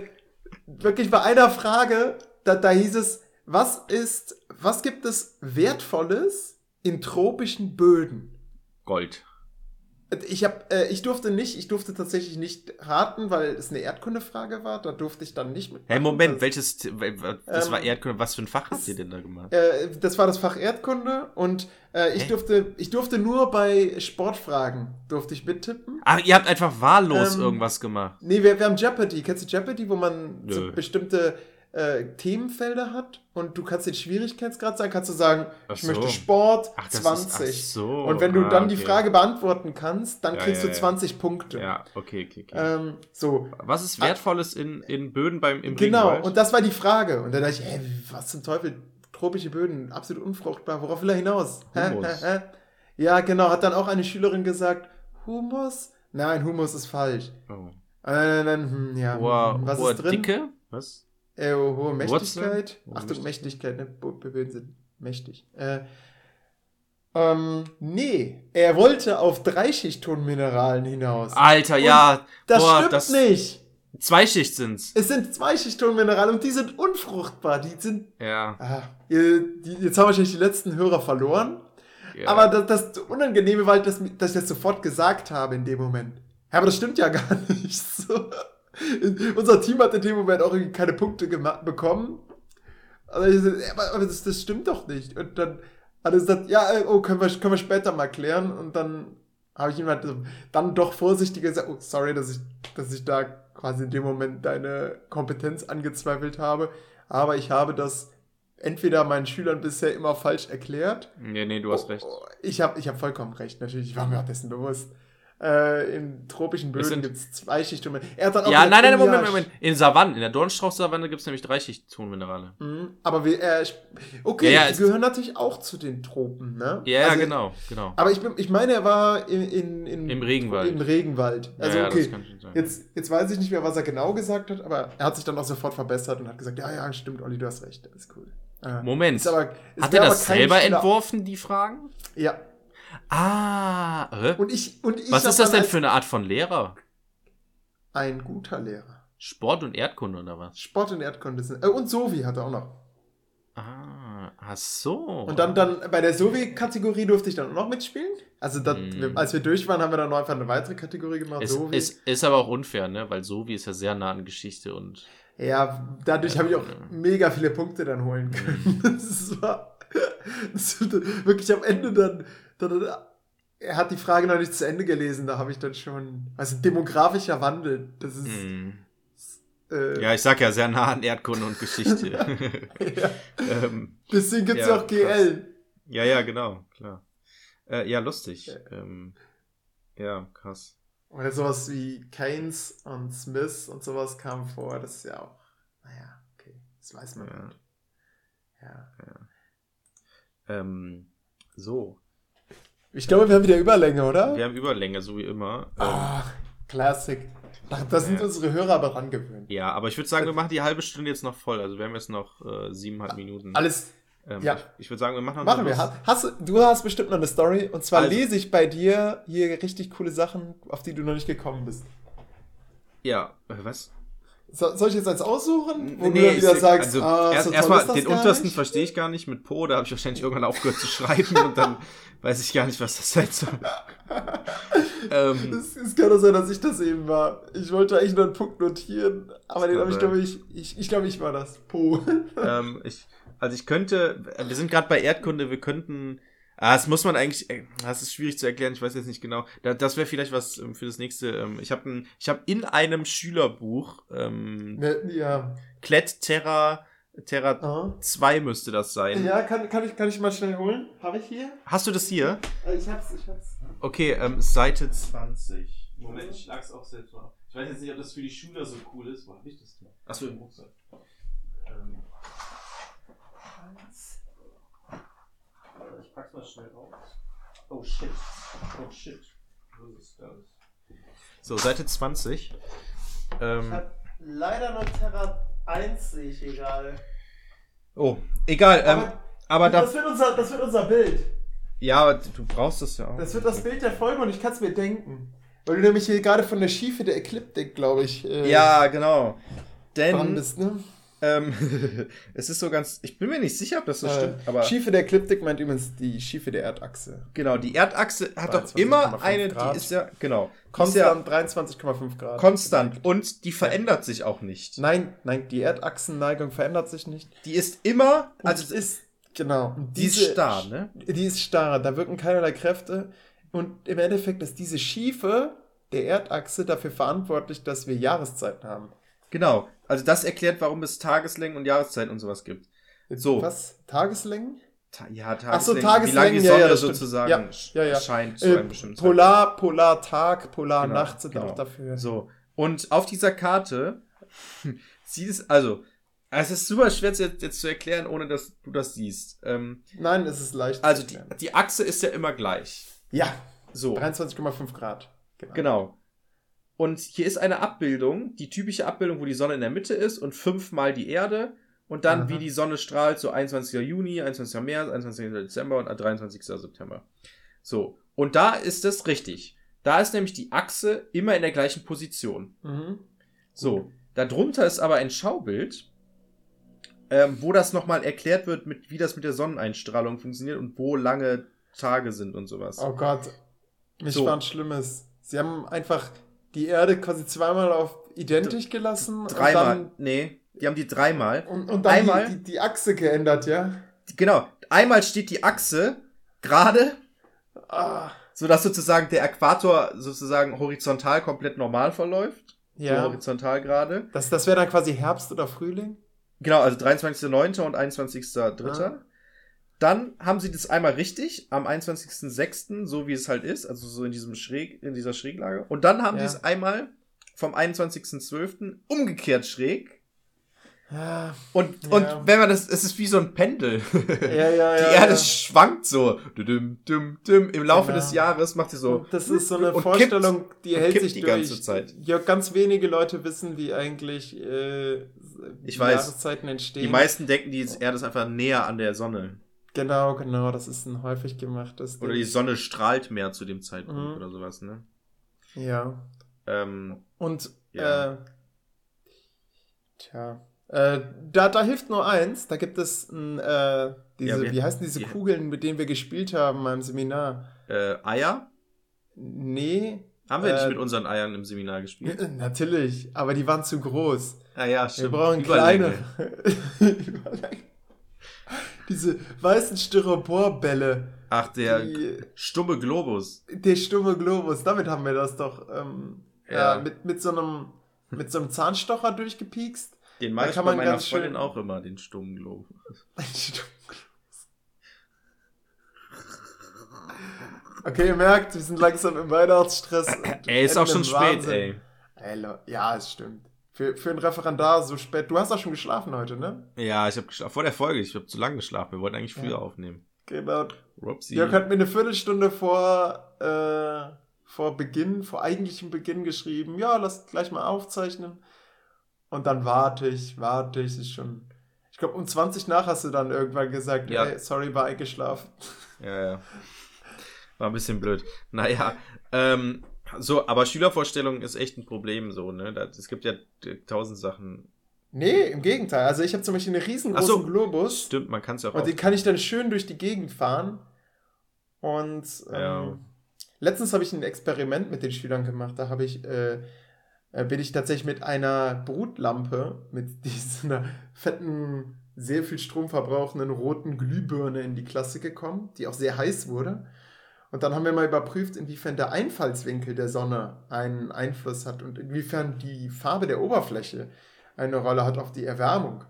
wirklich bei einer Frage, da, da hieß es, was ist, was gibt es Wertvolles in tropischen Böden? Gold. Ich hab, äh, ich durfte nicht, ich durfte tatsächlich nicht raten, weil es eine Erdkundefrage war. Da durfte ich dann nicht mit. Hey, Moment, Das, welches, wel- wel- das Ähm, war Erdkunde, was für ein Fach habt ihr denn da gemacht? äh, das war das Fach Erdkunde und äh, ich Hä? durfte, ich durfte nur bei Sportfragen durfte ich mittippen. Ach, ihr habt einfach wahllos Ähm, irgendwas gemacht. Nee, wir, wir haben Jeopardy. Kennst du Jeopardy, wo man so bestimmte äh, Themenfelder hat und du kannst den Schwierigkeitsgrad sagen, kannst du sagen, Ach ich so. möchte Sport Ach, das ist- 20. ach so, und wenn du ah, dann die okay. Frage beantworten kannst, dann Ja, kriegst ja, du ja. 20 Punkte. Ja, okay, okay, okay. Ähm, so, was ist Wertvolles in, in Böden beim im Genau, Regenwald? und das war die Frage. Und dann dachte ich, ey, was zum Teufel, tropische Böden, absolut unfruchtbar, worauf will er hinaus? Hä? Humus. Hä? Hä? Ja, genau, hat dann auch eine Schülerin gesagt, Humus? Nein, Humus ist falsch. oh. Äh, nein, hm, ja, hoher, hm, was hoher ist drin? Dicke? Was? Äh, hohe Mächtigkeit. Hohe Achtung, Mächtigkeit. Ne? Böden sind mächtig. Äh, ähm, nee, er wollte auf Dreischichttonmineralen hinaus. Alter, Und ja. das boah, stimmt das- nicht. Zweischicht sind's. Es sind Zweischichttonminerale und die sind unfruchtbar. Die sind Ja. Ah, die, jetzt haben wahrscheinlich die letzten Hörer verloren. ja. Aber das, das Unangenehme war, halt, dass, dass ich das sofort gesagt habe in dem Moment. Ja, aber das stimmt ja [LAUGHS] gar nicht. So. [LAUGHS] Unser Team hat in dem Moment auch irgendwie keine Punkte bekommen. Also so, aber, das, das stimmt doch nicht. Und dann hat er gesagt, ja, äh, oh, können wir, können wir später mal klären. Und dann habe ich ihm halt dann doch vorsichtiger gesagt, oh, sorry, dass ich, dass ich da quasi in dem Moment deine Kompetenz angezweifelt habe. Aber ich habe das entweder meinen Schülern bisher immer falsch erklärt. nee, nee, du hast Oh, recht. oh, Ich habe ich hab vollkommen recht, natürlich. Ich war mir auch dessen bewusst. Äh, in tropischen Böden gibt es zwei Schichtungen. Er hat dann auch Ja, nein, nein, Moment, Moment. In Savannen, in der Dornstrauch-Savanne gibt's nämlich Dreischicht-Tonminerale. Mhm, aber wir, äh, okay, Ja, ja, die es- gehören natürlich auch zu den Tropen, ne? Ja, Also, genau, genau. Aber ich, bin, ich meine, er war in, in, in, Im Regenwald. Im Regenwald. Also, ja, okay. das kann schon sein. Jetzt, jetzt weiß ich nicht mehr, was er genau gesagt hat, aber er hat sich dann auch sofort verbessert und hat gesagt, ja, ja, stimmt, Olli, du hast recht, das ist cool. Äh, Moment. ist aber, es Hat er das selber entworfen, die Fragen? Ja. Ah, hä? Und ich, und ich Was ist das dann denn für eine Art von Lehrer? Ein guter Lehrer. Sport und Erdkunde oder was? Sport und Erdkunde sind. Äh, und Sovi hat er auch noch. Ah, ach so. Und dann, dann bei der Sovi-Kategorie durfte ich dann auch noch mitspielen. Also, das, Hm. wir, als wir durch waren, haben wir dann noch einfach eine weitere Kategorie gemacht. Es Sovi. ist, ist aber auch unfair, ne? Weil Sovi ist ja sehr nah an Geschichte und. Ja, dadurch habe ich auch mega viele Punkte dann holen können. [LAUGHS] Das war, das war wirklich am Ende dann, Er hat die Frage noch nicht zu Ende gelesen, da habe ich dann schon. Also demografischer Wandel, das ist. Hm. Äh, Ja, ich sag ja sehr nah an Erdkunde und Geschichte. [LAUGHS] ja. ähm, Deswegen gibt es ja, Ja, auch GL. ja, ja, genau, klar. Äh, ja, lustig. Ja. Ähm, ja, krass. Oder sowas wie Keynes und Smith und sowas kam vor. Das ist ja auch. Naja, okay. Das weiß man Ja. halt. Ja. Ähm, so. Ich glaube, wir haben wieder Überlänge, oder? Wir haben Überlänge, so wie immer. Ähm, Ah, Classic. Da, sind Ja. unsere Hörer aber rangewöhnt. Ja, aber ich würde sagen, wir machen die halbe Stunde jetzt noch voll. Also wir haben jetzt noch äh, siebeneinhalb Minuten. Alles Ähm, ja. Ich, ich würde sagen, wir machen noch machen wir. Hast, du hast bestimmt noch eine Story. Und zwar Also- lese ich bei dir hier richtig coole Sachen, auf die du noch nicht gekommen bist. Ja, äh, was? So, soll ich jetzt eins aussuchen? Wo Nee, du dann wieder ich- sagst, also ah, erst, so erstmal den untersten verstehe ich gar nicht mit Po, da habe ich wahrscheinlich irgendwann [LAUGHS] aufgehört zu schreiben und dann weiß ich gar nicht, was das sein soll. [LAUGHS] ähm, Es, es kann doch sein, dass ich das eben war. Ich wollte eigentlich nur einen Punkt notieren, aber den habe ich, glaube ich, ich, ich glaube, ich war das. Po. ähm, ich, also ich könnte, wir sind gerade bei Erdkunde, wir könnten, ah, das muss man eigentlich, äh, das ist schwierig zu erklären, ich weiß jetzt nicht genau. Da, das wäre vielleicht was ähm, für das nächste. Ähm, ich habe ich hab in einem Schülerbuch ähm, Ne, ja. Klett Terra, Terra Aha. 2 müsste das sein. Ja, kann, kann, ich, kann ich mal schnell holen? Habe ich hier? Hast du das hier? Äh, Ich hab's, ich hab's. Okay, ähm, Seite 20. Moment, ich lag's auch selbst mal. Ich weiß jetzt nicht, ob das für die Schüler so cool ist. Wo hab ich das denn? Achso, im Rucksack. Ähm, pack's mal schnell raus. Oh shit. Oh shit. Wo ist das? So, Seite 20. Ähm, leider nur Terra 1, sehe ich egal. oh, egal. Ähm, Aber- aber da. Das wird, unser, das wird unser Bild. Ja, aber du brauchst das ja auch. Das wird das Bild der Folge und ich kann es mir denken. Weil du nämlich hier gerade von der Schiefe der Ekliptik, glaube ich, äh, Ja, genau. Denn bist, ne? Ähm, [LAUGHS] es ist so ganz. Ich bin mir nicht sicher, ob das so Äh, stimmt, aber Schiefe der Ekliptik meint übrigens die Schiefe der Erdachse. genau, die Erdachse hat doch 23,5 immer eine, Grad. die ist ja, genau, ist ja Konstant 23,5 Grad. konstant und die verändert sich auch nicht. Nein, nein, die Erdachsenneigung verändert sich nicht. Die ist immer, Also also es ist, genau. die ist starr, ne? Die ist starr, da wirken keinerlei Kräfte. Und im Endeffekt ist diese Schiefe der Erdachse dafür verantwortlich, dass wir Jahreszeiten haben. Genau. Also das erklärt, warum es Tageslängen und Jahreszeiten und sowas gibt. So. Was? Tageslängen? Ta ja, Ach so, Tageslängen, wie lange Tageslängen, die ja, Sonne ja, stimmt. sozusagen Ja, ja, ja. scheint zu Äh, einem bestimmten Polar, Polartag, Polarnacht Genau, sind genau. auch dafür. So. Und auf dieser Karte [LAUGHS] sieht es, also, es ist super schwer jetzt, jetzt zu erklären, ohne dass du das siehst. Ähm, Nein, es ist leicht. also die, die Achse ist ja immer gleich. ja, So. 23,5 Grad. Genau. Und hier ist eine Abbildung, die typische Abbildung, wo die Sonne in der Mitte ist und fünfmal die Erde und dann Aha. wie die Sonne strahlt, so 21. Juni, 21. März, 21. Dezember und 23. September. So. Und da ist es richtig. Da ist nämlich die Achse immer in der gleichen Position. Mhm. So. Darunter ist aber ein Schaubild, ähm, wo das nochmal erklärt wird, mit, wie das mit der Sonneneinstrahlung funktioniert und wo lange Tage sind und sowas. Oh Gott, mich So. war ein Schlimmes. Sie haben einfach die Erde quasi zweimal auf identisch gelassen. Dreimal. Und nee, die haben die dreimal. dann, und, und dann Einmal- Die, die, die Achse geändert, ja? Genau. Einmal steht die Achse gerade, Ah, sodass sozusagen der Äquator sozusagen horizontal komplett normal verläuft. So ja. horizontal gerade. Das, das wäre dann quasi Herbst oder Frühling? Genau, also 23.09. und 21.03. Ah. Dann haben sie das einmal richtig am 21.06., so wie es halt ist, also so in diesem Schräg, in dieser Schräglage. Und dann haben Ja. sie es einmal vom 21.12. umgekehrt schräg. Ja, Und, Ja. und wenn man das, es ist wie so ein Pendel. ja, ja. [LAUGHS] Die ja, Erde ja. schwankt so. Düm, düm, düm. Im Laufe Genau. des Jahres macht sie so. Und das ist so eine Vorstellung, die und hält kippt sich die durch. ganze Zeit. Ja, ganz wenige Leute wissen, wie eigentlich äh, Ich die weiß. Jahreszeiten entstehen. Die meisten denken, die Erde ist einfach näher an der Sonne. Genau, genau, das ist ein häufig gemachtes Oder Ding. die Sonne strahlt mehr zu dem Zeitpunkt Mhm. oder sowas, ne? Ja. Ähm, Und, Ja. äh, tja, äh, da, da hilft nur eins, da gibt es ein, äh, diese, Ja, wir- wie heißen diese wir- Kugeln, mit denen wir gespielt haben beim Seminar? äh, Eier? Nee. Haben wir nicht Äh, mit unseren Eiern im Seminar gespielt? [LAUGHS] Natürlich, aber die waren zu groß. Ah ja, Wir stimmt. brauchen Überlänge. kleine. [LAUGHS] Diese weißen Styroporbälle. Ach, der Die, stumme Globus. der stumme Globus, damit haben wir das doch ähm, Ja. ja. mit, mit, so einem, mit so einem Zahnstocher durchgepiekst. Den mag ich kann bei meiner ganz Freundin schön- auch immer, den stummen Globus. [LAUGHS] Ein Stummglobus. Okay, ihr merkt, wir sind langsam im Weihnachtsstress. Ey, ist auch schon im spät, Wahnsinn. ey. Ey, Ja, es stimmt. Für, für ein Referendar so spät. Du hast auch schon geschlafen heute, ne? Ja, ich habe geschlafen. Vor der Folge, ich habe zu lange geschlafen. Wir wollten eigentlich früher Ja. aufnehmen. Genau. Rupsi. Jörg hat mir eine Viertelstunde vor, äh, vor Beginn, vor eigentlichem Beginn geschrieben, ja, lass gleich mal aufzeichnen. Und dann warte ich, warte ich, ist schon. Ich glaube, um 20 nach hast du dann irgendwann gesagt, Ja. ey, sorry, war eingeschlafen. Ja, ja. War ein bisschen blöd. Naja, ähm, so, aber Schülervorstellung ist echt ein Problem, so, ne? Es gibt ja äh, tausend Sachen. Nee, im Gegenteil. Also ich habe zum Beispiel einen riesengroßen so. Globus Stimmt, man kann es ja auch. und den kann ich dann schön durch die Gegend fahren. Und ähm, Ja. letztens habe ich ein Experiment mit den Schülern gemacht. Da habe ich, äh, äh, bin ich tatsächlich mit einer Brutlampe, mit [LAUGHS] dieser fetten, sehr viel Strom verbrauchenden roten Glühbirne in die Klasse gekommen, die auch sehr heiß wurde. Und dann haben wir mal überprüft, inwiefern der Einfallswinkel der Sonne einen Einfluss hat und inwiefern die Farbe der Oberfläche eine Rolle hat auf die Erwärmung.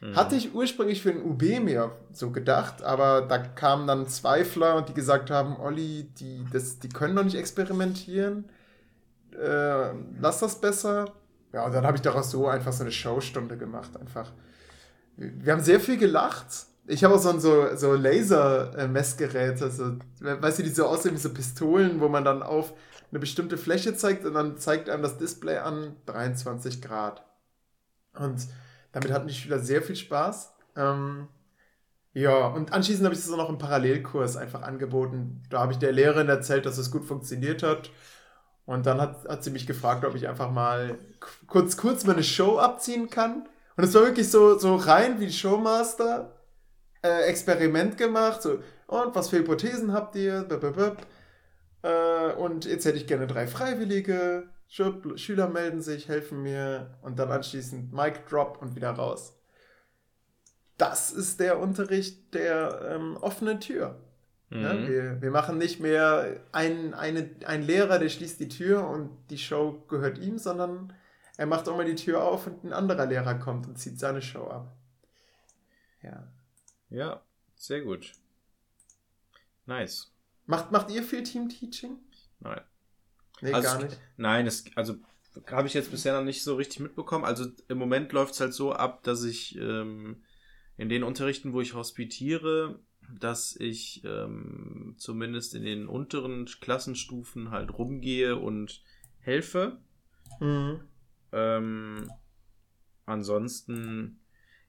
Mhm. Hatte ich ursprünglich für ein UB mir so gedacht, aber da kamen dann Zweifler, die gesagt haben, Olli, die, das, die können doch nicht experimentieren. Äh, lass das besser. Ja, und dann habe ich daraus so einfach so eine Showstunde gemacht. Einfach. Wir haben sehr viel gelacht. Ich habe auch so ein so, so Laser-Messgeräte, so, weißt du, die so aussehen wie so Pistolen, wo man dann auf eine bestimmte Fläche zeigt und dann zeigt einem das Display an 23 Grad. Und damit hatten die Schüler sehr viel Spaß. Ähm, ja, und anschließend habe ich das auch noch im Parallelkurs einfach angeboten. Da habe ich der Lehrerin erzählt, dass es gut funktioniert hat. Und dann hat, hat sie mich gefragt, ob ich einfach mal kurz, kurz meine Show abziehen kann. Und es war wirklich so, so rein wie Showmaster. Äh, Experiment gemacht. So, und was für Hypothesen habt ihr? Äh, und jetzt hätte ich gerne drei Freiwillige. Schüler melden sich, helfen mir. Und dann anschließend Mic Drop und wieder raus das ist der Unterricht der ähm, offenen Tür. Mhm. Ja, wir, wir machen nicht mehr ein, eine, ein Lehrer, der schließt die Tür und die Show gehört ihm, sondern er macht auch mal die Tür auf und ein anderer Lehrer kommt und zieht seine Show ab. Ja. Ja, sehr gut. Nice. Macht, macht ihr viel Team-Teaching? Nein. Nee, also, gar nicht. Nein, es, also habe ich jetzt bisher noch nicht so richtig mitbekommen. Also im Moment läuft es halt so ab, dass ich ähm, in den Unterrichten, wo ich hospitiere, dass ich ähm, zumindest in den unteren Klassenstufen halt rumgehe und helfe. Mhm. Ähm, ansonsten,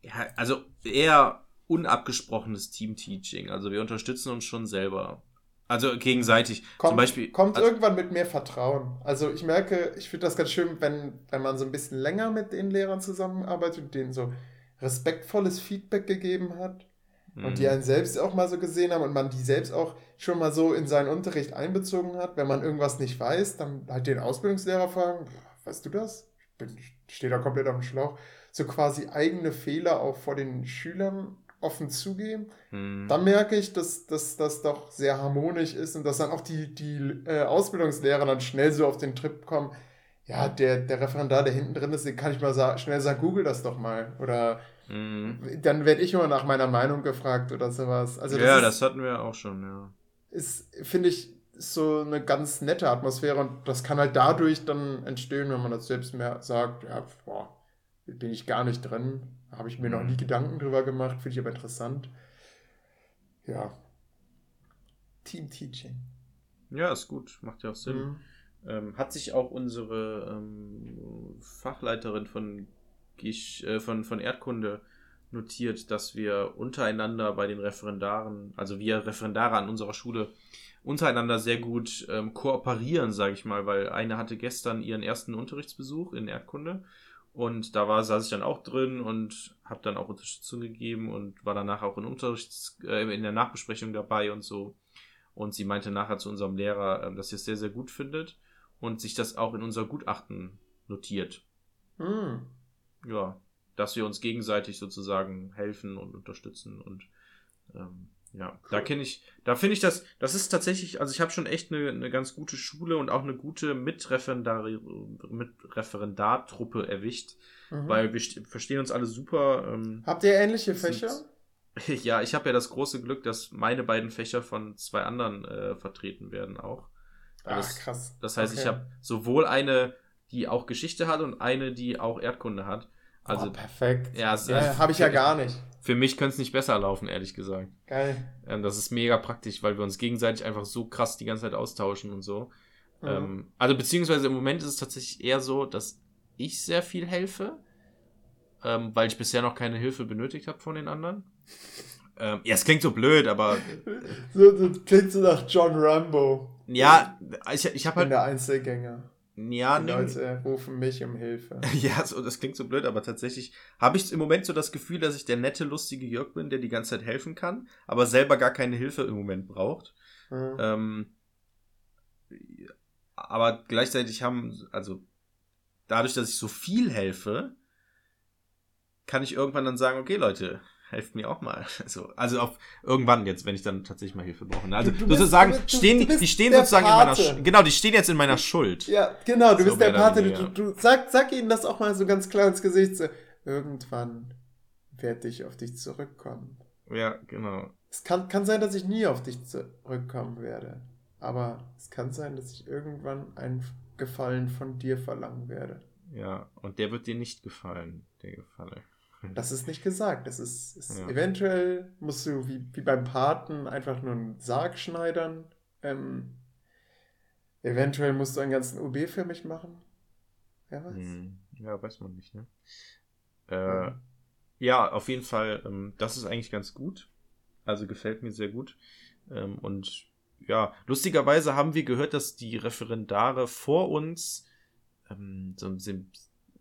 ja, also eher unabgesprochenes Team-Teaching. Also wir unterstützen uns schon selber. Also gegenseitig. Kommt, Zum Beispiel. kommt also, irgendwann mit mehr Vertrauen. Also ich merke, ich finde das ganz schön, wenn, wenn man so ein bisschen länger mit den Lehrern zusammenarbeitet und denen so respektvolles Feedback gegeben hat mhm. und die einen selbst auch mal so gesehen haben und man die selbst auch schon mal so in seinen Unterricht einbezogen hat. Wenn man irgendwas nicht weiß, dann halt den Ausbildungslehrer fragen, weißt du das? Ich stehe da komplett auf dem Schlauch. So quasi eigene Fehler auch vor den Schülern offen zugeben. Mhm. Dann merke ich, dass, dass das doch sehr harmonisch ist und dass dann auch die, die äh, Ausbildungslehrer dann schnell so auf den Trip kommen, ja, der, der Referendar, der hinten drin ist, den kann ich mal sa schnell sagen, google das doch mal. Oder Mhm. Dann werde ich immer nach meiner Meinung gefragt oder sowas. Also das ja, ist, das hatten wir auch schon, ja. Ist, finde ich, so eine ganz nette Atmosphäre und das kann halt dadurch dann entstehen, wenn man das selbst mehr sagt, ja, boah, bin ich gar nicht drin, habe ich mir mhm. noch nie Gedanken drüber gemacht, finde ich aber interessant. Ja. Team Teaching. Ja, ist gut, macht ja auch Sinn. Mhm. Ähm, hat sich auch unsere ähm, Fachleiterin von äh, von, von Erdkunde notiert, dass wir untereinander bei den Referendaren, also wir Referendare an unserer Schule, untereinander sehr gut ähm, kooperieren, sage ich mal, weil eine hatte gestern ihren ersten Unterrichtsbesuch in Erdkunde und da war, saß ich dann auch drin und habe dann auch Unterstützung gegeben und war danach auch in Unterrichts, äh, in der Nachbesprechung dabei und so. Und sie meinte nachher zu unserem Lehrer, äh, dass sie es sehr, sehr gut findet und sich das auch in unser Gutachten notiert. Hm ja, dass wir uns gegenseitig sozusagen helfen und unterstützen und ähm, ja, cool. da kenne ich, da finde ich das, das ist tatsächlich, also ich habe schon echt eine, eine ganz gute Schule und auch eine gute Mitreferendar, Mitreferendartruppe erwischt, mhm. weil wir verstehen uns alle super. Ähm, Habt ihr ähnliche Fächer? Sind, [LAUGHS] ja, ich habe ja das große Glück, dass meine beiden Fächer von zwei anderen äh, vertreten werden auch. Ach, das, krass. Das heißt, okay. ich habe sowohl eine die auch Geschichte hat und eine, die auch Erdkunde hat. Also oh, perfekt. Ja, ja habe ich ja gar nicht. Für mich könnte es nicht besser laufen, ehrlich gesagt. Geil. Ähm, das ist mega praktisch, weil wir uns gegenseitig einfach so krass die ganze Zeit austauschen und so. Mhm. Ähm, also beziehungsweise im Moment ist es tatsächlich eher so, dass ich sehr viel helfe, ähm, weil ich bisher noch keine Hilfe benötigt habe von den anderen. Ähm, ja, es klingt so blöd, aber. so, das klingt so nach John Rambo. Ja, ich, ich habe halt. der Einzelgänger. Ja, die Leute rufen mich um Hilfe. [LAUGHS] ja, so, das klingt so blöd, aber tatsächlich habe ich im Moment so das Gefühl, dass ich der nette, lustige Jörg bin, der die ganze Zeit helfen kann, aber selber gar keine Hilfe im Moment braucht. Mhm. Ähm, aber gleichzeitig haben, also dadurch, dass ich so viel helfe, kann ich irgendwann dann sagen, okay, Leute, helft mir auch mal. [LAUGHS] Also, also auf irgendwann jetzt, wenn ich dann tatsächlich mal Hilfe brauche. Ne? Also du, du sozusagen du, stehen die, die stehen sozusagen Pate. in meiner genau, die stehen jetzt in meiner Schuld. Ja, genau, du so bist der Pate. Du, du sag, sag ihnen das auch mal so ganz klar ins Gesicht. So, irgendwann werde ich auf dich zurückkommen. Ja, genau. Es kann, kann sein, dass ich nie auf dich zurückkommen werde. Aber es kann sein, dass ich irgendwann einen Gefallen von dir verlangen werde. Ja, und der wird dir nicht gefallen, der Gefallen. Das ist nicht gesagt. Das ist, ist Ja. eventuell musst du wie, wie beim Paten einfach nur einen Sarg schneidern. Ähm, eventuell musst du einen ganzen OB für mich machen. Wer weiß. Hm, Ja, weiß man nicht, ne? Ja. Äh, ja, auf jeden Fall, ähm, das ist eigentlich ganz gut. Also gefällt mir sehr gut. Ähm, und ja, lustigerweise haben wir gehört, dass die Referendare vor uns ähm, so, sind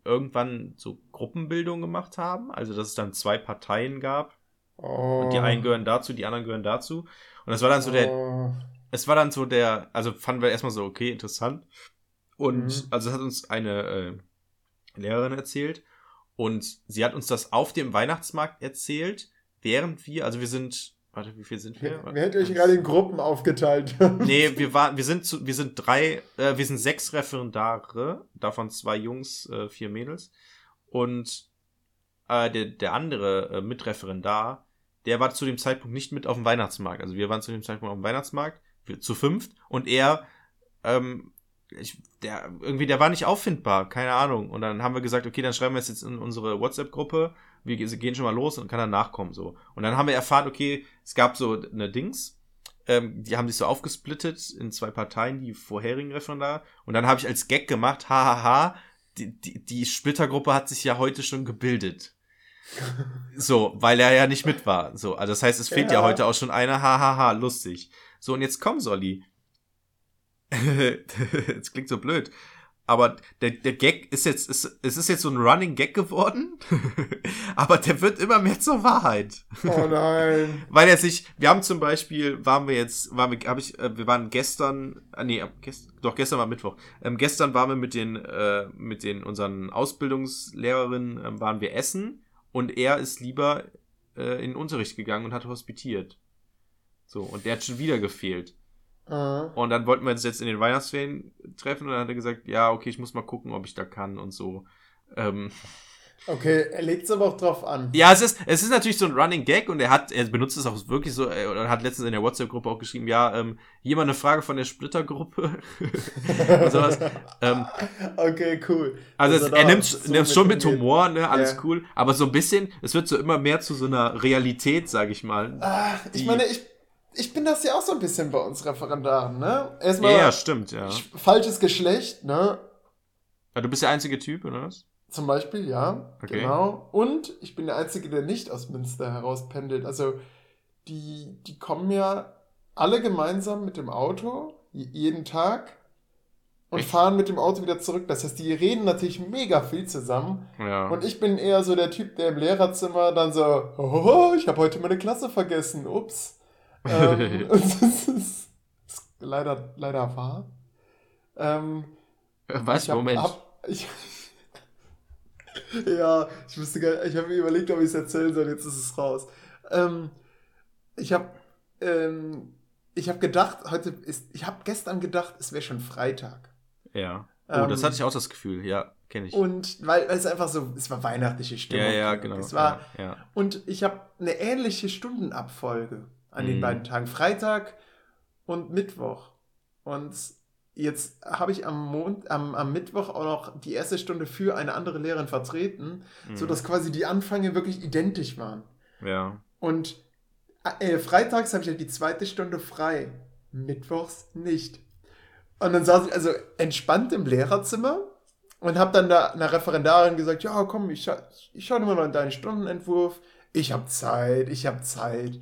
irgendwann so Gruppenbildung gemacht haben. Also, dass es dann zwei Parteien gab. Oh. Und die einen gehören dazu, die anderen gehören dazu. Und das war dann so der, Oh. es war dann so der, also fanden wir erstmal so, okay, interessant. Und Mhm. also das hat uns eine äh, Lehrerin erzählt. Und sie hat uns das auf dem Weihnachtsmarkt erzählt, während wir, also wir sind, warte, wie viel sind wir? Wer, wer hätte euch gerade in Gruppen aufgeteilt? [LAUGHS] Nee, wir waren, wir sind zu, wir sind drei, äh, wir sind sechs Referendare, davon zwei Jungs, äh, vier Mädels. Und äh, der, der andere äh, Mitreferendar, der war zu dem Zeitpunkt nicht mit auf dem Weihnachtsmarkt. Also wir waren zu dem Zeitpunkt auf dem Weihnachtsmarkt, wir, zu fünft, und er, ähm, ich, der, irgendwie, der war nicht auffindbar, keine Ahnung. Und dann haben wir gesagt, okay, dann schreiben wir es jetzt in unsere WhatsApp-Gruppe, wir ge- gehen schon mal los und kann dann nachkommen, so. Und dann haben wir erfahren, okay, es gab so eine Dings, ähm, die haben sich so aufgesplittet in zwei Parteien, die vorherigen Referendar. Und dann habe ich als Gag gemacht, hahaha, die, die, die Splittergruppe hat sich ja heute schon gebildet. [LAUGHS] So, weil er ja nicht mit war. So, also das heißt, es fehlt ja, Ja. heute auch schon einer, hahaha, lustig. So, und jetzt komm, Solly. Es [LAUGHS] klingt so blöd. Aber der, der Gag ist jetzt, ist, es ist jetzt so ein Running Gag geworden. [LAUGHS] aber der wird immer mehr zur Wahrheit. oh nein. [LAUGHS] Weil er sich, wir haben zum Beispiel, waren wir jetzt, waren wir, habe ich, äh, wir waren gestern, äh, nee, gest, doch gestern war Mittwoch. Ähm, gestern waren wir mit den, äh, mit den unseren Ausbildungslehrerinnen, ähm, waren wir essen und er ist lieber äh, in den Unterricht gegangen und hat hospitiert. So und der hat schon wieder gefehlt. Ah. Und dann wollten wir uns jetzt in den Weihnachtsferien treffen und dann hat er gesagt, ja okay, ich muss mal gucken, ob ich da kann und so. Ähm, Okay, er legt es aber auch drauf an. ja, es ist, es ist natürlich so ein Running Gag und er hat, er benutzt es auch wirklich so, äh, oder hat letztens in der WhatsApp-Gruppe auch geschrieben, ja, ähm, hier mal eine Frage von der Splittergruppe [LAUGHS] und sowas. Ähm, Okay, cool. also Dass es, er er nimmt so es schon mit. Humor, ne, alles Ja. cool, aber so ein bisschen, es wird so immer mehr zu so einer Realität, sag ich mal. Ah, ich meine, ich, ich bin das ja auch so ein bisschen bei uns Referendaren, ne? Erstmal Ja, stimmt, ja. sch- falsches Geschlecht, ne? ja. Du bist der einzige Typ, oder was? Zum Beispiel, ja, Okay. genau. Und ich bin der Einzige, der nicht aus Münster heraus pendelt. Also, die, die kommen ja alle gemeinsam mit dem Auto, jeden Tag, und Echt? fahren mit dem Auto wieder zurück. Das heißt, die reden natürlich mega viel zusammen. Ja. Und ich bin eher so der Typ, der im Lehrerzimmer dann so, oh, ich habe heute meine Klasse vergessen, ups. Ähm, [LAUGHS] [LAUGHS] das ist, leider, leider wahr. Ähm, was? ich hab, Moment. Hab, ich, [LAUGHS] ja, ich wusste gar ich habe mir überlegt, ob ich es erzählen soll, jetzt ist es raus. Ähm, ich habe ähm, ich habe gedacht, heute ist, ich habe gestern gedacht, es wäre schon Freitag. ja. Oh, ähm, das hatte ich auch das Gefühl, ja, kenne ich. Und weil, weil es einfach so, es war weihnachtliche Stimmung. ja, ja, genau. Es war, ja, ja. Und ich habe eine ähnliche Stundenabfolge an den Mhm. beiden Tagen, Freitag und Mittwoch. Und jetzt habe ich am, Mond, am, am Mittwoch auch noch die erste Stunde für eine andere Lehrerin vertreten, Mhm. sodass quasi die Anfänge wirklich identisch waren. ja. Und äh, freitags habe ich halt die zweite Stunde frei, mittwochs nicht. Und dann saß ich also entspannt im Lehrerzimmer und habe dann da einer Referendarin gesagt, ja komm, ich, scha ich schaue mal noch in deinen Stundenentwurf. Ich habe Zeit, ich habe Zeit.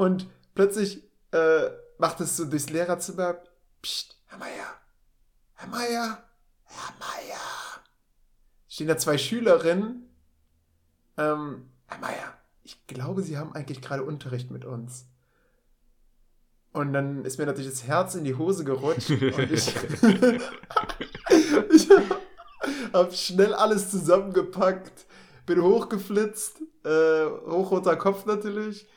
Und plötzlich äh, macht es so durchs Lehrerzimmer, Psst, Herr Meier, Herr Meier, Herr Meier. Stehen da zwei Schülerinnen. Ähm, Herr Meier, ich glaube, Sie haben eigentlich gerade Unterricht mit uns. Und dann ist mir natürlich das Herz in die Hose gerutscht und ich, [LAUGHS] ich habe schnell alles zusammengepackt, bin hochgeflitzt, äh, hochroter Kopf natürlich.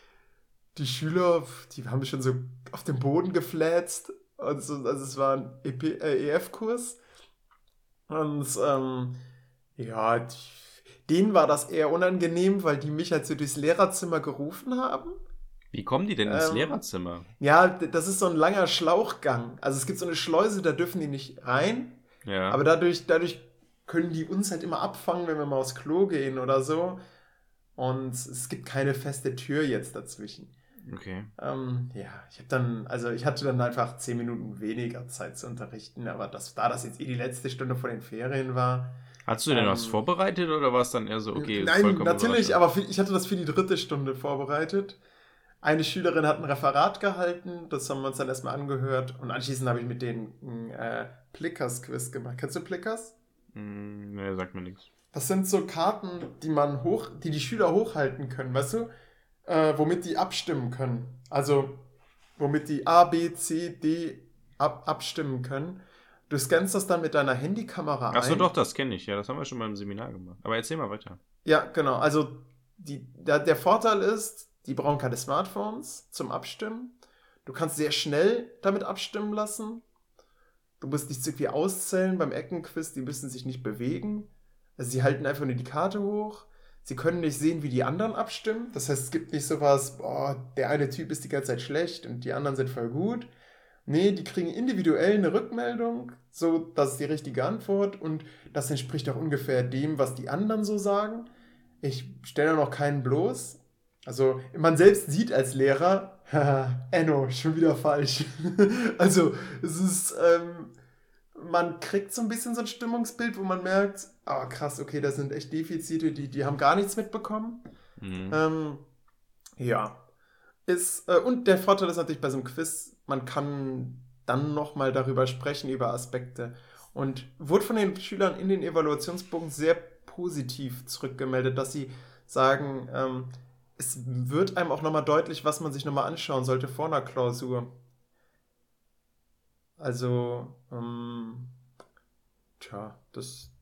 Die Schüler, die haben mich schon so auf den Boden geflätzt. Und so, also es war ein EP, äh, EF-Kurs. Und ähm, ja, die, denen war das eher unangenehm, weil die mich halt so durchs Lehrerzimmer gerufen haben. Wie kommen die denn ins Ähm, Lehrerzimmer? Ja, das ist so ein langer Schlauchgang. Also es gibt so eine Schleuse, da dürfen die nicht rein. Ja. Aber dadurch, dadurch können die uns halt immer abfangen, wenn wir mal aufs Klo gehen oder so. und es gibt keine feste Tür jetzt dazwischen. Okay. Ähm, ja, ich habe dann, also ich hatte dann einfach zehn Minuten weniger Zeit zu unterrichten, aber das, da das jetzt eh die letzte Stunde vor den Ferien war. Hast du denn Ähm, was vorbereitet oder war es dann eher so, okay, Nein, natürlich, aber für, ich hatte das für die dritte Stunde vorbereitet. Eine Schülerin hat ein Referat gehalten, das haben wir uns dann erstmal angehört und anschließend habe ich mit denen ein äh, Plickers-Quiz gemacht. Kennst du Plickers? Hm, nee, sagt mir nichts. Das sind so Karten, die man hoch, die die Schüler hochhalten können, weißt du? Äh, womit die abstimmen können. Also, womit die A, B, C, D ab, abstimmen können. Du scannst das dann mit deiner Handykamera ein. Achso, doch, das kenne ich. Ja, das haben wir schon mal im Seminar gemacht. Aber erzähl mal weiter. Ja, genau. Also, die, der, der Vorteil ist, die brauchen keine Smartphones zum Abstimmen. Du kannst sehr schnell damit abstimmen lassen. Du musst nichts irgendwie auszählen beim Eckenquiz, die müssen sich nicht bewegen. Also sie halten einfach nur die Karte hoch. Sie können nicht sehen, wie die anderen abstimmen. Das heißt, es gibt nicht sowas, boah, der eine Typ ist die ganze Zeit schlecht und die anderen sind voll gut. Nee, die kriegen individuell eine Rückmeldung, so das ist die richtige Antwort und das entspricht auch ungefähr dem, was die anderen so sagen. Ich stelle da noch keinen bloß. Also, man selbst sieht als Lehrer, haha, [LAUGHS] Enno, schon wieder falsch. [LAUGHS] also, es ist, ähm, man kriegt so ein bisschen so ein Stimmungsbild, wo man merkt, ah krass, okay, das sind echt Defizite, die, die haben gar nichts mitbekommen. Mhm. Ähm, ja. Ist, äh, und der Vorteil ist natürlich bei so einem Quiz, man kann dann nochmal darüber sprechen, über Aspekte. Und wurde von den Schülern in den Evaluationsbogen sehr positiv zurückgemeldet, dass sie sagen, ähm, es wird einem auch nochmal deutlich, was man sich nochmal anschauen sollte vor einer Klausur. Also, ähm, tja, das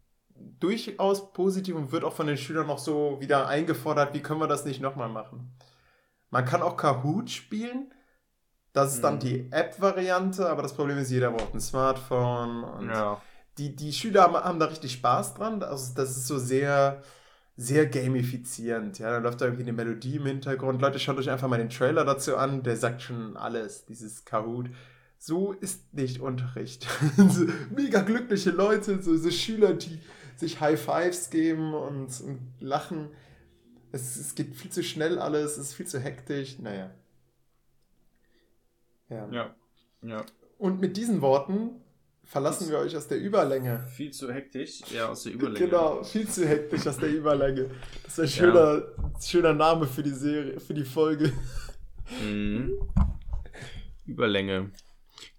durchaus positiv und wird auch von den Schülern noch so wieder eingefordert, wie können wir das nicht nochmal machen. Man kann auch Kahoot spielen. Das ist dann Mhm. die App-Variante, aber das Problem ist, jeder braucht ein Smartphone. Und ja. die, die Schüler haben, haben da richtig Spaß dran. Also das ist so sehr, sehr gamifizierend. Ja, da läuft da irgendwie eine Melodie im Hintergrund. Leute, schaut euch einfach mal den Trailer dazu an. Der sagt schon alles, dieses Kahoot. So ist nicht Unterricht. [LAUGHS] so mega glückliche Leute, so, so Schüler, die sich High Fives geben und, und lachen. Es, es geht viel zu schnell alles, es ist viel zu hektisch. Naja. Ja. Ja. Ja. Und mit diesen Worten verlassen wir euch aus der Überlänge. Viel zu hektisch. Ja, aus der Überlänge. Genau, viel zu hektisch aus der Überlänge. Das ist ein schöner, schöner Name für die Serie, für die Folge. Mhm. Überlänge.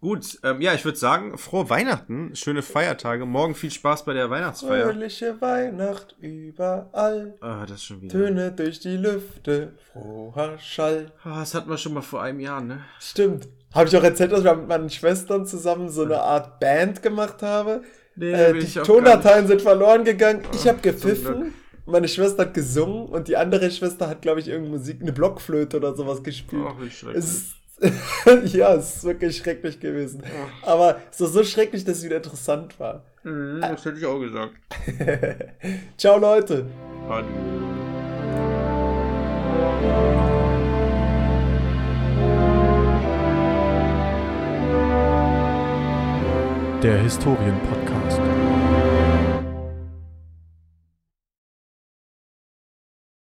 Gut, ähm, ja, ich würde sagen, frohe Weihnachten, schöne Feiertage. Morgen viel Spaß bei der Weihnachtsfeier. Fröhliche Weihnacht überall. Ah, das schon wieder. Töne durch die Lüfte, froher Schall. Ah, das hatten wir schon mal vor einem Jahr, ne? Stimmt. Habe ich auch erzählt, dass wir mit meinen Schwestern zusammen so eine Art Band gemacht habe? Nee, Äh, die ich Tondateien sind verloren gegangen. Ich habe gepfiffen. Meine Schwester hat gesungen und die andere Schwester hat, glaube ich, irgendeine Musik, eine Blockflöte oder sowas gespielt. Ach, wie schrecklich. Es ist, [LAUGHS] ja, es ist wirklich schrecklich gewesen. Aber es war so schrecklich, dass es wieder interessant war. Mhm, das hätte ich auch gesagt. [LAUGHS] Ciao, Leute. Adieu. Der Historienpodcast.